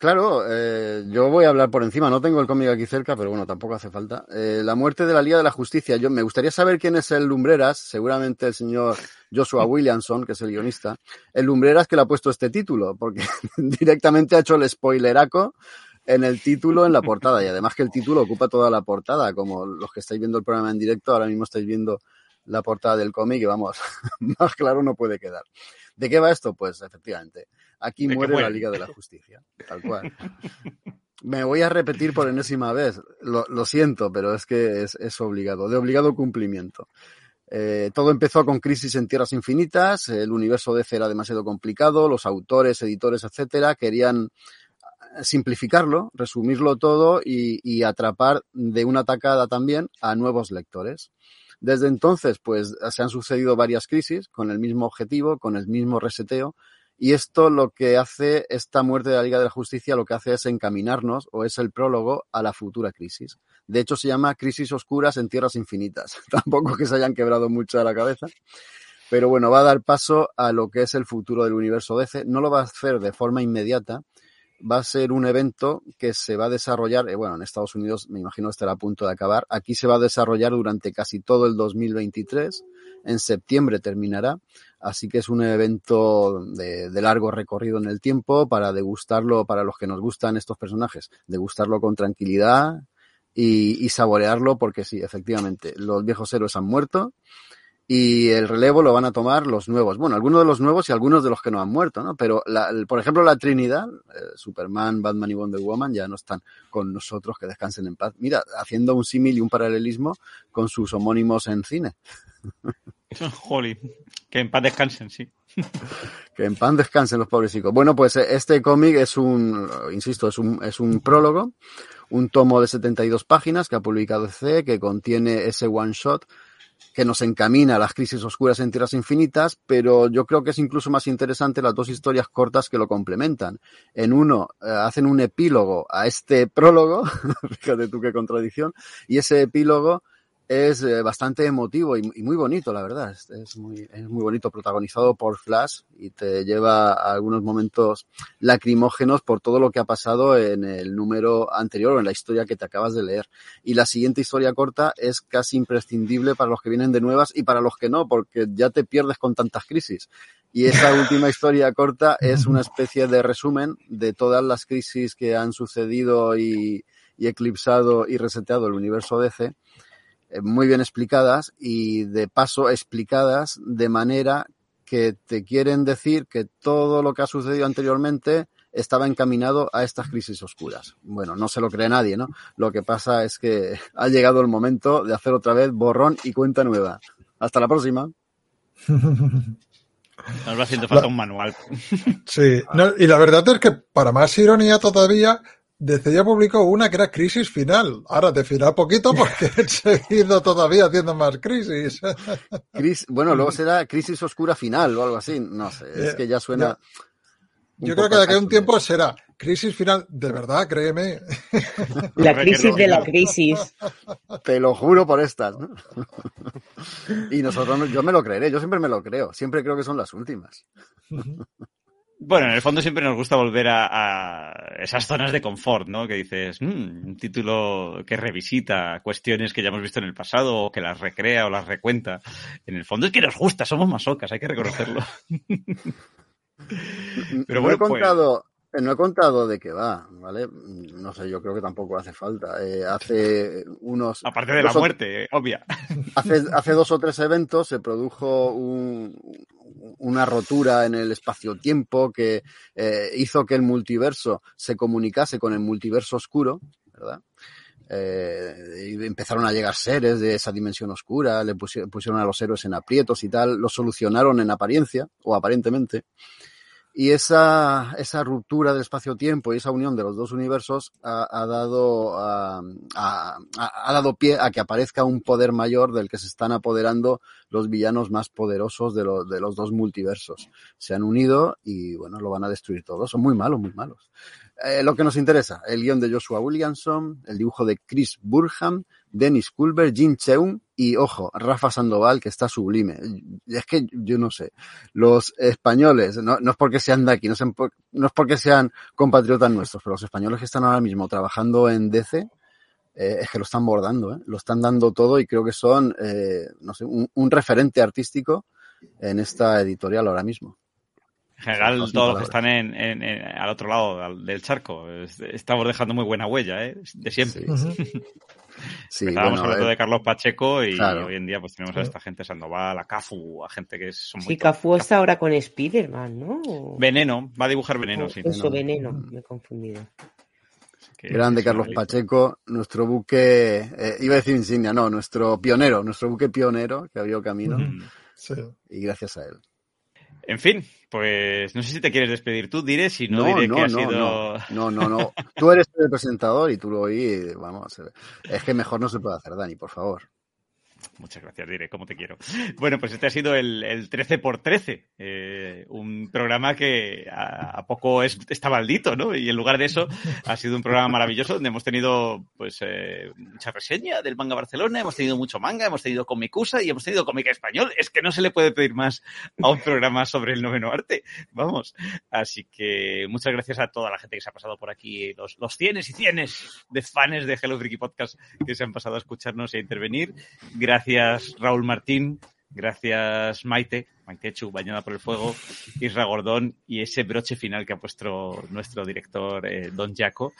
Claro, eh, yo voy a hablar por encima, no tengo el cómic aquí cerca, pero bueno, tampoco hace falta. Eh, la muerte de la Liga de la Justicia. Yo me gustaría saber quién es el Lumbreras, seguramente el señor Joshua Williamson, que es el guionista. El Lumbreras que le ha puesto este título, porque directamente ha hecho el spoileraco en el título, en la portada, y además que el título ocupa toda la portada, como los que estáis viendo el programa en directo, ahora mismo estáis viendo la portada del cómic y vamos, más claro no puede quedar. ¿De qué va esto? Pues efectivamente, aquí muere la Liga de la Justicia, tal cual. Me voy a repetir por enésima vez, lo, lo siento, pero es que es, es, obligado, de obligado cumplimiento. Eh, todo empezó con Crisis en Tierras Infinitas, el universo DC era demasiado complicado, los autores, editores, etcétera, querían simplificarlo, resumirlo todo y, y atrapar de una tacada también a nuevos lectores. Desde entonces, pues se han sucedido varias crisis con el mismo objetivo, con el mismo reseteo, y esto lo que hace, esta muerte de la Liga de la Justicia, lo que hace es encaminarnos, o es el prólogo, a la futura crisis. De hecho, se llama Crisis Oscuras en Tierras Infinitas. Tampoco que se hayan quebrado mucho la cabeza. Pero bueno, va a dar paso a lo que es el futuro del universo DC. No lo va a hacer de forma inmediata, va a ser un evento que se va a desarrollar, eh, bueno, en Estados Unidos me imagino estará a punto de acabar. Aquí se va a desarrollar durante casi todo el 2023. En septiembre terminará. Así que es un evento de, de, largo recorrido en el tiempo para degustarlo, para los que nos gustan estos personajes, degustarlo con tranquilidad y, y saborearlo porque sí, efectivamente, los viejos héroes han muerto y el relevo lo van a tomar los nuevos. Bueno, algunos de los nuevos y algunos de los que no han muerto, ¿no? Pero, la, por ejemplo, la Trinidad, eh, Superman, Batman y Wonder Woman ya no están con nosotros, que descansen en paz. Mira, haciendo un símil y un paralelismo con sus homónimos en cine. Jolly, que en paz descansen, sí. que en paz descansen los pobrecitos. Bueno, pues eh, este cómic es un, insisto, es un, es un prólogo, un tomo de 72 páginas que ha publicado C, que contiene ese one shot que nos encamina a las crisis oscuras en tierras infinitas, pero yo creo que es incluso más interesante las dos historias cortas que lo complementan. En uno eh, hacen un epílogo a este prólogo, fíjate tú qué contradicción, y ese epílogo es eh, bastante emotivo y, muy bonito, la verdad. Es, muy, es muy bonito, protagonizado por Flash y te lleva a algunos momentos lacrimógenos por todo lo que ha pasado en el número anterior o en la historia que te acabas de leer. Y la siguiente historia corta es casi imprescindible para los que vienen de nuevas y para los que no, porque ya te pierdes con tantas crisis. Y esa última historia corta es una especie de resumen de todas las crisis que han sucedido y, y eclipsado y reseteado el universo DC muy bien explicadas y de paso explicadas de manera que te quieren decir que todo lo que ha sucedido anteriormente estaba encaminado a estas crisis oscuras. Bueno, no se lo cree nadie, ¿no? Lo que pasa es que ha llegado el momento de hacer otra vez borrón y cuenta nueva. Hasta la próxima. Nos va haciendo falta un manual. Sí, y la verdad es que para más ironía todavía, DC ya publicó una que era Crisis Final. Ahora de final poquito porque he seguido todavía haciendo más crisis. bueno, luego será Crisis Oscura Final o algo así. No sé, es que ya suena. Yo creo que de aquí a un tiempo será crisis final, de verdad, créeme. La crisis de la crisis. Te lo juro por estas, ¿no? Y nosotros, yo me lo creeré, yo siempre me lo creo, siempre creo que son las últimas. Bueno, en el fondo siempre nos gusta volver a, esas zonas de confort, ¿no? Que dices, mm, un título que revisita cuestiones que ya hemos visto en el pasado o que las recrea o las recuenta. En el fondo es que nos gusta, somos masocas, hay que reconocerlo. Pero bueno, no he pues contado, no he contado de qué va, ¿vale? No sé, yo creo que tampoco hace falta. Eh, hace unos... Aparte de la muerte, obvia. Hace, hace dos o tres eventos se produjo un, una rotura en el espacio-tiempo que eh, hizo que el multiverso se comunicase con el multiverso oscuro, ¿verdad? Eh, y empezaron a llegar seres de esa dimensión oscura, le pusieron a los héroes en aprietos y tal, lo solucionaron en apariencia, o aparentemente, y esa, esa ruptura del espacio-tiempo y esa unión de los dos universos ha, dado, ha, ha, dado pie a que aparezca un poder mayor del que se están apoderando los villanos más poderosos de, los de los dos multiversos. Se han unido y bueno, lo van a destruir todos. Son muy malos, muy malos. Eh, lo que nos interesa, el guion de Joshua Williamson, el dibujo de Chris Burham, Dennis Culver, Jim Cheung y, ojo, Rafa Sandoval, que está sublime. Es que yo no sé, los españoles, no, no es porque sean de aquí, no, no, es porque sean compatriotas nuestros, pero los españoles que están ahora mismo trabajando en DC, eh, es que lo están bordando, ¿eh? lo están dando todo y creo que son, eh, no sé, un, un referente artístico en esta editorial ahora mismo. En general, todos los que están en, en, al otro lado del charco, estamos dejando muy buena huella, ¿eh? De siempre. Sí. Estábamos hablando de Carlos Pacheco y hoy en día pues tenemos a esta gente Sandoval, a Cafu, a gente que son muy... Sí, Cafu está ahora con Spiderman, ¿no? Veneno, va a dibujar Veneno, sí. Eso, Veneno, me he confundido. Grande Carlos Pacheco, nuestro buque, eh, iba a decir insignia, no, nuestro pionero, nuestro buque pionero que abrió camino. Sí. Y gracias a él. En fin, pues no sé si te quieres despedir tú, diré, si no, diré que ha sido. No, no, no. Tú eres el presentador y tú lo oí, vamos. Es que mejor no se puede hacer, Dani, por favor. Muchas gracias, Diré, como te quiero. Bueno, pues este ha sido el, el 13 por 13, eh, un programa que a, poco es, está maldito, ¿no? Y en lugar de eso ha sido un programa maravilloso donde hemos tenido pues eh, mucha reseña del manga Barcelona, hemos tenido mucho manga, hemos tenido comicusa y hemos tenido cómica español. Es que no se le puede pedir más a un programa sobre el noveno arte. Vamos. Así que muchas gracias a toda la gente que se ha pasado por aquí, los, los cienes y cienes de fans de Hello Freaky Podcast que se han pasado a escucharnos a intervenir. Gracias, Raúl Martín. Gracias, Maite, Chu, bañada por el fuego, Isra Gordón y ese broche final que ha puesto nuestro director, eh, Don Jaco,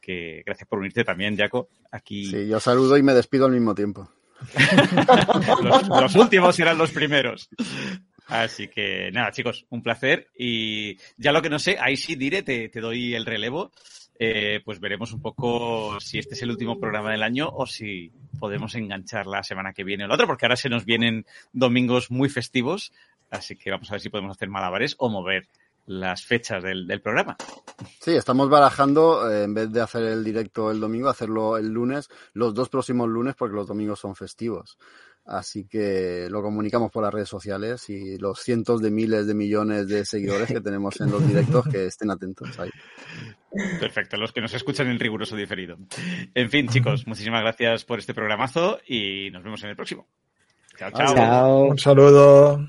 que gracias por unirte también, Jaco. Aquí... Sí, yo saludo y me despido al mismo tiempo. los, los últimos serán los primeros. Así que nada, chicos, un placer. Y ya lo que no sé, ahí sí diré, te, te doy el relevo. Eh, pues veremos un poco si este es el último programa del año o si podemos enganchar la semana que viene o la otra, porque ahora se nos vienen domingos muy festivos. Así que vamos a ver si podemos hacer malabares o mover las fechas del, del programa. Sí, estamos barajando, eh, en vez de hacer el directo el domingo, hacerlo el lunes, los dos próximos lunes, porque los domingos son festivos. Así que lo comunicamos por las redes sociales y los cientos de miles de millones de seguidores que tenemos en los directos que estén atentos ahí. Perfecto, los que nos escuchan en riguroso diferido. En fin, chicos, muchísimas gracias por este programazo y nos vemos en el próximo. Chao, chao. Chao. Un saludo.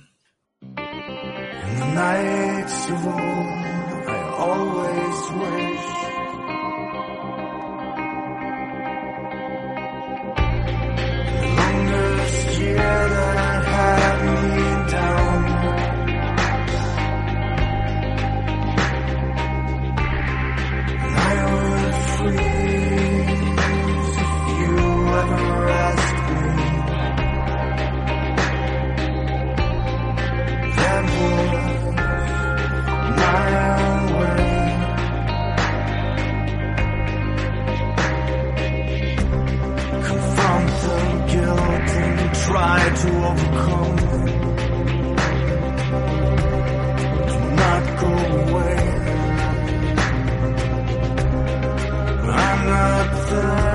to overcome. Do not go away. I'm not the